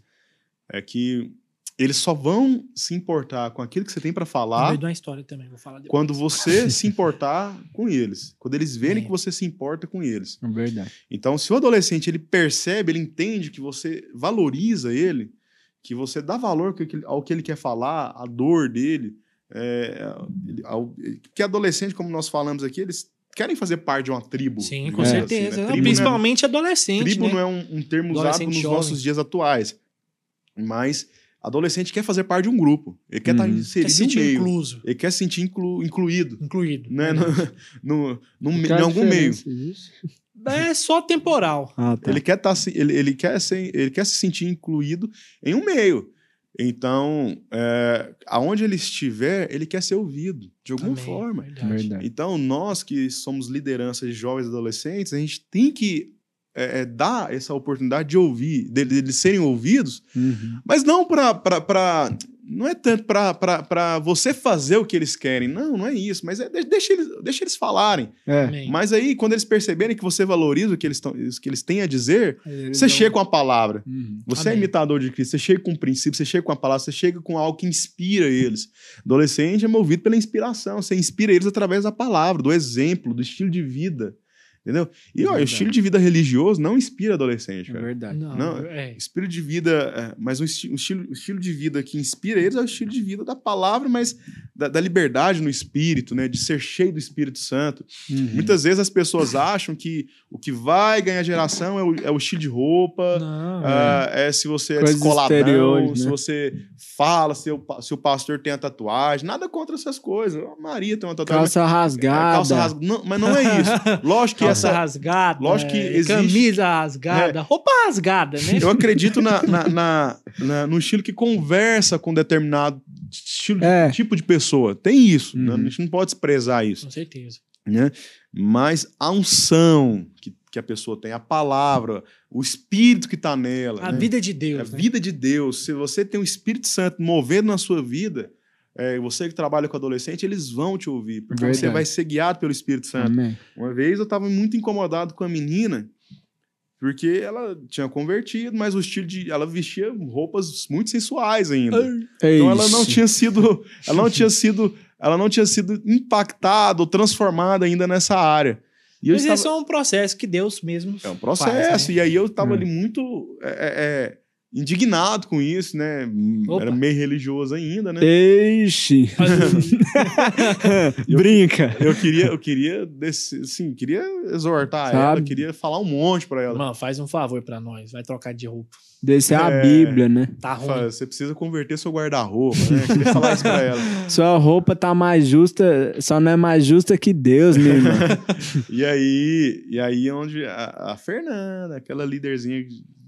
[SPEAKER 1] é que eles só vão se importar com aquilo que você tem para falar
[SPEAKER 3] de uma história também, vou falar depois.
[SPEAKER 1] quando você se importar com eles. Quando eles verem
[SPEAKER 3] É.
[SPEAKER 1] que você se importa com eles.
[SPEAKER 2] É verdade.
[SPEAKER 1] Então, se o adolescente ele percebe, ele entende que você valoriza ele, que você dá valor ao que- que ele quer falar, a dor dele, é, ao- porque adolescente, como nós falamos aqui, eles querem fazer parte de uma tribo.
[SPEAKER 3] Sim, com
[SPEAKER 1] digamos
[SPEAKER 3] certeza.
[SPEAKER 1] assim, né?
[SPEAKER 3] Não
[SPEAKER 1] é-
[SPEAKER 3] principalmente adolescente,
[SPEAKER 1] tribo
[SPEAKER 3] né?
[SPEAKER 1] não é um, um termo usado nos
[SPEAKER 3] jovem.
[SPEAKER 1] nossos dias atuais, mas adolescente quer fazer parte de um grupo, ele quer estar
[SPEAKER 2] Uhum.
[SPEAKER 3] Quer
[SPEAKER 1] inserido
[SPEAKER 3] se sentir
[SPEAKER 1] meio,
[SPEAKER 3] incluso,
[SPEAKER 1] ele quer se sentir inclu- incluído,
[SPEAKER 3] incluído.
[SPEAKER 1] né? No, no, no- em algum meio.
[SPEAKER 2] diferença disso?
[SPEAKER 3] É só temporal.
[SPEAKER 2] Ah, tá.
[SPEAKER 1] Ele quer tá, se- ele, ele quer ser, ele quer se sentir incluído em um meio. Então, é, aonde ele estiver, ele quer ser ouvido de alguma
[SPEAKER 3] Amém.
[SPEAKER 1] forma.
[SPEAKER 3] Verdade.
[SPEAKER 2] Verdade.
[SPEAKER 1] Então, nós que somos liderança de jovens e adolescentes, a gente tem que é, é, dar essa oportunidade de ouvir, deles de, serem ouvidos,
[SPEAKER 2] Uhum.
[SPEAKER 1] mas não para não é tanto para você fazer o que eles querem. Não, não é isso. Mas é, deixa, eles, deixa eles falarem.
[SPEAKER 2] É.
[SPEAKER 1] Mas aí, quando eles perceberem que você valoriza o que eles, tão, o que eles têm a dizer,
[SPEAKER 2] Eles
[SPEAKER 1] você
[SPEAKER 2] não-
[SPEAKER 1] chega com a palavra.
[SPEAKER 2] Uhum.
[SPEAKER 1] Você é
[SPEAKER 3] Amém.
[SPEAKER 1] imitador de Cristo, você chega com um princípio, você chega com a palavra, você chega com algo que inspira eles. Adolescente é movido pela inspiração, você inspira eles através da palavra, do exemplo, do estilo de vida. Entendeu? E olha, o
[SPEAKER 2] Verdade.
[SPEAKER 1] estilo de vida religioso não inspira adolescente,
[SPEAKER 2] É
[SPEAKER 1] cara.
[SPEAKER 2] verdade.
[SPEAKER 3] Não,
[SPEAKER 1] Não,
[SPEAKER 3] é.
[SPEAKER 1] Espírito de vida, é, mas o, esti- o estilo, o estilo de vida que inspira eles é o estilo de vida da palavra, mas da, da liberdade no espírito, né? De ser cheio do Espírito Santo.
[SPEAKER 2] Uhum.
[SPEAKER 1] Muitas vezes as pessoas acham que o que vai ganhar geração é o, é o estilo de roupa,
[SPEAKER 3] Não,
[SPEAKER 1] ah, é se você é
[SPEAKER 2] Coisas
[SPEAKER 1] descoladão,
[SPEAKER 2] exteriores,
[SPEAKER 1] se
[SPEAKER 2] né?
[SPEAKER 1] você fala, se o, se o pastor tem a tatuagem, nada contra essas coisas. A Maria tem uma tatuagem.
[SPEAKER 2] Calça rasgada.
[SPEAKER 1] calça rasgada. Não, mas não é isso. Lógico que
[SPEAKER 3] Calça rasgada,
[SPEAKER 1] lógico que
[SPEAKER 3] é,
[SPEAKER 1] existe- É.
[SPEAKER 3] camisa rasgada, roupa rasgada, né?
[SPEAKER 1] Eu acredito na, na, na- na- no estilo que conversa com determinado estilo,
[SPEAKER 2] É.
[SPEAKER 1] tipo de pessoa. Tem isso. né?
[SPEAKER 2] Uhum.
[SPEAKER 1] A gente não pode desprezar isso.
[SPEAKER 3] Com certeza.
[SPEAKER 1] né? Mas a unção que, que a pessoa tem, a palavra, o espírito que está nela.
[SPEAKER 3] A
[SPEAKER 1] né?
[SPEAKER 3] vida de
[SPEAKER 1] a
[SPEAKER 3] Deus, né?
[SPEAKER 1] vida de Deus. Se você tem o Espírito Santo movendo na sua vida, é, você que trabalha com adolescente, eles vão te ouvir, porque você
[SPEAKER 2] Verdade.
[SPEAKER 1] vai ser guiado pelo Espírito Santo.
[SPEAKER 2] Amém.
[SPEAKER 1] Uma vez eu estava muito incomodado com a menina, porque ela tinha convertido, mas o estilo de. Ela vestia roupas muito sensuais ainda. Então ela não tinha sido. Ela não tinha sido. Ela não tinha sido impactada ou transformada ainda nessa área. E
[SPEAKER 3] Mas
[SPEAKER 1] estava,
[SPEAKER 3] esse é um processo que Deus mesmo
[SPEAKER 1] é um processo.
[SPEAKER 3] faz, né?
[SPEAKER 1] E aí eu estava
[SPEAKER 2] Hum.
[SPEAKER 1] ali muito é, é, é, indignado com isso, né?
[SPEAKER 3] Opa.
[SPEAKER 1] Era meio religioso ainda, né?
[SPEAKER 2] Ixi. Brinca.
[SPEAKER 1] Eu queria, eu queria, desse, assim, queria exortar
[SPEAKER 2] Sabe?
[SPEAKER 1] ela, queria falar um monte pra ela.
[SPEAKER 3] Mano, faz um favor pra nós. Vai trocar de roupa.
[SPEAKER 2] Desse é a
[SPEAKER 1] É.
[SPEAKER 2] Bíblia, né?
[SPEAKER 3] Tá ruim.
[SPEAKER 1] Fala, Você precisa converter seu guarda-roupa, né? Eu queria falar isso pra ela.
[SPEAKER 2] Sua roupa tá mais justa, só não é mais justa que Deus, meu irmão.
[SPEAKER 1] E aí, e aí é onde a, a Fernanda, aquela líderzinha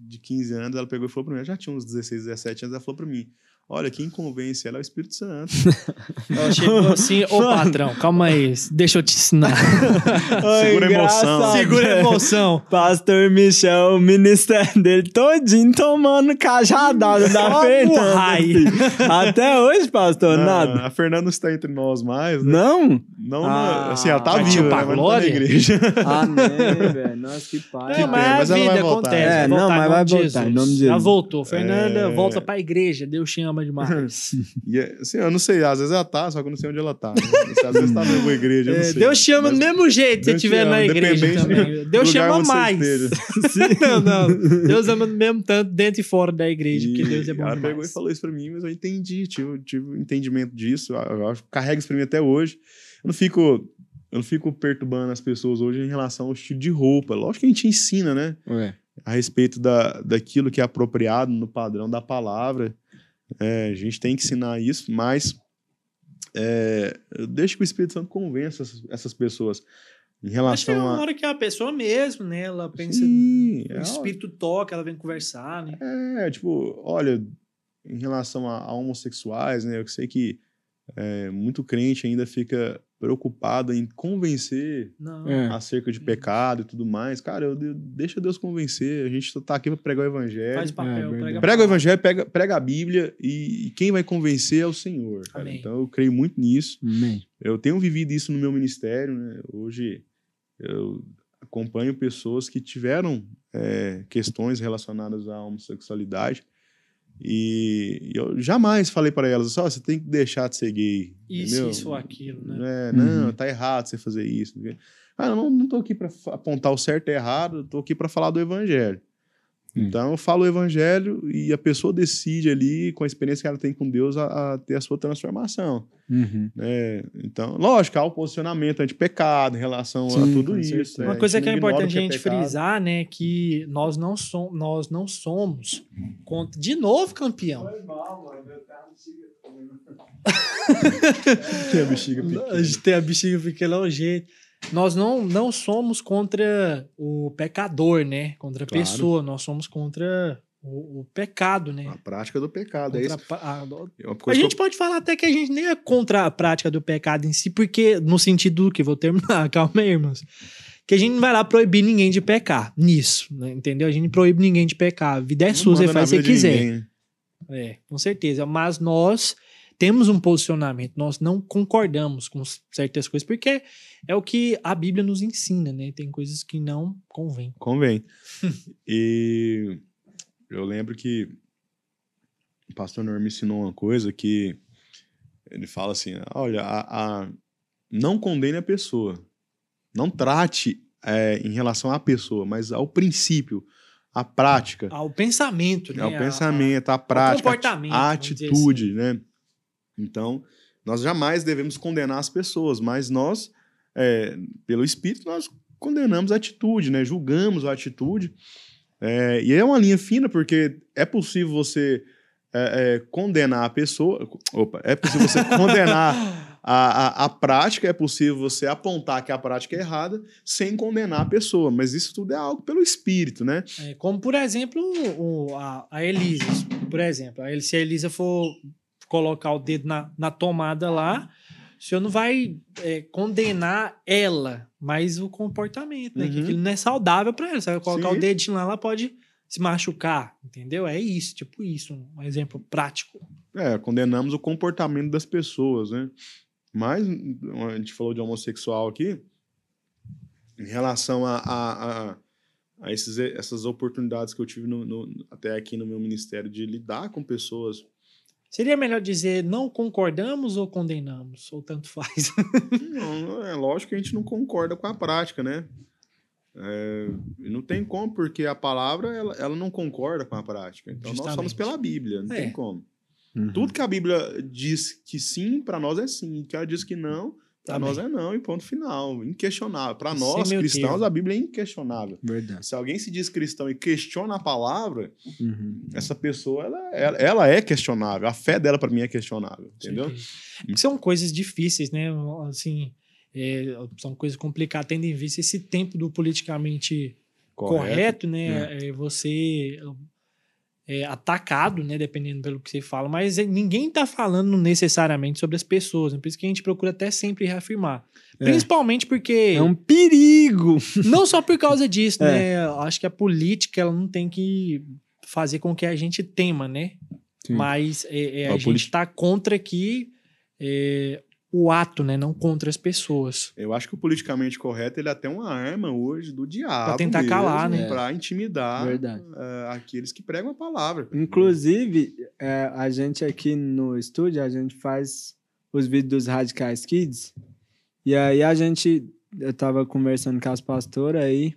[SPEAKER 1] de 15 anos, ela pegou e falou pra mim, eu já tinha uns 16, 17 anos, ela falou pra mim, olha, quem convence ela é o Espírito Santo.
[SPEAKER 3] Ela chegou assim, ô patrão, calma aí, deixa eu te ensinar.
[SPEAKER 1] Segura a emoção.
[SPEAKER 3] Segura a emoção.
[SPEAKER 2] Pastor Michel, o ministério dele todinho tomando cajadada da Fernanda. Até hoje, pastor,
[SPEAKER 1] Não,
[SPEAKER 2] nada.
[SPEAKER 1] A Fernanda não está entre nós mais, né?
[SPEAKER 2] Não?
[SPEAKER 1] Não,
[SPEAKER 2] Ah,
[SPEAKER 1] não- assim, ela tá viva,
[SPEAKER 3] pra
[SPEAKER 1] né? mas não tá na
[SPEAKER 3] glória?
[SPEAKER 1] igreja.
[SPEAKER 2] Amém, velho. Nossa, que pai.
[SPEAKER 3] É,
[SPEAKER 1] pena,
[SPEAKER 3] mas,
[SPEAKER 1] mas
[SPEAKER 3] a
[SPEAKER 1] ela
[SPEAKER 3] vida acontece.
[SPEAKER 2] É, não, mas vai voltar, em nome de
[SPEAKER 3] Já
[SPEAKER 2] Jesus.
[SPEAKER 3] voltou. Fernanda,
[SPEAKER 1] É.
[SPEAKER 3] volta pra igreja. Deus te ama demais.
[SPEAKER 1] E, é, assim, eu não sei, às vezes ela tá, só que eu não sei onde ela tá. né? Às vezes tá na mesma igreja, eu não
[SPEAKER 3] É,
[SPEAKER 1] sei.
[SPEAKER 3] Deus te ama
[SPEAKER 1] Mas-
[SPEAKER 3] do mesmo jeito se você estiver na igreja também.
[SPEAKER 1] do
[SPEAKER 3] Deus te
[SPEAKER 1] lugar
[SPEAKER 3] ama
[SPEAKER 1] onde você
[SPEAKER 3] mais. não, não. Deus ama do mesmo tanto dentro e fora da igreja, porque
[SPEAKER 1] E
[SPEAKER 3] Deus é bom
[SPEAKER 1] ela
[SPEAKER 3] demais.
[SPEAKER 1] pegou e falou isso pra mim, mas eu entendi, tive, tive um entendimento disso. Eu, eu carrego isso pra mim até hoje. Eu não fico, eu não fico perturbando as pessoas hoje em relação ao estilo de roupa. Lógico que a gente ensina, né?
[SPEAKER 2] Ué.
[SPEAKER 1] A respeito da, daquilo que é apropriado no padrão da palavra. É, a gente tem que ensinar isso, mas é, deixa que o Espírito Santo convença essas, essas pessoas em
[SPEAKER 3] Acho que é
[SPEAKER 1] relação
[SPEAKER 3] uma
[SPEAKER 1] a.
[SPEAKER 3] hora que a pessoa mesmo, né? Ela pensa,
[SPEAKER 1] Sim,
[SPEAKER 3] o
[SPEAKER 1] é,
[SPEAKER 3] espírito toca, ela vem conversar, né?
[SPEAKER 1] É, tipo, olha, em relação a, a homossexuais, né? Eu sei que é, muito crente ainda fica preocupado em convencer
[SPEAKER 3] Não.
[SPEAKER 2] É.
[SPEAKER 1] acerca de pecado e tudo mais. Cara, eu, de- deixa Deus convencer. A gente tá aqui para pregar o evangelho.
[SPEAKER 3] Faz o papel,
[SPEAKER 2] É,
[SPEAKER 3] prega
[SPEAKER 1] Prega o evangelho, prega, prega a Bíblia e, e quem vai convencer é o Senhor. Então eu creio muito nisso.
[SPEAKER 2] Amém.
[SPEAKER 1] Eu tenho vivido isso no meu ministério, né? Hoje eu acompanho pessoas que tiveram é, questões relacionadas à homossexualidade e eu jamais falei para elas, só você tem que deixar de ser gay,
[SPEAKER 3] Isso,
[SPEAKER 1] entendeu?
[SPEAKER 3] isso ou aquilo, né?
[SPEAKER 1] É, não,
[SPEAKER 2] Uhum.
[SPEAKER 1] tá errado você fazer isso. Ah, não, não tô aqui para apontar o certo e errado, tô aqui para falar do evangelho.
[SPEAKER 2] Hum.
[SPEAKER 1] Então eu falo o evangelho e a pessoa decide ali, com a experiência que ela tem com Deus, a, a ter a sua transformação.
[SPEAKER 2] Uhum.
[SPEAKER 1] né? Então, lógico, há o posicionamento anti-pecado em relação a
[SPEAKER 2] Sim,
[SPEAKER 1] tudo
[SPEAKER 2] com
[SPEAKER 1] isso. né?
[SPEAKER 3] Uma coisa que é importante a gente
[SPEAKER 1] pecado.
[SPEAKER 3] frisar, né, que nós não, som, nós não somos contra... De novo, campeão.
[SPEAKER 1] Tem a bexiga
[SPEAKER 3] A
[SPEAKER 1] pequena.
[SPEAKER 3] gente tem a bexiga pequena é o jeito. Nós não, não somos contra o pecador, né? Contra a
[SPEAKER 1] Claro.
[SPEAKER 3] pessoa. Nós somos contra o, o pecado, né?
[SPEAKER 1] A prática do pecado, é
[SPEAKER 3] Contra
[SPEAKER 1] isso.
[SPEAKER 3] a a-
[SPEAKER 1] É
[SPEAKER 3] A gente pode falar até que a gente nem é contra a prática do pecado em si, porque, no sentido do que, vou terminar, calma aí, irmãos. Que a gente não vai lá proibir ninguém de pecar nisso, né? entendeu? A gente proíbe ninguém de pecar. A vida é
[SPEAKER 1] eu-
[SPEAKER 3] sua, você faz o que quiser.
[SPEAKER 1] ninguém.
[SPEAKER 3] É, com certeza. Mas nós temos um posicionamento, nós não concordamos com certas coisas, porque é o que a Bíblia nos ensina, né? Tem coisas que não convém.
[SPEAKER 1] Convém. e eu lembro que o pastor Norm me ensinou uma coisa que ele fala assim: olha, a, a não condene a pessoa. Não trate é, em relação à pessoa, mas ao princípio, à prática.
[SPEAKER 3] Ao pensamento, né?
[SPEAKER 1] Ao pensamento, à prática, à atitude, assim. né? Então, nós jamais devemos condenar as pessoas, mas nós, é, pelo Espírito, nós condenamos a atitude, né? Julgamos a atitude. É, e é uma linha fina, porque é possível você é, é condenar a pessoa. Opa, é possível você condenar a, a, a, prática, é possível você apontar que a prática é errada sem condenar a pessoa, mas isso tudo é algo pelo espírito, né?
[SPEAKER 3] É, como, por exemplo, o, a, a Elisa, por exemplo. Se a Elisa for colocar o dedo na, na tomada lá, o senhor não vai é, condenar ela, mas o comportamento, né? Uhum. Que aquilo não é saudável para ela. Você vai colocar Sim. o dedinho lá, ela pode se machucar, entendeu? É isso, tipo isso, um exemplo prático.
[SPEAKER 1] É, condenamos o comportamento das pessoas, né? Mas a gente falou de homossexual aqui, em relação a, a, a, a esses, essas oportunidades que eu tive no, no, até aqui no meu ministério de lidar com pessoas.
[SPEAKER 3] Seria melhor dizer não concordamos ou condenamos? Ou tanto faz?
[SPEAKER 1] não, é lógico que a gente não concorda com a prática, né? É, não tem como, porque a palavra ela, ela não concorda com a prática. Então Justamente. nós somos pela Bíblia, não é. tem como. Uhum. Tudo que a Bíblia diz que sim, para nós é sim. Que ela diz que não, para nós é não, e ponto final. Inquestionável. Para nós, cristãos, a Bíblia é inquestionável.
[SPEAKER 2] Verdade.
[SPEAKER 1] Se alguém se diz cristão e questiona a palavra, uhum. essa pessoa, ela, ela, ela, é questionável. A fé dela, para mim, é questionável. Entendeu?
[SPEAKER 3] São coisas difíceis, né? Assim, é, são coisas complicadas, tendo em vista esse tempo do politicamente correto, correto né? É. é você é, atacado, né? Dependendo pelo que você fala, mas ninguém está falando necessariamente sobre as pessoas, né? por isso que a gente procura até sempre reafirmar. É. Principalmente porque.
[SPEAKER 2] É um perigo!
[SPEAKER 3] Não só por causa disso, é. né? Acho que a política ela não tem que fazer com que a gente tema, né? Sim. Mas é, é a, a gente está contra que é, o ato, né? Não contra as pessoas.
[SPEAKER 1] Eu acho que o politicamente correto ele é até uma arma hoje do diabo.
[SPEAKER 3] Pra tentar mesmo, calar, né?
[SPEAKER 1] Pra intimidar uh, aqueles que pregam a palavra.
[SPEAKER 2] Inclusive, é, a gente aqui no estúdio, a gente faz os vídeos dos Radicais Kids. E aí a gente, eu tava conversando com as pastoras aí,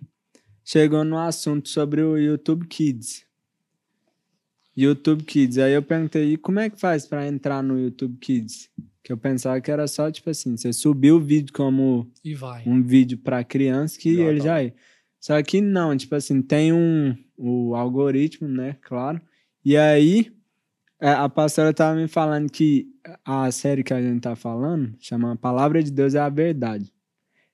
[SPEAKER 2] chegou no assunto sobre o YouTube Kids. YouTube Kids. Aí eu perguntei, e como é que faz para entrar no YouTube Kids? Que eu pensava que era só, tipo assim, você subiu o vídeo como um vídeo para criança que ele tá. já é. Só que não, tipo assim, tem um o algoritmo, né? Claro. E aí, é, a pastora tava me falando que a série que a gente tá falando chama Palavra de Deus é a Verdade.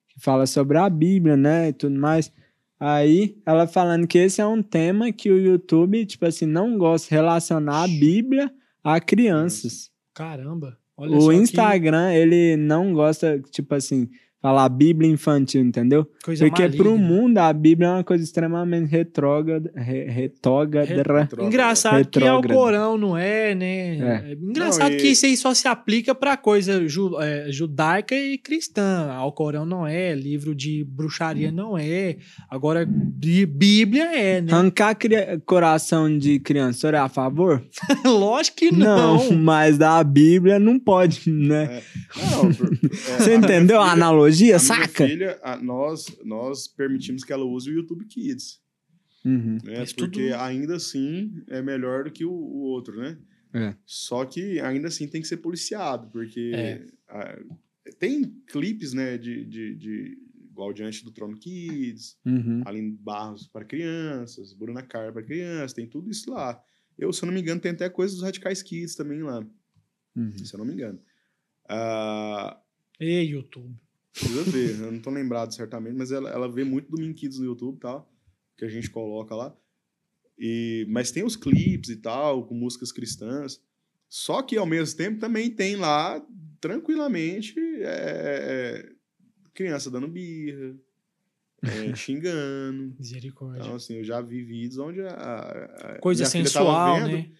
[SPEAKER 2] Que fala sobre a Bíblia, né? E tudo mais. Aí, ela falando que esse é um tema que o YouTube, tipo assim, não gosta de relacionar a Bíblia a crianças.
[SPEAKER 3] Caramba.
[SPEAKER 2] Olha o Instagram, que... ele não gosta, tipo assim, falar Bíblia infantil, entendeu? Coisa Porque maligna. pro mundo a Bíblia é uma coisa extremamente retrógrada. Re, retrógrada.
[SPEAKER 3] Engraçado retrógrada. que Corão não é, né? É. Engraçado não, e... que isso aí só se aplica pra coisa ju, é, judaica e cristã. Corão não é, livro de bruxaria hum. não é. Agora, Bíblia é, né?
[SPEAKER 2] Arrancar coração de criança, senhor é a favor?
[SPEAKER 3] Lógico que não.
[SPEAKER 2] Não, mas da Bíblia não pode, né? É. Não, Você entendeu a analogia? Tecnologia, a saca?
[SPEAKER 1] filha, a, nós, nós permitimos que ela use o YouTube Kids. Uhum. Né? Porque tudo... ainda assim é melhor do que o, o outro, né? É. Só que ainda assim tem que ser policiado, porque é. a, tem clipes, né, de, de, de igual Diante do Trono Kids, uhum. Aline Barros para crianças, Bruna Carr para crianças, tem tudo isso lá. Eu, se eu não me engano, tem até coisa dos Radicais Kids também lá. Uhum. Se eu não me engano. Uh...
[SPEAKER 3] E YouTube.
[SPEAKER 1] Precisa ver, eu não tô lembrado certamente, mas ela, ela vê muito do Kids no YouTube e tal, que a gente coloca lá. E, mas tem os clipes e tal, com músicas cristãs. Só que ao mesmo tempo também tem lá, tranquilamente, é, é, criança dando birra, é, xingando.
[SPEAKER 3] Misericórdia.
[SPEAKER 1] Então, assim, eu já vi vídeos onde a.
[SPEAKER 3] a Coisa sensual, né?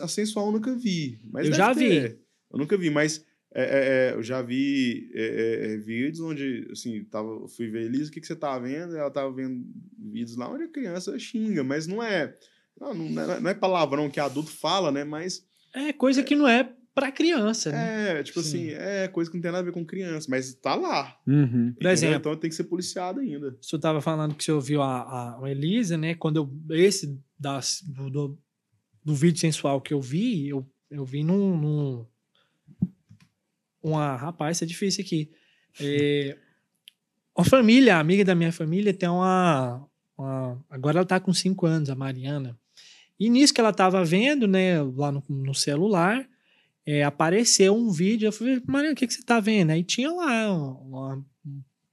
[SPEAKER 1] A sensual eu nunca vi. Mas
[SPEAKER 3] Eu já vi.
[SPEAKER 1] ter. Eu nunca vi, mas é, é, é, eu já vi é, é, é, vídeos onde, assim, tava, eu fui ver Elisa, o que, que você tá vendo? Ela tava vendo vídeos lá onde a criança xinga, mas não é. Não, não é, não é palavrão que adulto fala, né? Mas
[SPEAKER 3] É coisa que não é pra criança, né?
[SPEAKER 1] é, tipo
[SPEAKER 3] Sim.
[SPEAKER 1] assim, é coisa que não tem nada a ver com criança, mas tá lá.
[SPEAKER 2] Uhum.
[SPEAKER 1] Entendeu?
[SPEAKER 3] exemplo,
[SPEAKER 1] Então tem que ser policiado ainda.
[SPEAKER 3] você tava falando que você ouviu a, a, a Elisa, né? Quando eu. Esse das, do, do, do vídeo sensual que eu vi, eu, eu vi num. num uma. Rapaz, isso é difícil aqui. É, uma família, amiga da minha família, tem uma, uma- Agora ela tá com 5 anos, a Mariana. E nisso que ela tava vendo, né, lá no, no celular, é, apareceu um vídeo. Eu falei, Mariana, o que, que você tá vendo? Aí tinha lá uma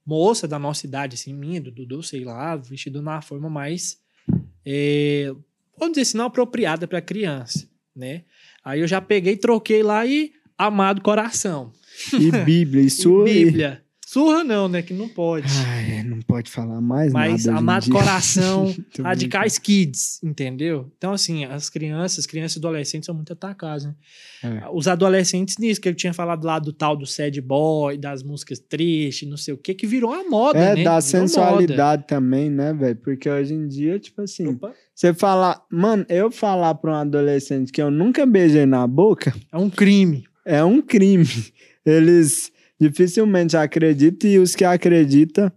[SPEAKER 3] moça da nossa idade, assim, minha, do Dudu, sei lá, vestido na forma mais, é, vamos dizer assim, não apropriada para criança, né? Aí eu já peguei, troquei lá e amado coração.
[SPEAKER 2] E Bíblia, isso
[SPEAKER 3] E Bíblia. Surra não, né? Que não pode.
[SPEAKER 2] Ai, não pode falar mais
[SPEAKER 3] Mas
[SPEAKER 2] nada. em
[SPEAKER 3] amado coração, radicais kids, entendeu? Então, assim, as crianças, as crianças e adolescentes são muito atacadas, né?
[SPEAKER 2] É.
[SPEAKER 3] Os adolescentes nisso, que eu tinha falado lá do tal do sad boy, das músicas tristes, não sei o que, que virou a moda,
[SPEAKER 2] É,
[SPEAKER 3] né?
[SPEAKER 2] da
[SPEAKER 3] Virou
[SPEAKER 2] sensualidade também, né, velho? Porque hoje em dia, tipo assim,
[SPEAKER 3] moda. Opa,
[SPEAKER 2] você falar, mano, eu falar pra um adolescente que eu nunca beijei na boca
[SPEAKER 3] é um crime.
[SPEAKER 2] é um crime. Eles dificilmente acreditam e os que acreditam,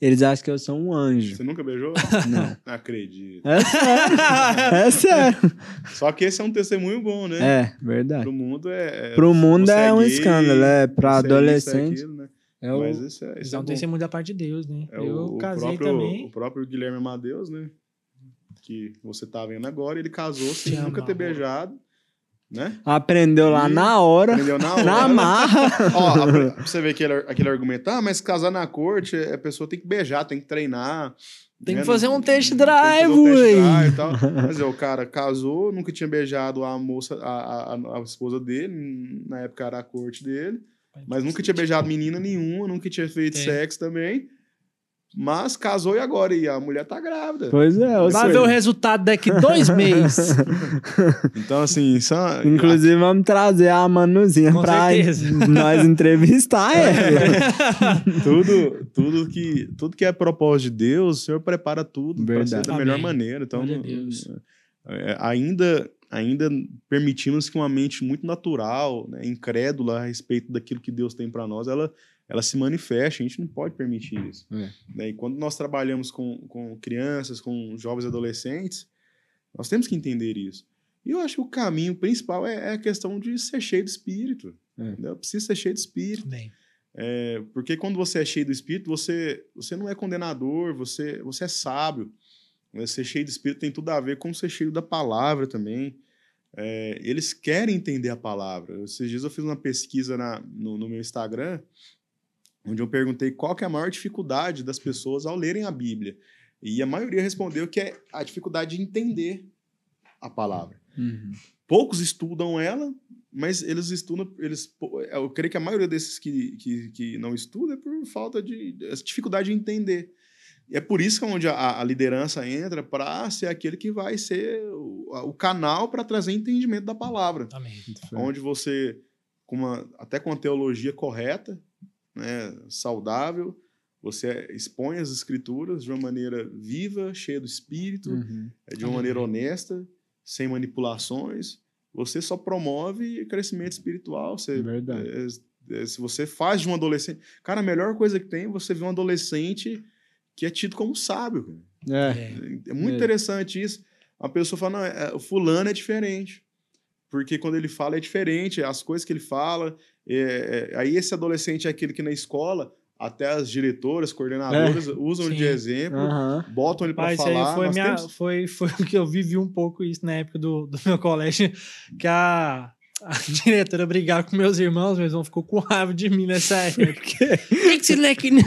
[SPEAKER 2] eles acham que eu sou um anjo.
[SPEAKER 1] Você nunca beijou?
[SPEAKER 2] Não.
[SPEAKER 1] Não acredito.
[SPEAKER 2] É sério. É sério.
[SPEAKER 1] Só que esse é um testemunho bom, né?
[SPEAKER 2] É, verdade.
[SPEAKER 1] Pro mundo é. é-
[SPEAKER 2] Pro mundo é um escândalo, é. Pra
[SPEAKER 1] é isso,
[SPEAKER 2] adolescente.
[SPEAKER 1] aquilo, né?
[SPEAKER 2] É o...
[SPEAKER 1] Mas é, isso
[SPEAKER 3] Isso
[SPEAKER 1] é
[SPEAKER 3] é um
[SPEAKER 1] bom.
[SPEAKER 3] testemunho da parte de Deus, né?
[SPEAKER 1] É
[SPEAKER 3] eu
[SPEAKER 1] o, o
[SPEAKER 3] casei
[SPEAKER 1] próprio,
[SPEAKER 3] também.
[SPEAKER 1] O próprio Guilherme Amadeus, né? Que você tá vendo agora, ele casou sem
[SPEAKER 3] Te
[SPEAKER 1] nunca ter
[SPEAKER 3] amor.
[SPEAKER 1] beijado, né?
[SPEAKER 2] Aprendeu lá
[SPEAKER 1] E-
[SPEAKER 2] na hora,
[SPEAKER 1] Aprendeu na hora.
[SPEAKER 2] na marra.
[SPEAKER 1] Ó, a- pra você ver aquele, aquele argumento, ah, mas casar na corte, a pessoa tem que beijar, tem que treinar.
[SPEAKER 3] Tem que
[SPEAKER 1] né?
[SPEAKER 3] fazer um test
[SPEAKER 1] Tem que fazer
[SPEAKER 3] drive,
[SPEAKER 1] um test
[SPEAKER 3] ué.
[SPEAKER 1] drive tal. Mas é, o cara casou, nunca tinha beijado a moça, a, a, a esposa dele, na época era a corte dele, mas nunca tinha beijado menina nenhuma, nunca tinha feito
[SPEAKER 3] É.
[SPEAKER 1] sexo também. Mas casou e agora? E a mulher tá grávida.
[SPEAKER 2] Pois é,
[SPEAKER 3] Vai
[SPEAKER 2] seja,
[SPEAKER 3] ver o resultado daqui dois meses.
[SPEAKER 1] Então, assim, isso é-
[SPEAKER 2] Inclusive, vamos trazer a Manuzinha
[SPEAKER 3] Com
[SPEAKER 2] pra
[SPEAKER 3] certeza.
[SPEAKER 2] nós entrevistar ela.
[SPEAKER 1] tudo, tudo, que, tudo que é propósito de Deus, o Senhor prepara tudo para ser
[SPEAKER 2] Verdade.
[SPEAKER 1] da melhor
[SPEAKER 3] Amém.
[SPEAKER 1] maneira. Então,
[SPEAKER 3] Deus.
[SPEAKER 1] é, ainda, ainda permitimos que uma mente muito natural, né, incrédula a respeito daquilo que Deus tem para nós, ela, ela se manifeste. A gente não pode permitir isso.
[SPEAKER 2] É.
[SPEAKER 1] né? E quando nós trabalhamos com, com crianças, com jovens e adolescentes, nós temos que entender isso. E eu acho que o caminho principal é, é a questão de ser cheio de espírito.
[SPEAKER 2] É.
[SPEAKER 1] entendeu? Precisa ser cheio de espírito.
[SPEAKER 3] Bem,
[SPEAKER 1] É, porque quando você é cheio do Espírito, você, você não é condenador, você, você é sábio. Né? Ser cheio do Espírito tem tudo a ver com ser cheio da palavra também. É, eles querem entender a palavra. Esses dias eu fiz uma pesquisa na, no, no meu Instagram, onde eu perguntei qual que é a maior dificuldade das pessoas ao lerem a Bíblia. E a maioria respondeu que é a dificuldade de entender a palavra.
[SPEAKER 2] Uhum.
[SPEAKER 1] Poucos estudam ela, mas eles estudam. Eles, pô, eu creio que a maioria desses que, que, que não estudam é por falta de dificuldade de entender. E é por isso que é onde a, a liderança entra para ser aquele que vai ser o, o canal para trazer entendimento da palavra.
[SPEAKER 3] amém.
[SPEAKER 1] Onde você, com uma, até com a teologia correta, né, saudável, você expõe as escrituras de uma maneira viva, cheia do espírito,
[SPEAKER 2] Uhum.
[SPEAKER 1] é de uma maneira honesta, sem manipulações, você só promove crescimento espiritual. Você,
[SPEAKER 2] Verdade.
[SPEAKER 1] é, é, se você faz de um adolescente. Cara, a melhor coisa que tem é você ver um adolescente que é tido como sábio.
[SPEAKER 2] É.
[SPEAKER 1] É, é muito
[SPEAKER 2] É.
[SPEAKER 1] interessante isso. A pessoa fala, não, é, o fulano é diferente. Porque quando ele fala é diferente, as coisas que ele fala. é, é, aí esse adolescente é aquele que na escola, até as diretoras, coordenadoras, usam ele de
[SPEAKER 3] Sim.
[SPEAKER 1] exemplo,
[SPEAKER 2] Aham.
[SPEAKER 1] botam ele para falar.
[SPEAKER 3] foi, minha,
[SPEAKER 1] temos-
[SPEAKER 3] foi, foi o que eu vivi um pouco isso na época do, do meu colégio, que a, a diretora brigava com meus irmãos, meu irmão ficou com raiva de mim nessa época. Por que, que você lê que não?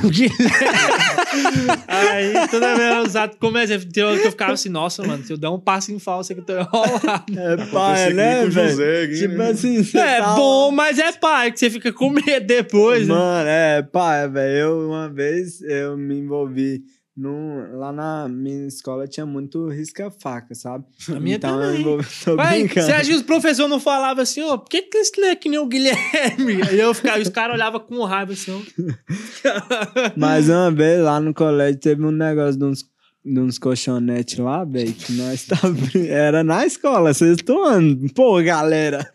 [SPEAKER 3] Aí toda vez eu usava como exemplo, tem hora que eu ficava assim, nossa, mano, se eu der um passo em falso aqui, eu tô enrolado.
[SPEAKER 2] É pai, né, velho? Tipo
[SPEAKER 1] né?
[SPEAKER 2] assim, você
[SPEAKER 3] É
[SPEAKER 2] tá
[SPEAKER 3] bom, mas é pai, que você fica com medo depois, né?
[SPEAKER 2] Mano, é, pai, velho. Eu, uma vez, eu me envolvi no, lá na minha escola tinha muito risca-faca, sabe?
[SPEAKER 3] A minha
[SPEAKER 2] então
[SPEAKER 3] também.
[SPEAKER 2] eu tô brincando.
[SPEAKER 3] você acha que os professores não falavam assim, ó, por que, que esse é que nem o Guilherme? Aí eu ficava, e os caras olhavam com raiva assim, ó.
[SPEAKER 2] Mas uma vez lá no colégio teve um negócio de uns, de uns colchonetes lá, velho, que nós tava. brin- Era na escola, sexto ano. Pô, galera.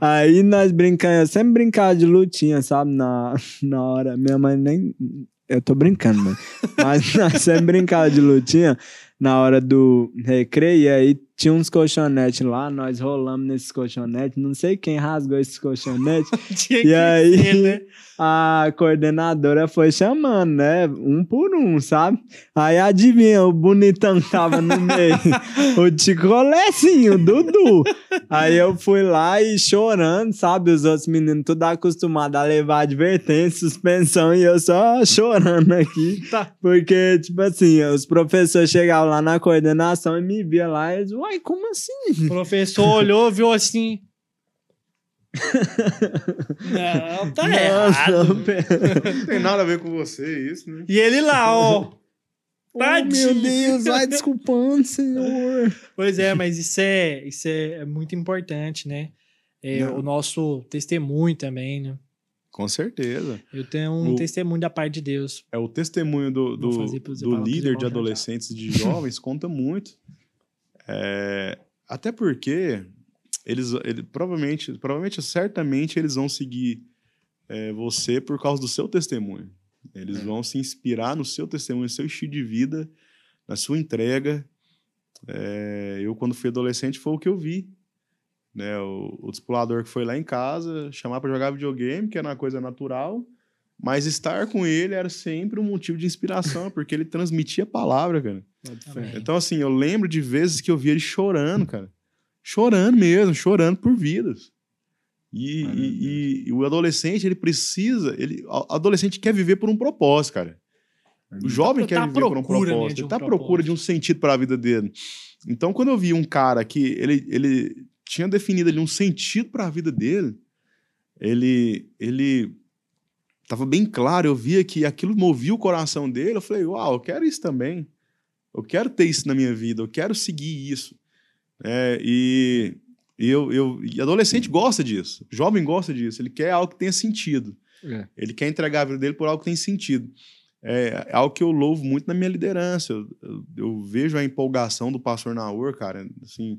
[SPEAKER 2] Aí, aí nós brincamos, eu sempre brincava de lutinha, sabe? Na, na hora. Minha mãe nem. Eu tô brincando, mano. Mas nós sempre brincava de lutinha na hora do recreio. E aí tinha uns colchonetes lá, nós rolamos nesses colchonetes. Não sei quem rasgou esses colchonetes. E aí,
[SPEAKER 3] ser, né?
[SPEAKER 2] a coordenadora foi chamando, né? Um por um, sabe? Aí adivinha, o bonitão que tava no meio, o Ticolecinho, o Dudu. Aí eu fui lá e chorando, sabe? Os outros meninos tudo acostumados a levar advertência, suspensão, e eu só chorando aqui.
[SPEAKER 3] Tá.
[SPEAKER 2] Porque, tipo assim, os professores chegavam lá na coordenação e me via lá e eles, uai, como assim?
[SPEAKER 3] O professor olhou, viu assim. Não, tá errado.
[SPEAKER 2] Nossa, pera.
[SPEAKER 1] Não tem nada a ver com você isso, né?
[SPEAKER 3] E ele lá, ó.
[SPEAKER 2] Oh,
[SPEAKER 3] Tadinho.
[SPEAKER 2] meu Deus, vai desculpando, senhor.
[SPEAKER 3] Pois é, mas isso é, isso é muito importante, né? É,
[SPEAKER 1] Não.
[SPEAKER 3] o nosso testemunho também, né?
[SPEAKER 1] Com certeza.
[SPEAKER 3] Eu tenho um
[SPEAKER 1] O-
[SPEAKER 3] testemunho da parte de Deus.
[SPEAKER 1] É o testemunho do, do, do líder de adolescentes e de jovens conta muito. É, até porque eles, ele, provavelmente, provavelmente, certamente eles vão seguir é, você por causa do seu testemunho. Eles
[SPEAKER 2] É.
[SPEAKER 1] vão se inspirar no seu testemunho, no seu estilo de vida, na sua entrega. É, eu, quando fui adolescente, foi o que eu vi. Né? O, o discipulador que foi lá em casa, chamar para jogar videogame, que era uma coisa natural. Mas estar com ele era sempre um motivo de inspiração, porque ele transmitia a palavra, cara.
[SPEAKER 3] Amém.
[SPEAKER 1] Então, assim, eu lembro de vezes que eu via ele chorando, cara. Chorando mesmo, chorando por vidas. E, e- e- e o adolescente, ele precisa. Ele, o adolescente quer viver por um propósito, cara. O jovem
[SPEAKER 3] Tá
[SPEAKER 1] quer
[SPEAKER 3] à
[SPEAKER 1] viver por um propósito. ele
[SPEAKER 3] um
[SPEAKER 1] tá à procura de um sentido para a vida dele. Então, quando eu vi um cara que ele, ele tinha definido ali um sentido para a vida dele, ele, ele tava bem claro, eu via que aquilo movia o coração dele, eu falei, uau, eu quero isso também. Eu quero ter isso na minha vida, eu quero seguir isso. É, e, e eu, eu, e adolescente gosta disso, jovem gosta disso, ele quer algo que tenha sentido.
[SPEAKER 2] É.
[SPEAKER 1] Ele quer entregar a vida dele por algo que tem sentido. É, é algo que eu louvo muito na minha liderança. Eu, eu- eu vejo a empolgação do pastor Naur, cara, assim,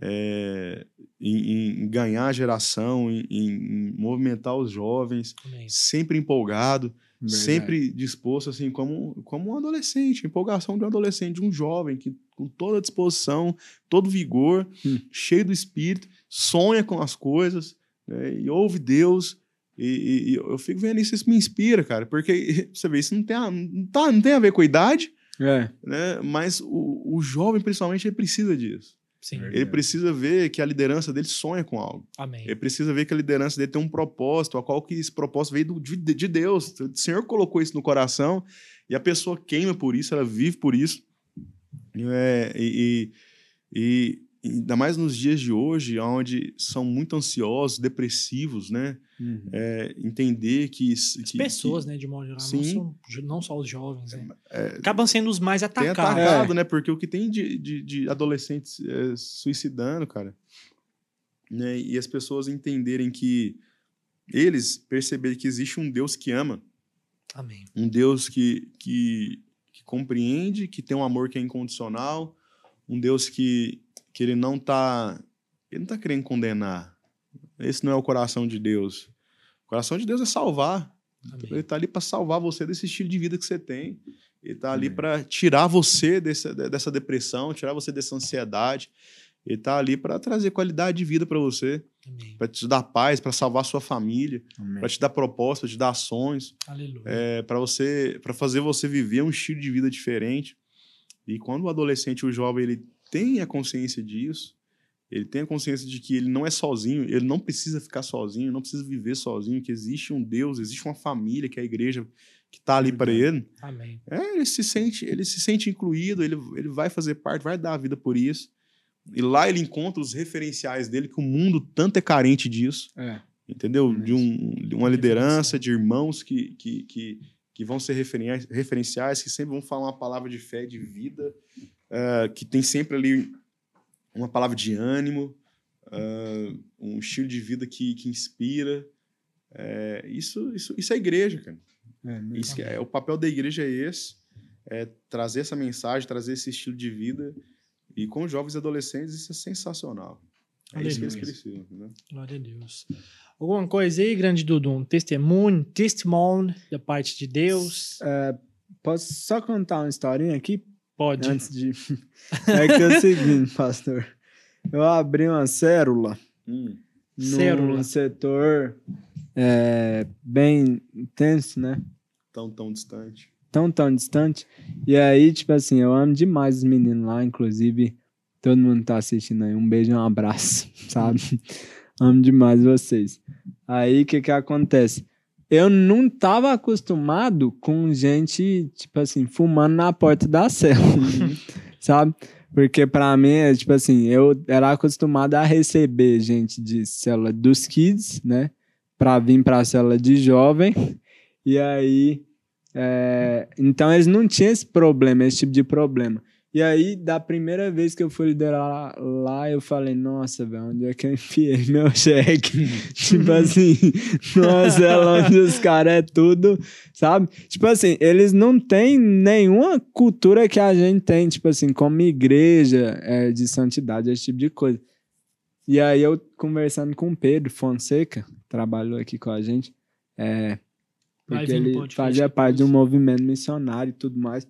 [SPEAKER 1] é, em, em- ganhar a geração, em, em- em movimentar os jovens,
[SPEAKER 3] Amém.
[SPEAKER 1] sempre empolgado,
[SPEAKER 2] Verdade.
[SPEAKER 1] sempre disposto, assim, como, como um adolescente, empolgação de um adolescente, de um jovem, que com toda a disposição, todo vigor,
[SPEAKER 2] Hum.
[SPEAKER 1] cheio do espírito, sonha com as coisas, né, e ouve Deus. E, e- e eu fico vendo isso, isso me inspira, cara, porque você vê, isso não tem a, não tá, não tem a ver com a idade,
[SPEAKER 2] É.
[SPEAKER 1] né? Mas o, o jovem, principalmente, ele precisa disso.
[SPEAKER 3] Sim.
[SPEAKER 1] Ele precisa ver que a liderança dele sonha com algo.
[SPEAKER 3] Amém.
[SPEAKER 1] Ele precisa ver que a liderança dele tem um propósito, a qual que esse propósito veio do- de, de Deus. O Senhor colocou isso no coração e a pessoa queima por isso, ela vive por isso. É, e, e, e ainda mais nos dias de hoje, onde são muito ansiosos, depressivos, né?
[SPEAKER 2] Uhum.
[SPEAKER 1] É, entender que,
[SPEAKER 3] As
[SPEAKER 1] que-
[SPEAKER 3] pessoas, né, de modo geral, não,
[SPEAKER 1] Sim.
[SPEAKER 3] são- não só os jovens, né?
[SPEAKER 1] É,
[SPEAKER 3] Acabam sendo os mais atacados.
[SPEAKER 1] atacado,
[SPEAKER 2] É.
[SPEAKER 1] né? Porque o que tem de, de, de adolescentes é, suicidando, cara, né? E as pessoas entenderem que eles perceberem que existe um Deus que ama,
[SPEAKER 3] Amém.
[SPEAKER 1] um Deus que, que, que compreende, que tem um amor que é incondicional, um Deus que, que ele não tá ele não tá querendo condenar. Esse não é o coração de Deus. O coração de Deus é salvar. Ele
[SPEAKER 3] Amém.
[SPEAKER 1] tá ali para salvar você desse estilo de vida que você tem. Ele tá ali para tirar você dessa, de- dessa depressão, tirar você dessa ansiedade. Ele tá ali para trazer qualidade de vida para você, para te dar paz, para salvar sua família, para te dar propósito, pra te dar sonhos,
[SPEAKER 3] Aleluia.
[SPEAKER 1] é, para você, para fazer você viver um estilo de vida diferente. E quando o adolescente, o jovem, ele tem a consciência disso, ele tem a consciência de que ele não é sozinho, ele não precisa ficar sozinho, não precisa viver sozinho, que existe um Deus, existe uma família, que é a igreja que está ali para ele.
[SPEAKER 3] Amém.
[SPEAKER 1] É, ele se sente, ele se sente incluído, ele, ele vai fazer parte, vai dar a vida por isso. E lá ele encontra os referenciais dele, que o mundo tanto é carente disso
[SPEAKER 2] É.
[SPEAKER 1] entendeu? De, um, de uma liderança, de irmãos que, que, que, que vão ser referen- referenciais, que sempre vão falar uma palavra de fé, de vida, eh, que tem sempre ali uma palavra de ânimo, eh, um estilo de vida que, que inspira. Eh, isso, isso, isso é igreja, cara.
[SPEAKER 2] É, né?
[SPEAKER 1] Isso é, o papel da igreja é esse, é trazer essa mensagem, trazer esse estilo de vida. E com jovens e adolescentes, isso é sensacional. É isso que eles precisam, entendeu?
[SPEAKER 3] Glória a Deus. Alguma coisa aí, grande Dudu? Um testemunho, testemunho da parte de Deus?
[SPEAKER 2] Posso só contar uma historinha aqui?
[SPEAKER 3] Pode.
[SPEAKER 2] Antes de. É que é o seguinte, pastor. Eu abri uma célula
[SPEAKER 1] Hum,
[SPEAKER 2] num
[SPEAKER 3] Célula.
[SPEAKER 2] setor é, bem intenso, né?
[SPEAKER 1] tão, tão distante.
[SPEAKER 2] Tão, tão distante. E aí, tipo assim, eu amo demais os meninos lá, inclusive, todo mundo tá assistindo aí. Um beijo e um abraço, sabe? amo demais vocês. Aí, o que que acontece? Eu não tava acostumado com gente, tipo assim, fumando na porta da célula, sabe? Porque pra mim, é, tipo assim, eu era acostumado a receber gente de célula dos kids, né? Pra vir pra célula de jovem. E aí, é, então eles não tinham esse problema, esse tipo de problema. E aí, da primeira vez que eu fui liderar lá, eu falei, nossa, velho, onde é que eu enfiei meu cheque? tipo assim, nossa, é onde os caras é tudo, sabe? Tipo assim, eles não têm nenhuma cultura que a gente tem, tipo assim, como igreja é, de santidade, esse tipo de coisa. E aí eu conversando com o Pedro Fonseca, trabalhou aqui com a gente, é, porque ele fazia parte de um movimento missionário e tudo mais.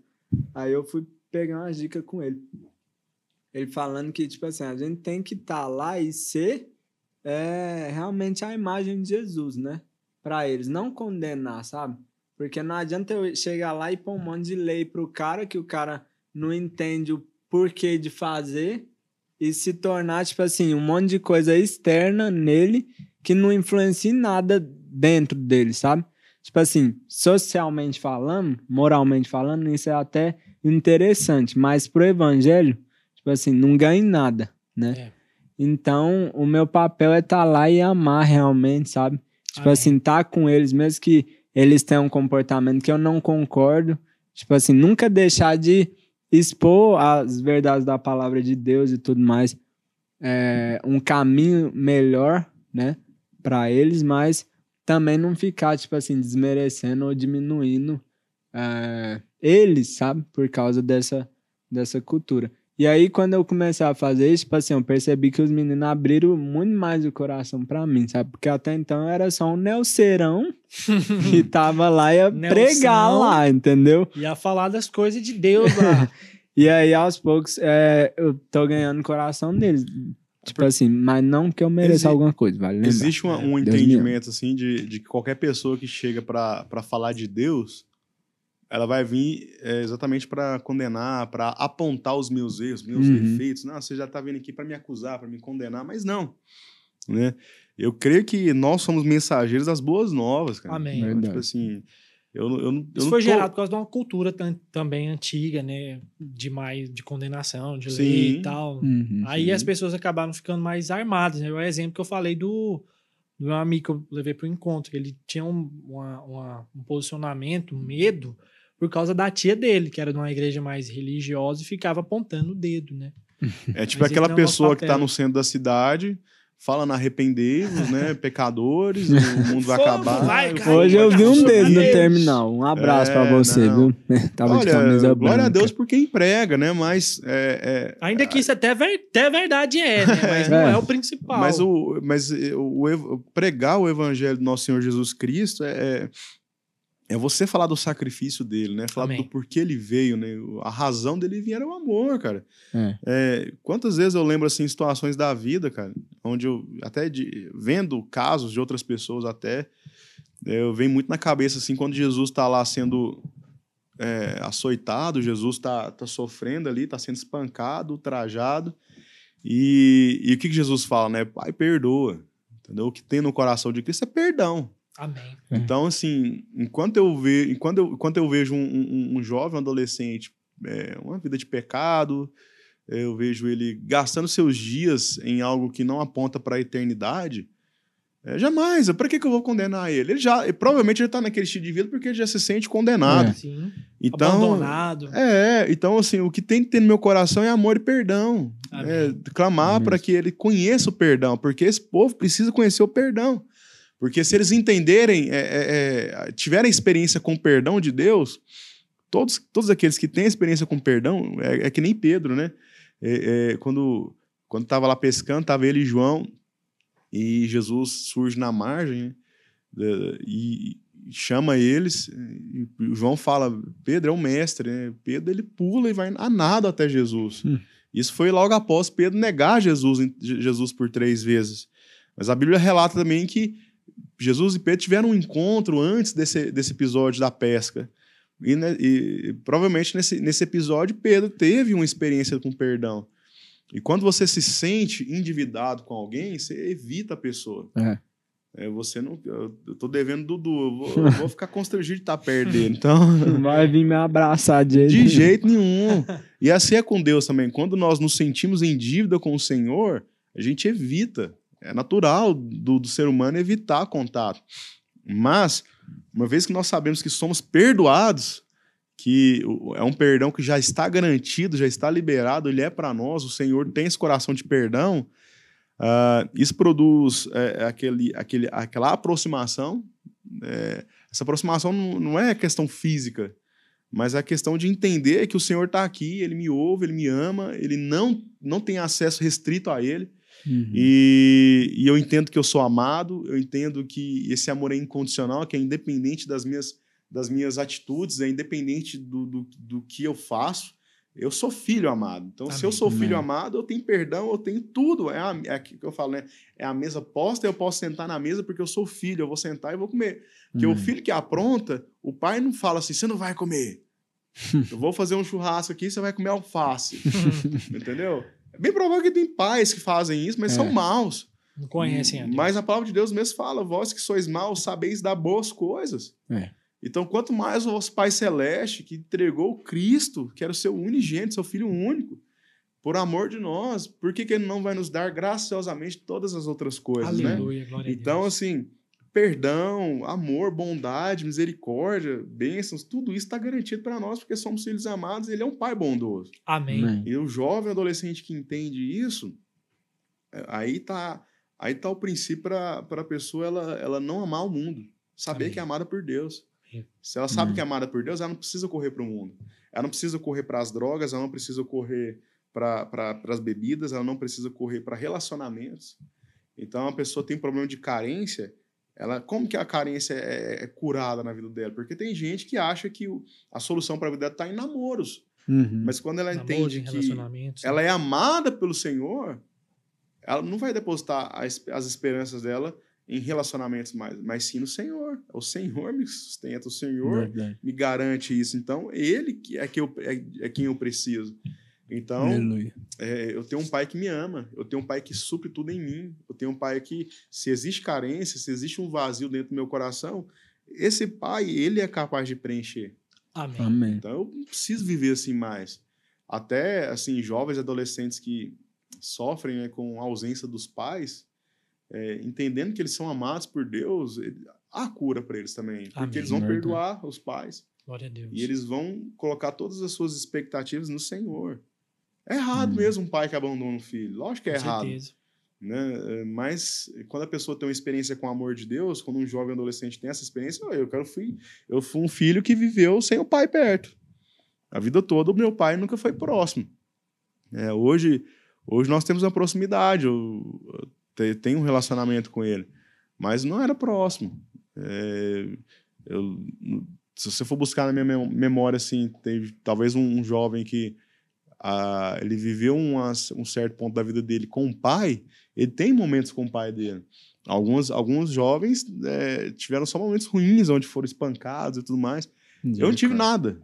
[SPEAKER 2] Aí eu fui pegar umas dicas com ele. Ele falando que, tipo assim, a gente tem que estar lá e ser é, realmente a imagem de Jesus, né? Pra eles, não condenar, sabe? Porque não adianta eu chegar lá e pôr um monte de lei pro cara que o cara não entende o porquê de fazer e se tornar, tipo assim, um monte de coisa externa nele que não influencia em nada dentro dele, sabe? Tipo assim, socialmente falando, moralmente falando, isso é até interessante, mas pro evangelho, tipo assim, não ganha em nada, né?
[SPEAKER 3] É.
[SPEAKER 2] Então, o meu papel é estar lá e amar realmente, sabe? Tipo
[SPEAKER 3] Amém.
[SPEAKER 2] assim, tá com eles, mesmo que eles tenham um comportamento que eu não concordo, tipo assim, nunca deixar de expor as verdades da palavra de Deus e tudo mais, é, um caminho melhor, né, para eles, mas também não ficar, tipo assim, desmerecendo ou diminuindo é, eles, sabe, por causa dessa, dessa cultura. E aí, quando eu comecei a fazer isso, tipo assim, eu percebi que os meninos abriram muito mais o coração pra mim, sabe? Porque até então eu era só um Nelcerão que tava lá e ia pregar
[SPEAKER 3] Nelson.
[SPEAKER 2] lá, entendeu?
[SPEAKER 3] Ia falar das coisas de Deus lá.
[SPEAKER 2] E aí, aos poucos, é, eu tô ganhando o coração deles. Tipo assim, mas não que eu mereça
[SPEAKER 1] Exi-
[SPEAKER 2] alguma coisa, vale lembrar.
[SPEAKER 1] Existe uma- um entendimento, assim, de, de que qualquer pessoa que chega pra pra falar de Deus, ela vai vir é, exatamente pra condenar, pra apontar os meus erros, meus
[SPEAKER 2] Uhum.
[SPEAKER 1] defeitos. Não, você já tá vindo aqui pra me acusar, pra me condenar, mas não. Né? Eu creio que nós somos mensageiros das boas novas, cara.
[SPEAKER 3] Amém.
[SPEAKER 2] Verdade.
[SPEAKER 1] tipo assim, eu, não- eu, eu
[SPEAKER 3] Isso
[SPEAKER 1] não
[SPEAKER 3] foi
[SPEAKER 1] tô-
[SPEAKER 3] gerado por causa de uma cultura tam- também antiga, né? De mais de condenação, de lei
[SPEAKER 1] Sim.
[SPEAKER 3] e tal.
[SPEAKER 2] Uhum.
[SPEAKER 3] Aí as pessoas acabaram ficando mais armadas. Né? O exemplo que eu falei do, do meu amigo que eu levei para o encontro, que ele tinha um, uma- uma- um posicionamento, um medo, por causa da tia dele, que era de uma igreja mais religiosa e ficava apontando o dedo, né?
[SPEAKER 1] É tipo
[SPEAKER 3] Mas
[SPEAKER 1] aquela
[SPEAKER 3] é
[SPEAKER 1] pessoa que tá
[SPEAKER 3] papel.
[SPEAKER 1] no centro da cidade, fala na arrependei-vos, né? Pecadores, o mundo vai
[SPEAKER 3] Fogo
[SPEAKER 1] acabar.
[SPEAKER 3] vai
[SPEAKER 1] fogo
[SPEAKER 2] Hoje eu vi um dedo no terminal. Um abraço pra
[SPEAKER 1] É,
[SPEAKER 2] você,
[SPEAKER 1] não.
[SPEAKER 2] viu? Tava de
[SPEAKER 1] Olha,
[SPEAKER 2] camisa
[SPEAKER 1] glória a
[SPEAKER 2] branca.
[SPEAKER 1] Deus por quem prega, né? Mas, é, é,
[SPEAKER 3] Ainda que isso até, ver- até verdade é, né? Mas não
[SPEAKER 2] É.
[SPEAKER 3] é o principal.
[SPEAKER 1] mas, o, mas o, o pregar o evangelho do nosso Senhor Jesus Cristo é, é, você falar do sacrifício dele, né? Falar
[SPEAKER 3] Amém.
[SPEAKER 1] do porquê ele veio, né? A razão dele vir era o amor, cara.
[SPEAKER 2] É.
[SPEAKER 1] É, quantas vezes eu lembro, assim, situações da vida, cara, onde eu, até de- vendo casos de outras pessoas até, é, eu venho muito na cabeça, assim, quando Jesus tá lá sendo é, açoitado, Jesus tá, tá sofrendo ali, tá sendo espancado, ultrajado, e, e o que, que Jesus fala, né? Pai, perdoa, entendeu? O que tem no coração de Cristo é perdão.
[SPEAKER 3] Amém.
[SPEAKER 2] É.
[SPEAKER 1] Então, assim, enquanto eu, ve enquanto eu, enquanto eu vejo um, um- um jovem, um adolescente, é, uma vida de pecado, eu vejo ele gastando seus dias em algo que não aponta para a eternidade, É, jamais. Para que, que eu vou condenar ele? Ele já, ele, provavelmente ele tá naquele estilo de vida porque ele já se sente condenado.
[SPEAKER 2] É.
[SPEAKER 3] Sim.
[SPEAKER 1] Então,
[SPEAKER 3] Abandonado.
[SPEAKER 1] é, então assim, o que tem que ter no meu coração é amor e perdão.
[SPEAKER 3] Amém.
[SPEAKER 1] É, clamar para que ele conheça o perdão, porque esse povo precisa conhecer o perdão. Porque se eles entenderem, é, é, é, tiverem experiência com o perdão de Deus, todos, todos aqueles que têm experiência com perdão, é, é que nem Pedro, né? É, quando quando estava lá pescando, estava ele e João, e Jesus surge na margem né? E chama eles, e João fala, Pedro é o mestre, né? Pedro ele pula e vai a nado até Jesus.
[SPEAKER 2] Hum.
[SPEAKER 1] Isso foi logo após Pedro negar Jesus, Jesus por três vezes. Mas a Bíblia relata também que Jesus e Pedro tiveram um encontro antes desse, desse episódio da pesca. E, né, e provavelmente nesse, nesse episódio Pedro teve uma experiência com perdão. E quando você se sente endividado com alguém, você evita a pessoa.
[SPEAKER 2] É.
[SPEAKER 1] É, você não. Eu, eu tô devendo Dudu, eu vou, eu vou ficar constrangido de estar perto dele. Então.
[SPEAKER 2] Não vai vir me abraçar de jeito
[SPEAKER 1] De
[SPEAKER 2] nenhum.
[SPEAKER 1] jeito nenhum. E assim é com Deus também. Quando nós nos sentimos em dívida com o Senhor, a gente evita. É natural do, do ser humano evitar contato. Mas, uma vez que nós sabemos que somos perdoados, que é um perdão que já está garantido, já está liberado, ele é para nós, o Senhor tem esse coração de perdão, ah, isso produz é, aquele, aquele, aquela aproximação. é, essa aproximação não, não é questão física, mas é a questão de entender que o Senhor está aqui, ele me ouve, ele me ama, ele não, não tem acesso restrito a ele.
[SPEAKER 2] Uhum.
[SPEAKER 1] E, e eu entendo que eu sou amado, eu entendo que esse amor é incondicional, que é independente das minhas, das minhas atitudes, é independente do, do, do que eu faço. Eu sou filho amado. Então, se eu
[SPEAKER 3] Amém.
[SPEAKER 1] sou filho
[SPEAKER 2] Amém.
[SPEAKER 1] amado, eu tenho perdão, eu tenho tudo. É, a, é aquilo que eu falo, né? É a mesa posta, eu posso sentar na mesa porque eu sou filho, eu vou sentar e vou comer. Porque o
[SPEAKER 2] Uhum.
[SPEAKER 1] filho que apronta, o pai não fala assim: você não vai comer. eu vou fazer um churrasco aqui, você vai comer alface. Entendeu? É bem provável que tem pais que fazem isso, mas
[SPEAKER 2] É.
[SPEAKER 1] são maus.
[SPEAKER 3] Não conhecem a Deus.
[SPEAKER 1] Mas a palavra de Deus mesmo fala: vós que sois maus, sabeis dar boas coisas.
[SPEAKER 2] É.
[SPEAKER 1] Então, quanto mais o vosso Pai Celeste, que entregou Cristo, que era o seu unigênito, seu Filho único, por amor de nós, por que, que ele não vai nos dar graciosamente todas as outras coisas, né?
[SPEAKER 3] Aleluia, glória a
[SPEAKER 1] Então, assim, perdão, amor, bondade, misericórdia, bênçãos, tudo isso está garantido para nós, porque somos filhos amados, ele é um pai bondoso.
[SPEAKER 3] Amém.
[SPEAKER 2] Amém.
[SPEAKER 1] E o jovem adolescente que entende isso, é, aí tá, aí tá o princípio para a pessoa ela, ela não amar o mundo, saber
[SPEAKER 3] Amém.
[SPEAKER 1] que é amada por Deus.
[SPEAKER 3] Amém.
[SPEAKER 1] Se ela sabe
[SPEAKER 2] Amém.
[SPEAKER 1] que é amada por Deus, ela não precisa correr para o mundo. Ela não precisa correr para as drogas, ela não precisa correr para pra, as bebidas, ela não precisa correr para relacionamentos. Então, a pessoa tem problema de carência, ela, como que a carência é, é curada na vida dela? Porque tem gente que acha que o- a solução para a vida dela está em namoros.
[SPEAKER 2] Uhum.
[SPEAKER 1] Mas quando ela
[SPEAKER 3] Namoro,
[SPEAKER 1] entende
[SPEAKER 3] em
[SPEAKER 1] que
[SPEAKER 3] relacionamentos.
[SPEAKER 1] ela é amada pelo Senhor, ela não vai depositar as, as esperanças dela em relacionamentos mais, mas sim no Senhor. O Senhor me sustenta, o Senhor
[SPEAKER 2] Verdade.
[SPEAKER 1] me garante isso. Então, ele que é, que eu, é, é quem eu preciso. Então, é, eu tenho um pai que me ama, eu tenho um pai que supre tudo em mim, eu tenho um pai que, se existe carência, se existe um vazio dentro do meu coração, esse pai, ele é capaz de preencher.
[SPEAKER 3] Amém.
[SPEAKER 2] Amém.
[SPEAKER 1] Então eu não preciso viver assim mais. Até assim jovens e adolescentes que sofrem né, com a ausência dos pais, é, entendendo que eles são amados por Deus, ele- há cura para eles também, porque
[SPEAKER 3] Amém.
[SPEAKER 1] eles vão
[SPEAKER 2] Verdade.
[SPEAKER 1] perdoar os pais
[SPEAKER 3] Glória a Deus.
[SPEAKER 1] e eles vão colocar todas as suas expectativas no Senhor. É errado
[SPEAKER 2] Hum.
[SPEAKER 1] mesmo um pai que abandona um filho, lógico que é
[SPEAKER 3] Com
[SPEAKER 1] errado
[SPEAKER 3] certeza.
[SPEAKER 1] né? É, Mas quando a pessoa tem uma experiência com o amor de Deus, quando um jovem adolescente tem essa experiência, eu quero fui, eu fui um filho que viveu sem o pai perto. A vida toda o meu pai nunca foi próximo. É, hoje, hoje nós temos uma proximidade, eu, eu te- tenho um relacionamento com ele, mas não era próximo. É, eu- se você for buscar na minha mem- memória, assim, teve talvez um, um jovem que ah, ele viveu uma- um certo ponto da vida dele com o pai, ele tem momentos com o pai dele. Alguns, alguns jovens é, tiveram só momentos ruins, onde foram espancados e tudo mais. Eu não tive nada.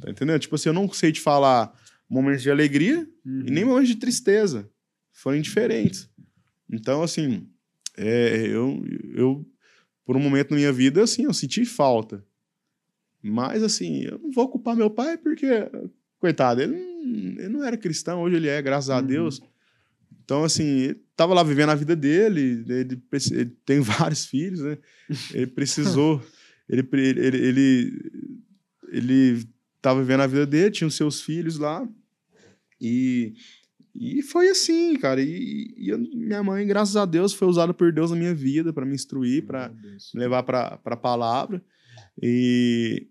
[SPEAKER 1] Tá entendendo? Tipo assim, eu não sei te falar momentos de alegria
[SPEAKER 2] Uhum.
[SPEAKER 1] e nem momentos de tristeza. Foram indiferentes. Então, assim, é, eu, eu, por um momento na minha vida, assim, eu senti falta. Mas, assim, eu não vou culpar meu pai porque, coitado, ele não, ele não era cristão, hoje ele é, graças a
[SPEAKER 2] Uhum.
[SPEAKER 1] Deus. Então, assim, ele tava lá vivendo a vida dele, ele, ele tem vários filhos, né? Ele precisou. ele, ele, ele, ele tava vivendo a vida dele, tinha os seus filhos lá. E, e foi assim, cara. E, e eu- minha mãe, graças a Deus, foi usada por Deus na minha vida para me instruir, para me levar para a palavra. E,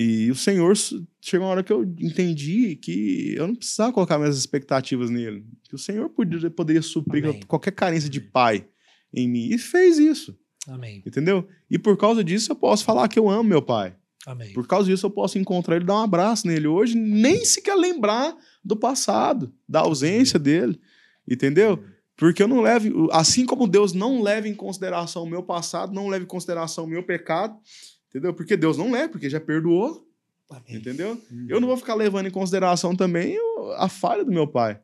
[SPEAKER 1] e o Senhor, chegou uma hora que eu entendi que eu não precisava colocar minhas expectativas nele. Que o Senhor poderia, poderia suprir
[SPEAKER 3] Amém.
[SPEAKER 1] qualquer carência de pai em mim. E fez isso,
[SPEAKER 3] Amém.
[SPEAKER 1] entendeu? E por causa disso eu posso falar que eu amo meu pai.
[SPEAKER 3] Amém.
[SPEAKER 1] Por causa disso eu posso encontrar ele, dar um abraço nele hoje, nem sequer lembrar do passado, da ausência dele, entendeu? Porque eu não levo, assim como Deus não leva em consideração o meu passado, não leva em consideração o meu pecado, entendeu? Porque Deus não leva, porque já perdoou,
[SPEAKER 3] Amém.
[SPEAKER 1] entendeu? Eu não vou ficar levando em consideração também a falha do meu pai.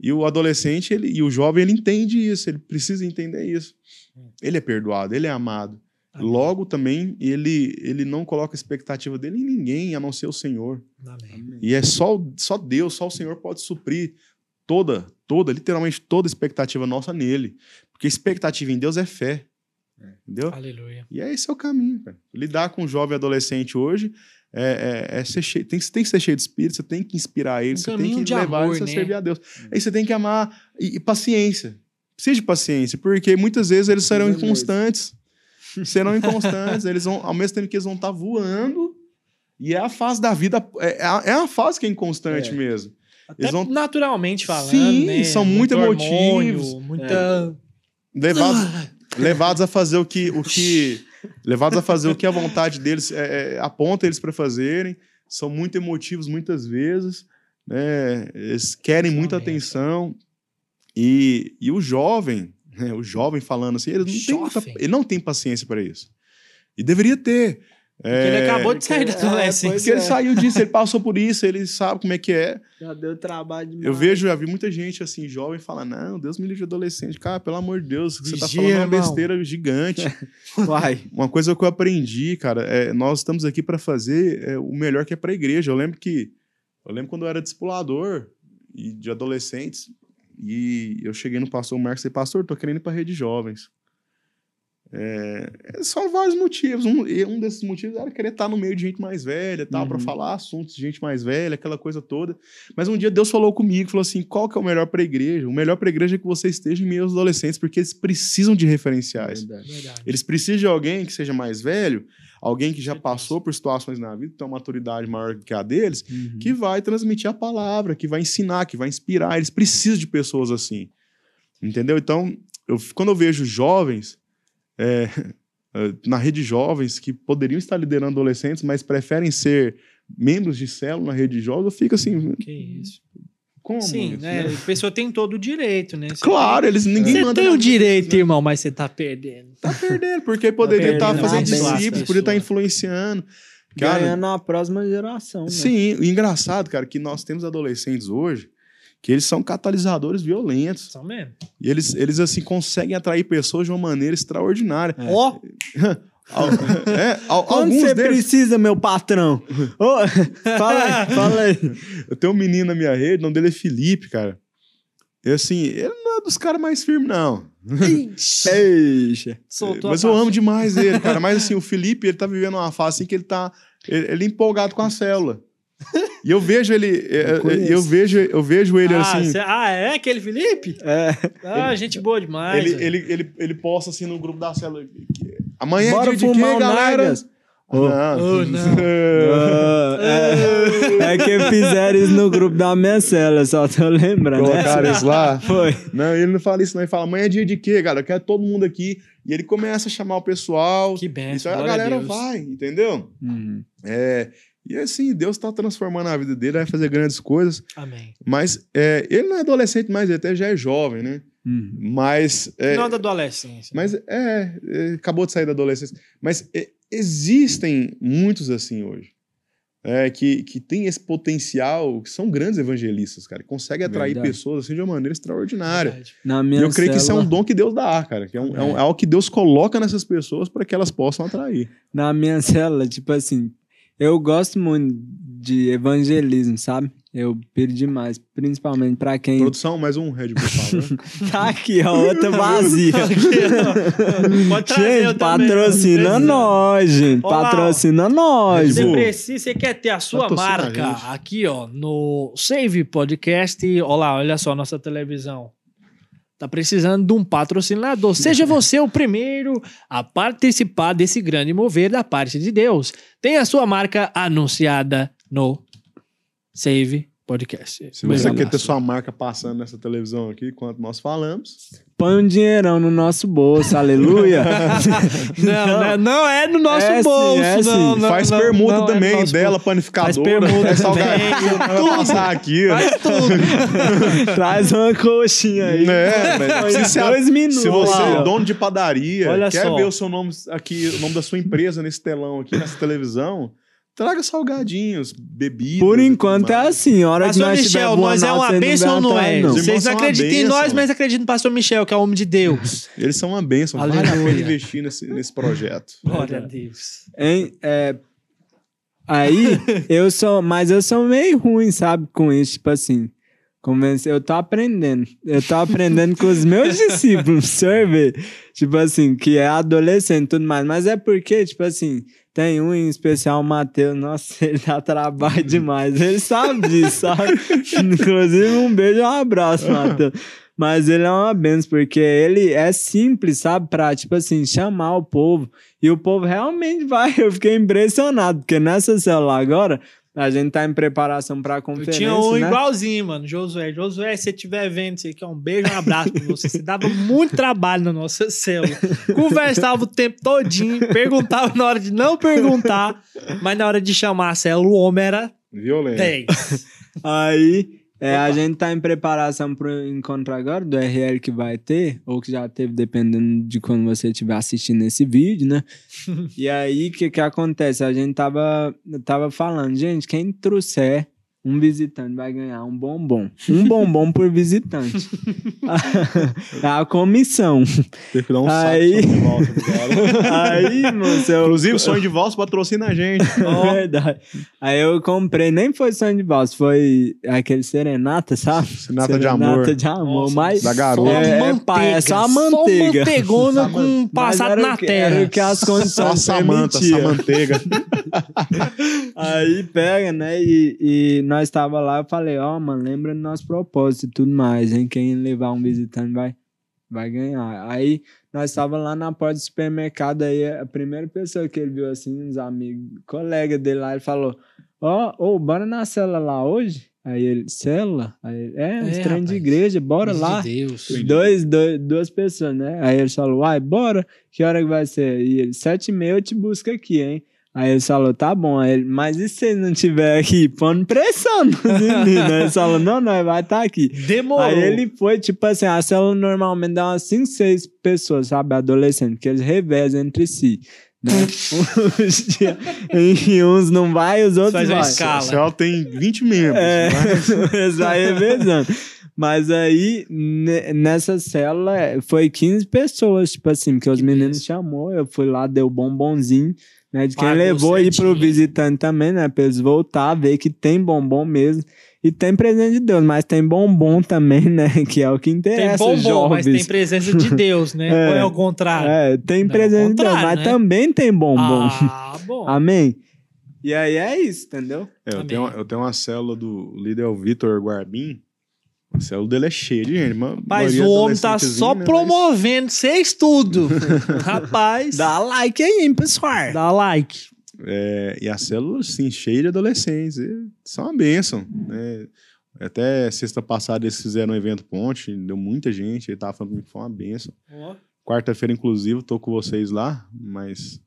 [SPEAKER 1] E o adolescente ele, e o jovem, ele entende isso, ele precisa entender isso. Ele é perdoado, ele é amado.
[SPEAKER 3] Amém.
[SPEAKER 1] Logo também, ele, ele não coloca a expectativa dele em ninguém, a não ser o Senhor.
[SPEAKER 3] Amém.
[SPEAKER 1] E é só, só Deus, só o Senhor pode suprir toda, toda, literalmente toda expectativa nossa nele. Porque expectativa em Deus é fé. Entendeu?
[SPEAKER 3] Aleluia.
[SPEAKER 1] E é esse é o caminho, cara. Lidar com um jovem adolescente hoje é, é- é ser cheio, tem, que- tem que ser cheio de espírito, você tem que inspirar ele,
[SPEAKER 3] Um
[SPEAKER 1] você tem que
[SPEAKER 3] de
[SPEAKER 1] levar
[SPEAKER 3] amor,
[SPEAKER 1] eles a
[SPEAKER 3] né?
[SPEAKER 1] servir a Deus. Aí você tem que amar e, e paciência. Precisa de paciência, porque muitas vezes eles serão inconstantes. Serão inconstantes, eles vão, ao mesmo tempo que eles vão estar voando, e é a fase da vida, é, é a, é a fase que é inconstante
[SPEAKER 2] É.
[SPEAKER 1] mesmo.
[SPEAKER 3] Até
[SPEAKER 1] Eles vão-
[SPEAKER 3] naturalmente falando,
[SPEAKER 1] Sim,
[SPEAKER 3] né?
[SPEAKER 1] são muito
[SPEAKER 3] hormônio,
[SPEAKER 1] emotivos.
[SPEAKER 3] Muita...
[SPEAKER 1] Levados, levados a fazer o que, o que levados a fazer o que a vontade deles é, é, aponta eles para fazerem. São muito emotivos muitas vezes né? Eles querem muita
[SPEAKER 3] Realmente.
[SPEAKER 1] atenção. E, e o jovem né, o jovem falando assim ele não, tem
[SPEAKER 3] Jovem.
[SPEAKER 1] ele não tem paciência para isso. E deveria ter
[SPEAKER 3] Porque ele
[SPEAKER 1] É,
[SPEAKER 3] acabou de sair da
[SPEAKER 2] porque- é,
[SPEAKER 3] adolescência.
[SPEAKER 1] porque ele
[SPEAKER 2] é.
[SPEAKER 1] saiu disso ele passou por isso ele sabe como é que é
[SPEAKER 2] Já deu trabalho demais.
[SPEAKER 1] eu vejo, já vi muita gente assim, jovem, falar: Não, Deus me livre de adolescente. Cara, pelo amor de Deus, o que você tá
[SPEAKER 3] Vigia,
[SPEAKER 1] falando é uma
[SPEAKER 3] irmão.
[SPEAKER 1] besteira gigante.
[SPEAKER 2] Vai.
[SPEAKER 1] Uma coisa que eu aprendi, cara, é, nós estamos aqui para fazer é, o melhor que é para a igreja. Eu lembro que eu lembro quando eu era discipulador e de adolescentes e eu cheguei no pastor Marcos e falei, pastor, tô querendo ir para rede de jovens. É, é, são vários motivos. Um, e um desses motivos era querer estar no meio de gente mais velha, tal, para
[SPEAKER 2] Uhum.
[SPEAKER 1] falar assuntos de gente mais velha, aquela coisa toda. Mas um dia Deus falou comigo, falou assim: qual que é o melhor para a igreja? O melhor para a igreja é que você esteja em meio aos adolescentes, porque eles precisam de referenciais.
[SPEAKER 2] Verdade.
[SPEAKER 3] Verdade.
[SPEAKER 1] Eles precisam de alguém que seja mais velho, alguém que já passou por situações na vida, tem uma maturidade maior que a deles,
[SPEAKER 2] Uhum.
[SPEAKER 1] que vai transmitir a palavra, que vai ensinar, que vai inspirar. Eles precisam de pessoas assim. Entendeu? Então, eu- quando eu vejo jovens é, eh, na rede de jovens que poderiam estar liderando adolescentes, mas preferem ser membros de célula na rede de jovens, eu fico assim,
[SPEAKER 3] Que isso.
[SPEAKER 1] como
[SPEAKER 3] Sim,
[SPEAKER 1] isso,
[SPEAKER 3] né? A pessoa tem todo o direito, né? Você
[SPEAKER 1] Claro, eles ninguém
[SPEAKER 3] Você
[SPEAKER 1] manda
[SPEAKER 3] tem o direito,
[SPEAKER 1] né?
[SPEAKER 3] irmão, mas você tá perdendo.
[SPEAKER 1] Tá perdendo, porque poderia estar
[SPEAKER 3] perdendo
[SPEAKER 1] fazendo
[SPEAKER 2] a
[SPEAKER 1] discípulos, poderia estar influenciando. Cara,
[SPEAKER 2] Ganhando a próxima geração. Né?
[SPEAKER 1] Sim, o engraçado, cara, que nós temos adolescentes hoje que eles são catalisadores violentos.
[SPEAKER 3] Só mesmo.
[SPEAKER 1] E eles, eles assim, conseguem atrair pessoas de uma maneira extraordinária.
[SPEAKER 2] É.
[SPEAKER 3] Ó,
[SPEAKER 1] é, al-
[SPEAKER 2] Quando
[SPEAKER 1] alguns
[SPEAKER 2] você
[SPEAKER 1] deles...
[SPEAKER 2] precisa, meu patrão? Ô, fala aí, fala aí.
[SPEAKER 1] Eu tenho um menino na minha rede, o nome dele é Felipe, cara. E assim, ele não é dos caras mais firmes, não.
[SPEAKER 2] Eixa.
[SPEAKER 3] soltou
[SPEAKER 1] Mas eu amo demais ele, cara. Mas assim, o Felipe, ele tá vivendo uma fase assim que ele tá. Ele, ele é empolgado com a célula. E eu vejo ele. é, é,
[SPEAKER 2] conheço.
[SPEAKER 1] Eu, vejo, eu vejo ele
[SPEAKER 3] ah,
[SPEAKER 1] assim.
[SPEAKER 3] cê- ah, é aquele Felipe?
[SPEAKER 2] É.
[SPEAKER 3] Ah, gente boa demais.
[SPEAKER 1] Ele, ele, ele, ele posta assim no grupo da célula. que- Amanhã
[SPEAKER 2] Bora
[SPEAKER 1] é dia de quê, galera?
[SPEAKER 2] Nagas. Ô.
[SPEAKER 3] Oh, não.
[SPEAKER 2] Ah, é, é que fizeram isso no grupo da minha cela, só tô lembrando.
[SPEAKER 1] Colocaram isso lá.
[SPEAKER 2] Foi.
[SPEAKER 1] Não, ele não fala isso, não. Ele fala, amanhã é dia de quê, galera? Eu quero todo mundo aqui. E ele começa a chamar o pessoal.
[SPEAKER 3] Que benção,
[SPEAKER 1] Isso aí a
[SPEAKER 3] a
[SPEAKER 1] galera
[SPEAKER 3] Deus.
[SPEAKER 1] vai, entendeu?
[SPEAKER 2] Uhum.
[SPEAKER 1] É, e assim, Deus tá transformando a vida dele, vai fazer grandes coisas.
[SPEAKER 3] Amém.
[SPEAKER 1] Mas é, ele não é adolescente mais, ele até já é jovem, né?
[SPEAKER 2] Uhum.
[SPEAKER 1] Mas. É,
[SPEAKER 3] Final da adolescência.
[SPEAKER 1] mas é, é, acabou de sair da adolescência. Mas é, existem muitos assim hoje. É, que, que tem esse potencial, que são grandes evangelistas, cara, que conseguem atrair
[SPEAKER 2] Verdade.
[SPEAKER 1] pessoas assim de uma maneira extraordinária.
[SPEAKER 3] Verdade.
[SPEAKER 2] Na
[SPEAKER 1] E
[SPEAKER 2] minha
[SPEAKER 1] eu creio que isso é um
[SPEAKER 2] célula-
[SPEAKER 1] dom que Deus dá, cara, que é, um, é um- é algo que Deus coloca nessas pessoas para que elas possam atrair.
[SPEAKER 2] na minha célula, tipo assim, eu gosto muito de evangelismo, sabe? Eu piro demais, principalmente pra quem
[SPEAKER 1] Produção, mais um Red Bull, por favor.
[SPEAKER 2] tá aqui, ó, outra vazia.
[SPEAKER 3] Pode trazer eu
[SPEAKER 2] gente,
[SPEAKER 3] também,
[SPEAKER 2] patrocina
[SPEAKER 3] precisa.
[SPEAKER 2] nós, gente.
[SPEAKER 3] Olá, ó.
[SPEAKER 2] patrocina nós.
[SPEAKER 3] Você precisa, você quer ter a sua marca aqui, ó, no Save Podcast. Olha lá, olha só nossa televisão. Tá precisando de um patrocinador. Seja você o primeiro a participar desse grande mover da parte de Deus. Tenha a sua marca anunciada no Save Podcast.
[SPEAKER 1] Se você quer ter sua marca passando nessa televisão aqui, enquanto nós falamos,
[SPEAKER 2] Põe um dinheirão no nosso bolso, aleluia.
[SPEAKER 3] Não, não, não é no nosso
[SPEAKER 2] É
[SPEAKER 3] bolso,
[SPEAKER 2] é
[SPEAKER 3] não, não,
[SPEAKER 1] faz
[SPEAKER 3] não,
[SPEAKER 1] permuta
[SPEAKER 3] não é no
[SPEAKER 1] também
[SPEAKER 3] nosso
[SPEAKER 1] dela,
[SPEAKER 3] bolso.
[SPEAKER 1] panificadora.
[SPEAKER 3] Faz permuta
[SPEAKER 1] é
[SPEAKER 3] também,
[SPEAKER 1] salgadinho, vai passar aqui. ó.
[SPEAKER 3] Faz tudo.
[SPEAKER 2] Traz uma coxinha aí.
[SPEAKER 1] É, velho. Se, se,
[SPEAKER 2] dois minutos.
[SPEAKER 1] se você é dono de padaria,
[SPEAKER 3] Olha
[SPEAKER 1] quer
[SPEAKER 3] só.
[SPEAKER 1] ver o seu nome aqui, o nome da sua empresa nesse telão aqui, nessa televisão, traga salgadinhos, bebidas.
[SPEAKER 2] Por enquanto é assim, a hora que
[SPEAKER 3] Pastor
[SPEAKER 2] nós
[SPEAKER 3] Michel, nós é uma bênção ou não é?
[SPEAKER 1] Irmãos
[SPEAKER 3] Vocês
[SPEAKER 1] uma
[SPEAKER 3] acreditam em nós, mas acreditam no pastor Michel, que é homem de Deus.
[SPEAKER 1] Eles são uma bênção. Vale a pena investir nesse, nesse projeto.
[SPEAKER 3] Glória a Deus.
[SPEAKER 2] Hein? É, aí, eu sou. Mas eu sou meio ruim, sabe, com isso. Tipo assim. Convencer, eu tô aprendendo. Eu tô aprendendo com os meus discípulos, vê? Tipo assim, que é adolescente e tudo mais. Mas é porque, tipo assim, tem um em especial, o Matheus. Nossa, ele dá trabalho demais. Ele sabe disso, sabe? Inclusive, um beijo e um abraço, Matheus. Mas ele é uma benção, porque ele é simples, sabe? Pra, tipo assim, chamar o povo. E o povo realmente vai. Eu fiquei impressionado, porque nessa célula agora, a gente tá em preparação pra
[SPEAKER 3] Eu
[SPEAKER 2] conferência,
[SPEAKER 3] tinha um
[SPEAKER 2] né?
[SPEAKER 3] igualzinho, mano, Josué. Josué, se você estiver vendo isso aqui, um beijo, um abraço pra você. Você dava muito trabalho na nossa célula. Conversava o tempo todinho, perguntava na hora de não perguntar, mas na hora de chamar a célula, o homem era
[SPEAKER 1] Violento.
[SPEAKER 3] 10.
[SPEAKER 2] Aí, é, a gente tá em preparação pro encontro agora do RL que vai ter, ou que já teve, dependendo de quando você estiver assistindo esse vídeo, né? e aí, o que que acontece? A gente tava, tava falando, gente, quem trouxer um visitante vai ganhar um bombom. Um bombom por visitante. é a comissão.
[SPEAKER 1] Teve que dar um
[SPEAKER 2] Aí-
[SPEAKER 1] de pro cara.
[SPEAKER 2] Aí, moço, eu...
[SPEAKER 1] Inclusive, o sonho de valsa patrocina a gente.
[SPEAKER 2] É verdade. Aí eu comprei, nem foi sonho de valsa, foi aquele serenata, sabe?
[SPEAKER 1] Serenata de amor.
[SPEAKER 2] de amor,
[SPEAKER 3] Nossa,
[SPEAKER 2] mas
[SPEAKER 1] Da garota.
[SPEAKER 2] É, é,
[SPEAKER 3] manteiga,
[SPEAKER 2] pai, é só a manteiga.
[SPEAKER 3] Só manteigona com um passado
[SPEAKER 2] era
[SPEAKER 3] na
[SPEAKER 2] que-
[SPEAKER 3] terra.
[SPEAKER 2] Era o que as
[SPEAKER 1] Só a
[SPEAKER 2] condições
[SPEAKER 1] Samanta. Samanteiga.
[SPEAKER 2] Aí pega, né? E, e nós tava lá, eu falei, ó, mano, lembra do nosso propósito e tudo mais, hein? Quem levar um visitante vai, vai ganhar. Aí nós tava lá na porta do supermercado, aí a primeira pessoa que ele viu, assim, uns amigos, colega dele lá, ele falou, ó, ô, bora na célula lá hoje? Aí ele, célula? Aí ele, é, uns
[SPEAKER 3] É,
[SPEAKER 2] trem de igreja, bora
[SPEAKER 3] Deus
[SPEAKER 2] lá.
[SPEAKER 3] de Deus.
[SPEAKER 2] Dois, dois, duas pessoas, né? Aí ele falou, uai, bora, que hora que vai ser? E ele, sete e meia eu te busco aqui, hein? Aí ele falou, tá bom. Aí ele, mas e se ele não tiver aqui? Pondo pressão nos meninos. Aí ele falou, não, não, vai estar aqui.
[SPEAKER 3] Demorou.
[SPEAKER 2] Aí ele foi, tipo assim, a célula normalmente dá umas 5, 6 pessoas, sabe? Adolescentes, que eles revezam entre si. Né? Uns não vai, os outros
[SPEAKER 3] Faz uma
[SPEAKER 2] vai.
[SPEAKER 3] escala.
[SPEAKER 1] O céu tem 20 membros.
[SPEAKER 2] É,
[SPEAKER 1] mas-
[SPEAKER 2] eles vai revezando. Mas aí, ne- nessa célula, foi 15 pessoas, tipo assim, porque os
[SPEAKER 3] Que
[SPEAKER 2] meninos chamou, eu fui lá, deu bombonzinho, né? De quem
[SPEAKER 3] Pagou
[SPEAKER 2] levou aí pro visitante também, né? Pra eles voltar, ver que tem bombom mesmo. E tem presente de Deus, mas tem bombom também, né? Que é o que
[SPEAKER 3] Tem
[SPEAKER 2] interessa os
[SPEAKER 3] bombom, mas tem presença de Deus, né?
[SPEAKER 2] É.
[SPEAKER 3] Ou é o contrário?
[SPEAKER 2] É, tem
[SPEAKER 3] Não,
[SPEAKER 2] presente
[SPEAKER 3] ao
[SPEAKER 2] de Deus, mas
[SPEAKER 3] né?
[SPEAKER 2] também tem bombom.
[SPEAKER 3] Ah, bom.
[SPEAKER 2] Amém? E aí é isso, entendeu?
[SPEAKER 1] É, eu, tenho, eu tenho uma célula do líder é o Vitor Guarbin. A célula dele é cheia de gente. ma-
[SPEAKER 3] Mas o homem tá só
[SPEAKER 1] né,
[SPEAKER 3] promovendo vocês tudo. Rapaz, dá,
[SPEAKER 2] Dá like aí, hein, pessoal.
[SPEAKER 3] like.
[SPEAKER 1] mas, é, e a célula, sim, cheia de adolescentes. São uma bênção. Né? Até sexta passada eles fizeram um evento ponte, deu muita gente. Ele tava falando comigo que foi uma bênção. Quarta-feira, inclusive, tô com vocês lá, mas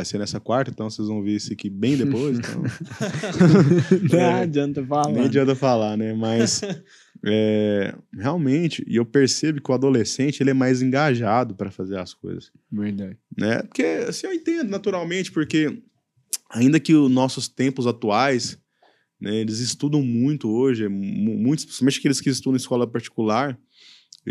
[SPEAKER 1] vai ser nessa quarta, então vocês vão ver isso aqui bem depois. Então...
[SPEAKER 2] Não
[SPEAKER 1] É.
[SPEAKER 2] adianta falar.
[SPEAKER 1] Nem adianta falar, né? Mas é, realmente, e eu percebo que o adolescente ele é mais engajado para fazer as coisas,
[SPEAKER 2] Verdade.
[SPEAKER 1] né? Porque assim eu entendo naturalmente, porque ainda que os nossos tempos atuais, né, eles estudam muito hoje, mu- muitos, principalmente aqueles que estudam em escola particular,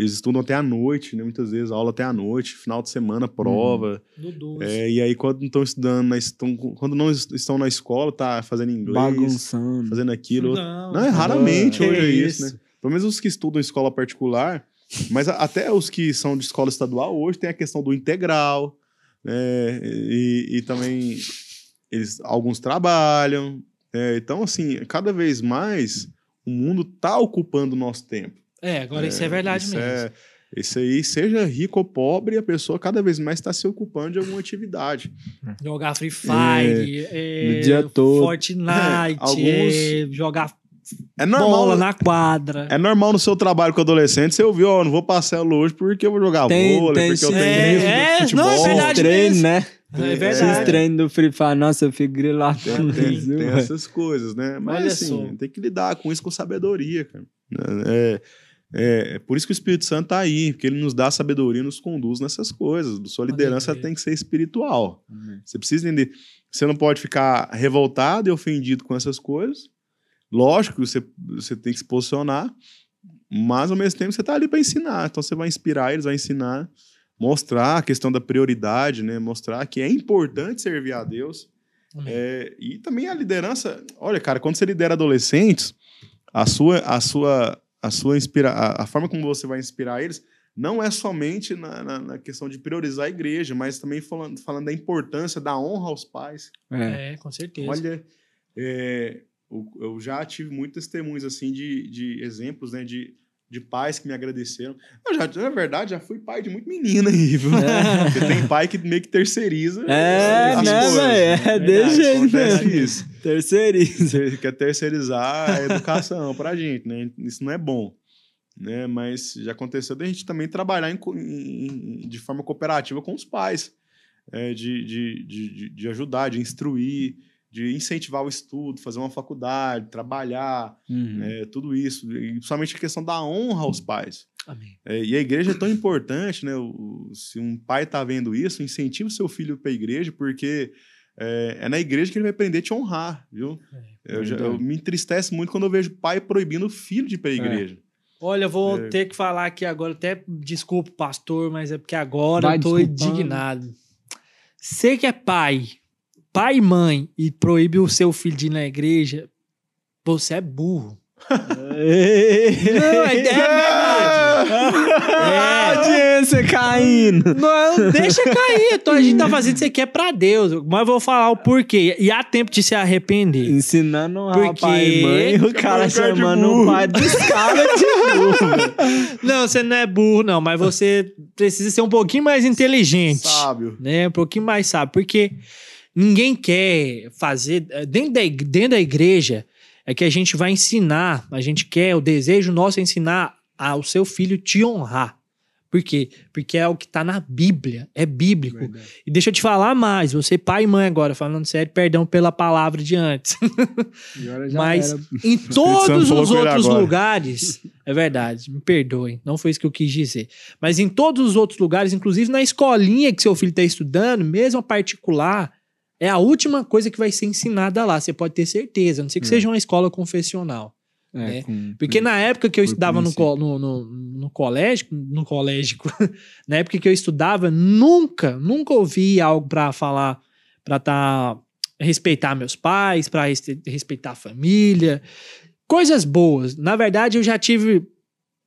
[SPEAKER 1] eles estudam até a noite, né? Muitas vezes, aula até a noite, final de semana, prova.
[SPEAKER 3] Dudu.
[SPEAKER 1] É, e aí, quando não estão estudando, na, estão, quando não es- estão na escola, tá fazendo inglês,
[SPEAKER 2] Bagunçando.
[SPEAKER 1] fazendo aquilo.
[SPEAKER 3] Não,
[SPEAKER 1] Não, é raramente
[SPEAKER 3] que
[SPEAKER 1] hoje é
[SPEAKER 3] isso.
[SPEAKER 1] né? Pelo menos os que estudam em escola particular, mas até os que são de escola estadual hoje tem a questão do integral, né? E, e também eles, alguns trabalham. né? então, assim, cada vez mais o mundo tá ocupando o nosso tempo.
[SPEAKER 3] É, agora isso é verdade
[SPEAKER 1] isso
[SPEAKER 3] mesmo.
[SPEAKER 1] É, isso aí, seja rico ou pobre, a pessoa cada vez mais está se ocupando de alguma atividade.
[SPEAKER 3] Jogar Free Fire, é,
[SPEAKER 2] no dia todo.
[SPEAKER 3] Fortnite,
[SPEAKER 1] É, alguns-
[SPEAKER 3] é, jogar
[SPEAKER 1] É normal,
[SPEAKER 3] bola na quadra.
[SPEAKER 1] É normal no seu trabalho com adolescente você ouvir, ó, não vou passar ela hoje porque eu vou jogar
[SPEAKER 2] Tem-
[SPEAKER 1] vôlei,
[SPEAKER 2] tem
[SPEAKER 1] porque eu tenho
[SPEAKER 3] É,
[SPEAKER 1] risco
[SPEAKER 3] é,
[SPEAKER 1] futebol.
[SPEAKER 3] não, é verdade
[SPEAKER 2] Esses treinos,
[SPEAKER 3] mesmo.
[SPEAKER 2] né?
[SPEAKER 3] É
[SPEAKER 2] Esses
[SPEAKER 3] verdade.
[SPEAKER 2] treinos do Free Fire, nossa, eu fico grilado.
[SPEAKER 1] Tem,
[SPEAKER 2] com
[SPEAKER 1] tem- tem essas coisas, né? Mas
[SPEAKER 3] Olha
[SPEAKER 1] assim,
[SPEAKER 3] só.
[SPEAKER 1] tem que lidar com isso com sabedoria, cara. É, é, é por isso que o Espírito Santo tá aí, porque ele nos dá sabedoria e nos conduz nessas coisas. Sua liderança tem que ser espiritual. Você precisa entender. Você não pode ficar revoltado e ofendido com essas coisas. Lógico que você, você tem que se posicionar, mas ao mesmo tempo você está ali para ensinar. Então você vai inspirar eles, vai ensinar, mostrar a questão da prioridade, né? Mostrar que é importante servir a Deus. É, e também a liderança. Olha, cara, quando você lidera adolescentes, a sua, a sua, a sua inspira, a, a forma como você vai inspirar eles não é somente na, na, na questão de priorizar a igreja, mas também falando, falando da importância da honra aos pais.
[SPEAKER 2] É.
[SPEAKER 3] É, com certeza.
[SPEAKER 1] Olha, é, eu, eu já tive muitos testemunhos assim de, de exemplos, né, de, de pais que me agradeceram. Eu já, na verdade, já fui pai de muito menino aí, viu? Porque tem pai que meio que terceiriza
[SPEAKER 2] É,
[SPEAKER 1] as
[SPEAKER 2] né,
[SPEAKER 1] coisas,
[SPEAKER 2] velho? É
[SPEAKER 3] Verdade,
[SPEAKER 2] desse jeito mesmo.
[SPEAKER 1] isso.
[SPEAKER 2] Terceiriza.
[SPEAKER 1] Quer terceirizar a educação pra gente, né? Isso não é bom. Né? Mas já aconteceu da gente também trabalhar em em- de forma cooperativa com os pais, é, de, de, de, de- de ajudar, de instruir, de incentivar o estudo, fazer uma faculdade, trabalhar,
[SPEAKER 2] Uhum.
[SPEAKER 1] é, tudo isso. E principalmente a questão da honra aos pais.
[SPEAKER 3] Amém.
[SPEAKER 1] É, e a igreja é tão importante, né? O- se um pai tá vendo isso, incentiva o seu filho para a igreja, porque é, é na igreja que ele vai aprender a te honrar, viu? eu, já- eu me entristece muito quando eu vejo pai proibindo o filho de ir para a igreja.
[SPEAKER 3] Olha, eu vou
[SPEAKER 1] É.
[SPEAKER 3] ter que falar aqui agora, até desculpa, pastor, mas é porque agora
[SPEAKER 2] Vai
[SPEAKER 3] eu tô indignado. Você que é pai, pai e mãe, e proíbe o seu filho de ir na igreja, você é burro. Não, a ideia é verdade.
[SPEAKER 2] A audiência caindo.
[SPEAKER 3] Não, deixa cair. Então a gente tá fazendo isso aqui é pra Deus. Mas eu vou falar o porquê. E há tempo de se arrepender.
[SPEAKER 2] Ensinando o
[SPEAKER 3] Porque-
[SPEAKER 2] pai e mãe, o cara
[SPEAKER 1] Chamando o cara de
[SPEAKER 2] chamando o pai dos caras de burro.
[SPEAKER 3] Não, você não é burro, não. Mas você precisa ser um pouquinho mais inteligente.
[SPEAKER 1] Sábio.
[SPEAKER 3] né? Um pouquinho mais sábio. Porque ninguém quer fazer. eh, Dentro da, dentro da igreja é que a gente vai ensinar. A gente quer, o desejo nosso é ensinar ao seu filho te honrar. Por quê? Porque é o que tá na Bíblia. É bíblico. E deixa eu te falar mais. Você, pai e mãe, agora, falando sério, perdão pela palavra de antes. Mas
[SPEAKER 2] era.
[SPEAKER 3] em todos os outros lugares, é verdade, me perdoem, não foi isso que eu quis dizer. Mas em todos os outros lugares, inclusive na escolinha que seu filho está estudando, mesmo a particular, é a última coisa que vai ser ensinada lá, você pode ter certeza, a não sei que
[SPEAKER 2] É.
[SPEAKER 3] seja uma escola confessional.
[SPEAKER 2] É,
[SPEAKER 3] né?
[SPEAKER 2] com-
[SPEAKER 3] Porque na época que eu estudava no, no, no, no colégio, no colégio, na época que eu estudava, nunca, nunca ouvi algo pra falar, pra tá, respeitar meus pais, pra res- respeitar a família, coisas boas. Na verdade, eu já tive,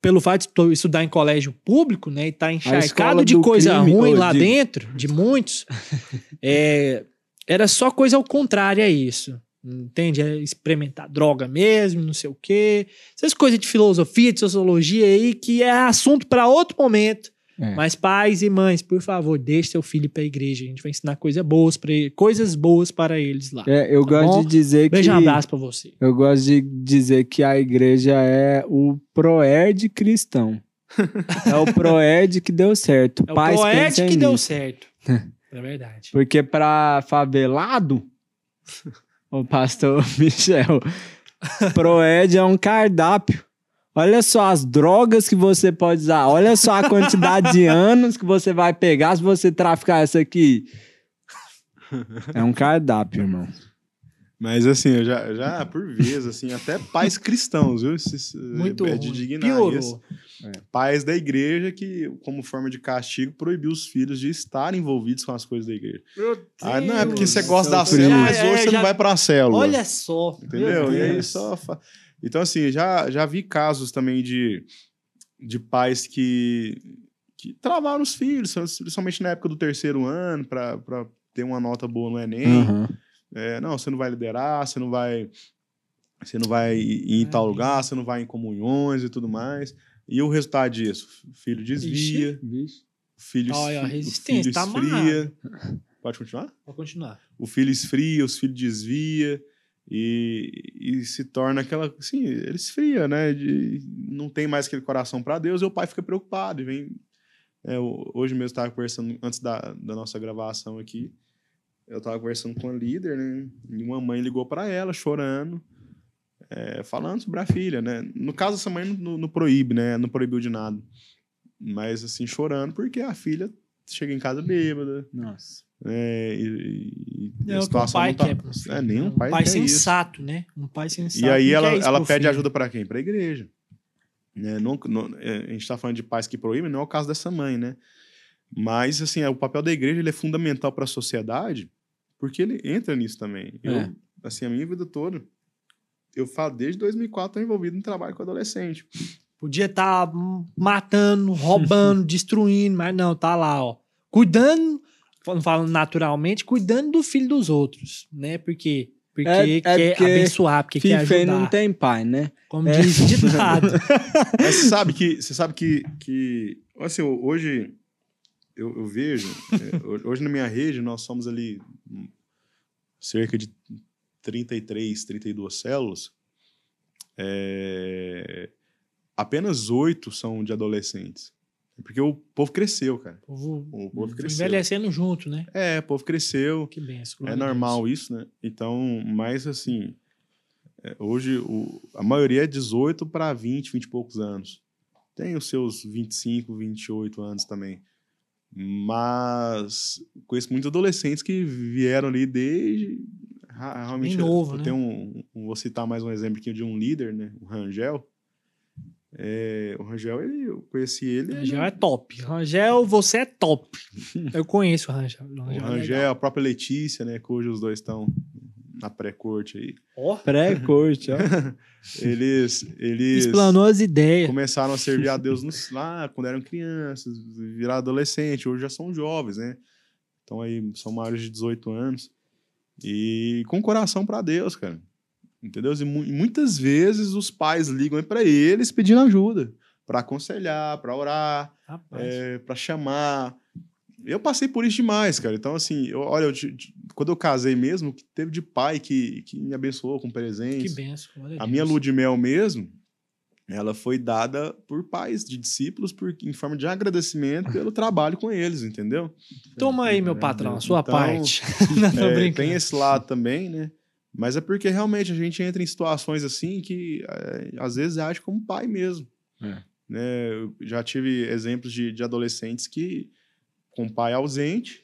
[SPEAKER 3] pelo fato de estudar em colégio público, né, e tá encharcado de coisa
[SPEAKER 2] crime,
[SPEAKER 3] ruim lá
[SPEAKER 2] digo.
[SPEAKER 3] dentro, de muitos, é, era só coisa ao contrário a isso. Entende? É experimentar droga mesmo, não sei o quê. Essas coisas de filosofia, de sociologia aí, que é assunto para outro momento.
[SPEAKER 2] É.
[SPEAKER 3] Mas pais e mães, por favor, deixe seu filho para a igreja. A gente vai ensinar coisas boas para coisas boas para eles lá.
[SPEAKER 2] É, eu
[SPEAKER 3] Tá
[SPEAKER 2] gosto
[SPEAKER 3] bom?
[SPEAKER 2] de dizer que.
[SPEAKER 3] Beijo, um abraço para você.
[SPEAKER 2] Eu gosto de dizer que a igreja é o Proerd cristão. É o Proerd que deu certo.
[SPEAKER 3] É o
[SPEAKER 2] Pais pensem
[SPEAKER 3] que deu
[SPEAKER 2] nisso.
[SPEAKER 3] certo. É verdade.
[SPEAKER 2] Porque pra favelado, o pastor Michel, Proed é um cardápio. Olha só as drogas que você pode usar. Olha só a quantidade de anos que você vai pegar se você traficar essa aqui. É um cardápio, irmão.
[SPEAKER 1] Mas assim, eu já, já por vezes, assim, até pais cristãos, viu? Esse-
[SPEAKER 3] Muito
[SPEAKER 1] é de
[SPEAKER 3] ruim.
[SPEAKER 1] dignar
[SPEAKER 3] Piorou.
[SPEAKER 1] isso. Pais da igreja que, como forma de castigo, proibiu os filhos de estarem envolvidos com as coisas da igreja. Ah, não, é porque você gosta da célula, mas
[SPEAKER 3] É,
[SPEAKER 1] hoje você
[SPEAKER 3] já-
[SPEAKER 1] não vai pra célula.
[SPEAKER 3] Olha só.
[SPEAKER 1] Entendeu? E aí só. fa- Então, assim, já, já vi casos também de, de pais que, que travaram os filhos, principalmente na época do terceiro ano, para ter uma nota boa no Enem.
[SPEAKER 2] Aham.
[SPEAKER 1] É, não, você não vai liderar, você não vai. Você não vai ir em tal lugar, você não vai em comunhões e tudo mais. E o resultado disso? O filho desvia,
[SPEAKER 2] Vixe.
[SPEAKER 1] o filho,
[SPEAKER 3] Olha, a
[SPEAKER 1] esfri- o
[SPEAKER 3] resistência,
[SPEAKER 1] filho
[SPEAKER 3] tá
[SPEAKER 1] esfria. Pode continuar?
[SPEAKER 3] Vou continuar.
[SPEAKER 1] o filho esfria, os filhos desvia e, e se torna aquela, assim, ele esfria, né? De, não tem mais aquele coração para Deus e o pai fica preocupado e vem. é, hoje mesmo estava conversando antes da, da nossa gravação aqui, eu estava conversando com a líder, né? E uma mãe ligou para ela chorando. É, falando sobre a filha, né? No caso, essa mãe não, não proíbe, né? Não proibiu de nada. Mas, assim, chorando porque a filha chega em casa bêbada,
[SPEAKER 2] Nossa.
[SPEAKER 1] é, e, e- e
[SPEAKER 3] É
[SPEAKER 1] a
[SPEAKER 3] pai
[SPEAKER 1] não tá-
[SPEAKER 3] quer. filho,
[SPEAKER 1] É, nenhum
[SPEAKER 3] né?
[SPEAKER 1] pai
[SPEAKER 3] Um pai
[SPEAKER 1] quer isso.
[SPEAKER 3] sensato, né? Um pai sensato.
[SPEAKER 1] E aí ela,
[SPEAKER 3] isso
[SPEAKER 1] ela pede
[SPEAKER 3] filho.
[SPEAKER 1] ajuda para quem? Para a igreja. Né? Não, não- é, a gente está falando de pais que proíbem, não é o caso dessa mãe, né? Mas, assim, é, o papel da igreja ele é fundamental para a sociedade, porque ele entra nisso também. Eu,
[SPEAKER 2] É.
[SPEAKER 1] assim, a minha vida toda, eu falo, desde 2004, estou envolvido em trabalho com adolescente.
[SPEAKER 3] Podia estar matando, roubando, destruindo, mas não, tá lá, ó. Cuidando, falando- falando naturalmente, cuidando do filho dos outros, né? Porque, porque
[SPEAKER 2] É- é
[SPEAKER 3] quer
[SPEAKER 2] porque
[SPEAKER 3] abençoar, porque quer ajudar.
[SPEAKER 2] não tem pai, né?
[SPEAKER 3] Como
[SPEAKER 2] É.
[SPEAKER 3] diz o ditado.
[SPEAKER 1] Mas você sabe que, você sabe que, que assim, hoje eu, eu vejo, é, hoje na minha rede nós somos ali cerca de 33, 32 células. É, apenas oito são de adolescentes. Porque o povo cresceu, cara.
[SPEAKER 3] O povo
[SPEAKER 1] O povo cresceu.
[SPEAKER 3] envelhecendo junto, né?
[SPEAKER 1] É, o povo cresceu.
[SPEAKER 3] Que benção.
[SPEAKER 1] É normal isso, né? Então, mas assim, é, hoje o, a maioria é 18 para 20, 20 e poucos anos. Tem os seus 25, 28 anos também. Mas conheço muitos adolescentes que vieram ali desde. Realmente,
[SPEAKER 3] Bem novo,
[SPEAKER 1] eu
[SPEAKER 3] né?
[SPEAKER 1] tenho um, um- vou citar mais um exemplo aqui de um líder, né? O Rangel. É, o Rangel, ele, eu conheci ele.
[SPEAKER 3] Deus. Rangel é top. Rangel, você é top. Eu conheço o Rangel. O
[SPEAKER 1] O
[SPEAKER 3] Rangel, é
[SPEAKER 1] Rangel,
[SPEAKER 3] legal.
[SPEAKER 1] a própria Letícia, né? Que hoje os dois estão na pré-corte aí.
[SPEAKER 3] Ó,
[SPEAKER 2] Pré-corte, ó.
[SPEAKER 1] Eles, eles
[SPEAKER 3] explanou as ideias.
[SPEAKER 1] começaram a servir a Deus nos, lá quando eram crianças, viraram adolescente, hoje já são jovens, né? Então aí são maiores de 18 anos. E com coração para Deus, cara. Entendeu? E, mu- muitas vezes os pais ligam para eles pedindo ajuda, para aconselhar, para orar, é, para chamar. Eu passei por isso demais, cara. Então, assim, eu- olha, eu quando eu casei mesmo, que teve de pai que, que me abençoou com
[SPEAKER 3] que
[SPEAKER 1] presentes.
[SPEAKER 3] benção.
[SPEAKER 1] A
[SPEAKER 3] Deus.
[SPEAKER 1] minha lua de mel mesmo, ela foi dada por pais de discípulos por, em forma de agradecimento pelo trabalho com eles, entendeu?
[SPEAKER 3] Toma aí, meu patrão, a sua
[SPEAKER 1] Então,
[SPEAKER 3] parte. Não, tô
[SPEAKER 1] É,
[SPEAKER 3] brincando.
[SPEAKER 1] tem esse lado também, né? Mas é porque realmente a gente entra em situações assim que é, às vezes age como pai mesmo.
[SPEAKER 2] É.
[SPEAKER 1] Né? Eu já tive exemplos de, de adolescentes que, com pai ausente,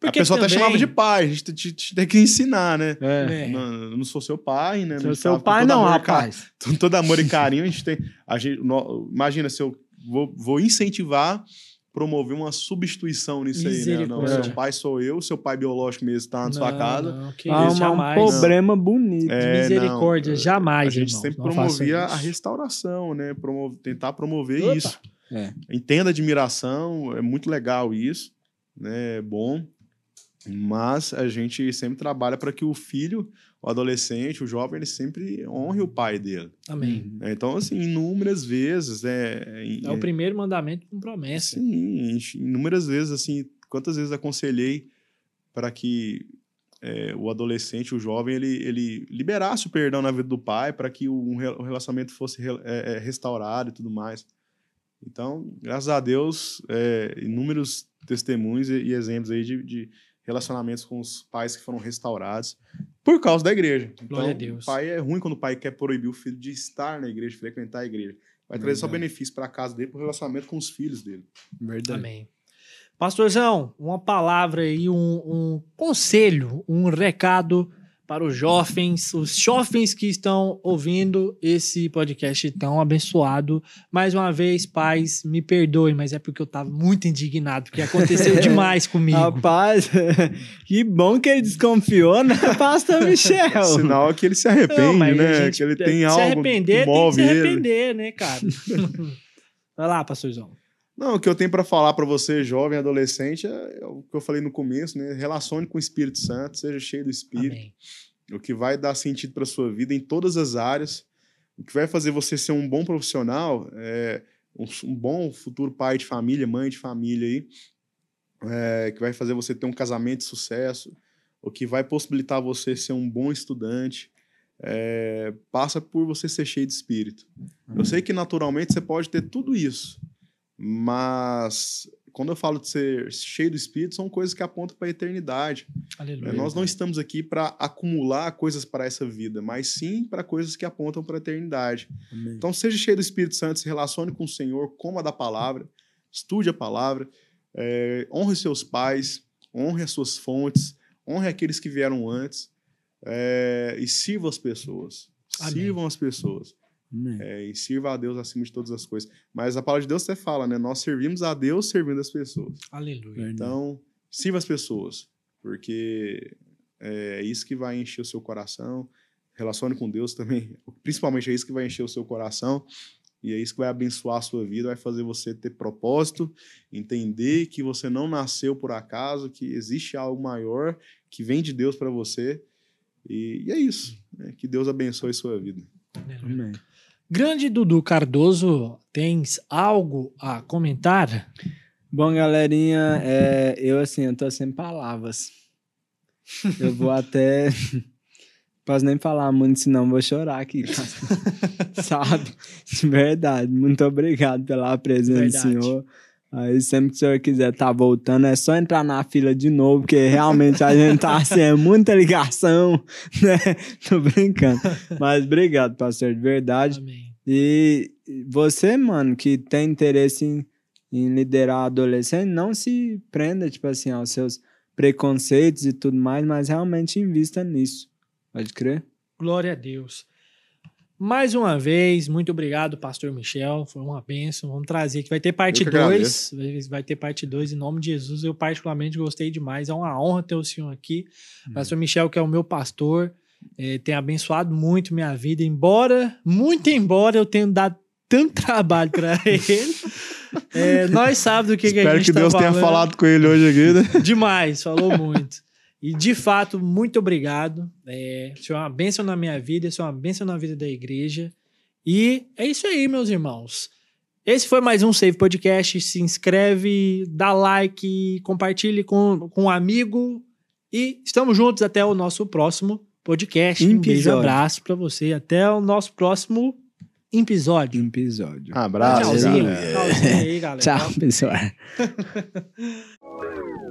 [SPEAKER 3] Porque
[SPEAKER 1] a pessoa até
[SPEAKER 3] também-
[SPEAKER 1] chamava de pai, a gente te- te- te tem que ensinar, né?
[SPEAKER 2] É.
[SPEAKER 3] É.
[SPEAKER 1] Não, eu não sou seu pai, né?
[SPEAKER 2] Seu,
[SPEAKER 1] Não
[SPEAKER 2] seu pai
[SPEAKER 1] todo
[SPEAKER 2] não,
[SPEAKER 1] e
[SPEAKER 2] rapaz.
[SPEAKER 1] com todo amor e carinho, a gente tem. A gente, no- imagina se eu vou, vou incentivar, promover uma substituição nisso aí, né? Não,
[SPEAKER 3] Misericórdia.
[SPEAKER 1] seu pai sou eu, seu pai biológico mesmo está na sua casa.
[SPEAKER 3] não, que
[SPEAKER 2] Ah,
[SPEAKER 3] isso,
[SPEAKER 2] um problema bonito.
[SPEAKER 1] É,
[SPEAKER 3] Misericórdia,
[SPEAKER 1] não,
[SPEAKER 3] jamais,
[SPEAKER 1] A gente
[SPEAKER 3] irmãos,
[SPEAKER 1] sempre promovia a restauração, né? Promo- tentar promover
[SPEAKER 3] Opa.
[SPEAKER 1] isso.
[SPEAKER 2] É.
[SPEAKER 1] Entenda a admiração, é muito legal isso, né? É bom. Mas a gente sempre trabalha para que o filho, o adolescente, o jovem, ele sempre honre o pai dele.
[SPEAKER 3] Amém.
[SPEAKER 1] né? Então, assim, inúmeras vezes, é,
[SPEAKER 3] É o primeiro mandamento com promessa.
[SPEAKER 1] Sim, inúmeras vezes, assim, quantas vezes aconselhei para que é, o adolescente, o jovem, ele, ele liberasse o perdão na vida do pai para que o, um o relacionamento fosse re- é, é, restaurado e tudo mais. Então, graças a Deus, é, inúmeros testemunhos e, e exemplos aí de, de relacionamentos com os pais que foram restaurados por causa da igreja. Então,
[SPEAKER 3] Glória a Deus.
[SPEAKER 1] o pai é ruim quando o pai quer proibir o filho de estar na igreja, frequentar a igreja. Vai trazer só benefício para casa dele, para o relacionamento com os filhos dele.
[SPEAKER 2] Verdade.
[SPEAKER 3] Amém. Pastorzão, uma palavra aí, um, um conselho, um recado para os jovens, os jovens que estão ouvindo esse podcast tão abençoado. Mais uma vez, pais, me perdoem, mas é porque eu tava muito indignado, porque aconteceu demais comigo.
[SPEAKER 2] Rapaz, que bom que ele desconfiou, né, pastor Michel?
[SPEAKER 1] Sinal que ele se arrepende,
[SPEAKER 3] Não,
[SPEAKER 1] né?
[SPEAKER 3] gente
[SPEAKER 1] Que ele
[SPEAKER 3] se
[SPEAKER 1] tem algo
[SPEAKER 3] arrepender,
[SPEAKER 1] que move
[SPEAKER 3] tem que se
[SPEAKER 1] ele.
[SPEAKER 3] arrepender, né, cara? Vai lá, pastorzão.
[SPEAKER 1] Não, o que eu tenho pra falar pra você, jovem, adolescente, é o que eu falei no começo, né? Relacione com o Espírito Santo, seja cheio do Espírito.
[SPEAKER 3] Amém.
[SPEAKER 1] O que vai dar sentido pra sua vida em todas as áreas. O que vai fazer você ser um bom profissional, é, um, um bom futuro pai de família, mãe de família aí, é, que vai fazer você ter um casamento de sucesso, o que vai possibilitar você ser um bom estudante, é, passa por você ser cheio de espírito. Eu sei que naturalmente você pode ter tudo isso, mas quando eu falo de ser cheio do espírito, são coisas que apontam para a eternidade.
[SPEAKER 3] Aleluia.
[SPEAKER 1] Nós não estamos aqui para acumular coisas para essa vida, mas sim para coisas que apontam para a eternidade.
[SPEAKER 2] Amém.
[SPEAKER 1] Então, seja cheio do Espírito Santo, se relacione com o Senhor, coma da palavra, estude a palavra, é, honre seus pais, honre as suas fontes, honre aqueles que vieram antes é, e sirva as pessoas.
[SPEAKER 3] Amém.
[SPEAKER 1] Sirvam as pessoas.
[SPEAKER 2] Amém.
[SPEAKER 1] É, e sirva a Deus acima de todas as coisas. Mas a palavra de Deus até fala, né? Nós servimos a Deus servindo as pessoas.
[SPEAKER 3] Aleluia.
[SPEAKER 1] Então, sirva as pessoas, porque é isso que vai encher o seu coração. Relacione com Deus também. Principalmente é isso que vai encher o seu coração. E é isso que vai abençoar a sua vida, vai fazer você ter propósito, entender que você não nasceu por acaso, que existe algo maior que vem de Deus para você. E, e é isso. né? Que Deus abençoe a sua vida.
[SPEAKER 3] Aleluia.
[SPEAKER 2] Amém.
[SPEAKER 3] Grande Dudu Cardoso, tens algo a comentar?
[SPEAKER 2] Bom, galerinha, é, eu assim, eu tô sem palavras. Eu vou até. Posso nem falar muito, senão vou chorar aqui. Sabe? De verdade. Muito obrigado pela presença do
[SPEAKER 3] Verdade.
[SPEAKER 2] senhor. Aí, sempre que o senhor quiser estar voltando, é só entrar na fila de novo, porque realmente a gente tá assim, é muita ligação, né? Tô brincando. Mas obrigado, pastor, de verdade.
[SPEAKER 3] Amém.
[SPEAKER 2] E você, mano, que tem interesse em, em liderar adolescente, não se prenda, tipo assim, aos seus preconceitos e tudo mais, mas realmente invista nisso. Pode crer?
[SPEAKER 3] Glória a Deus. Mais uma vez, muito obrigado, Pastor Michel. Foi uma bênção. Vamos trazer aqui. Vai ter parte
[SPEAKER 1] Eu que
[SPEAKER 3] 2. Vai, ter parte 2 em nome de Jesus. Eu, particularmente, gostei demais. É uma honra ter o senhor aqui. Pastor Michel, que é o meu pastor, eh, tem abençoado muito minha vida. Embora, muito embora eu tenha dado tanto trabalho para ele. eh, nós sabemos do que, que a
[SPEAKER 1] Espero
[SPEAKER 3] gente
[SPEAKER 1] que
[SPEAKER 3] tá
[SPEAKER 1] Deus tenha
[SPEAKER 3] falando.
[SPEAKER 1] falado com ele hoje aqui. Né?
[SPEAKER 3] Demais, falou muito. E de fato, muito obrigado. É, isso é uma bênção na minha vida, isso é uma bênção na vida da igreja. E é isso aí, meus irmãos. Esse foi mais um Save Podcast. Se inscreve, dá like, compartilhe com, com um amigo. E estamos juntos até o nosso próximo podcast. Um beijo, abraço para você. Até o nosso próximo episódio.
[SPEAKER 2] Episódio.
[SPEAKER 1] Abraço,
[SPEAKER 3] Tchauzinho.
[SPEAKER 1] galera.
[SPEAKER 3] Tchauzinho aí, galera.
[SPEAKER 2] Tchau, pessoal.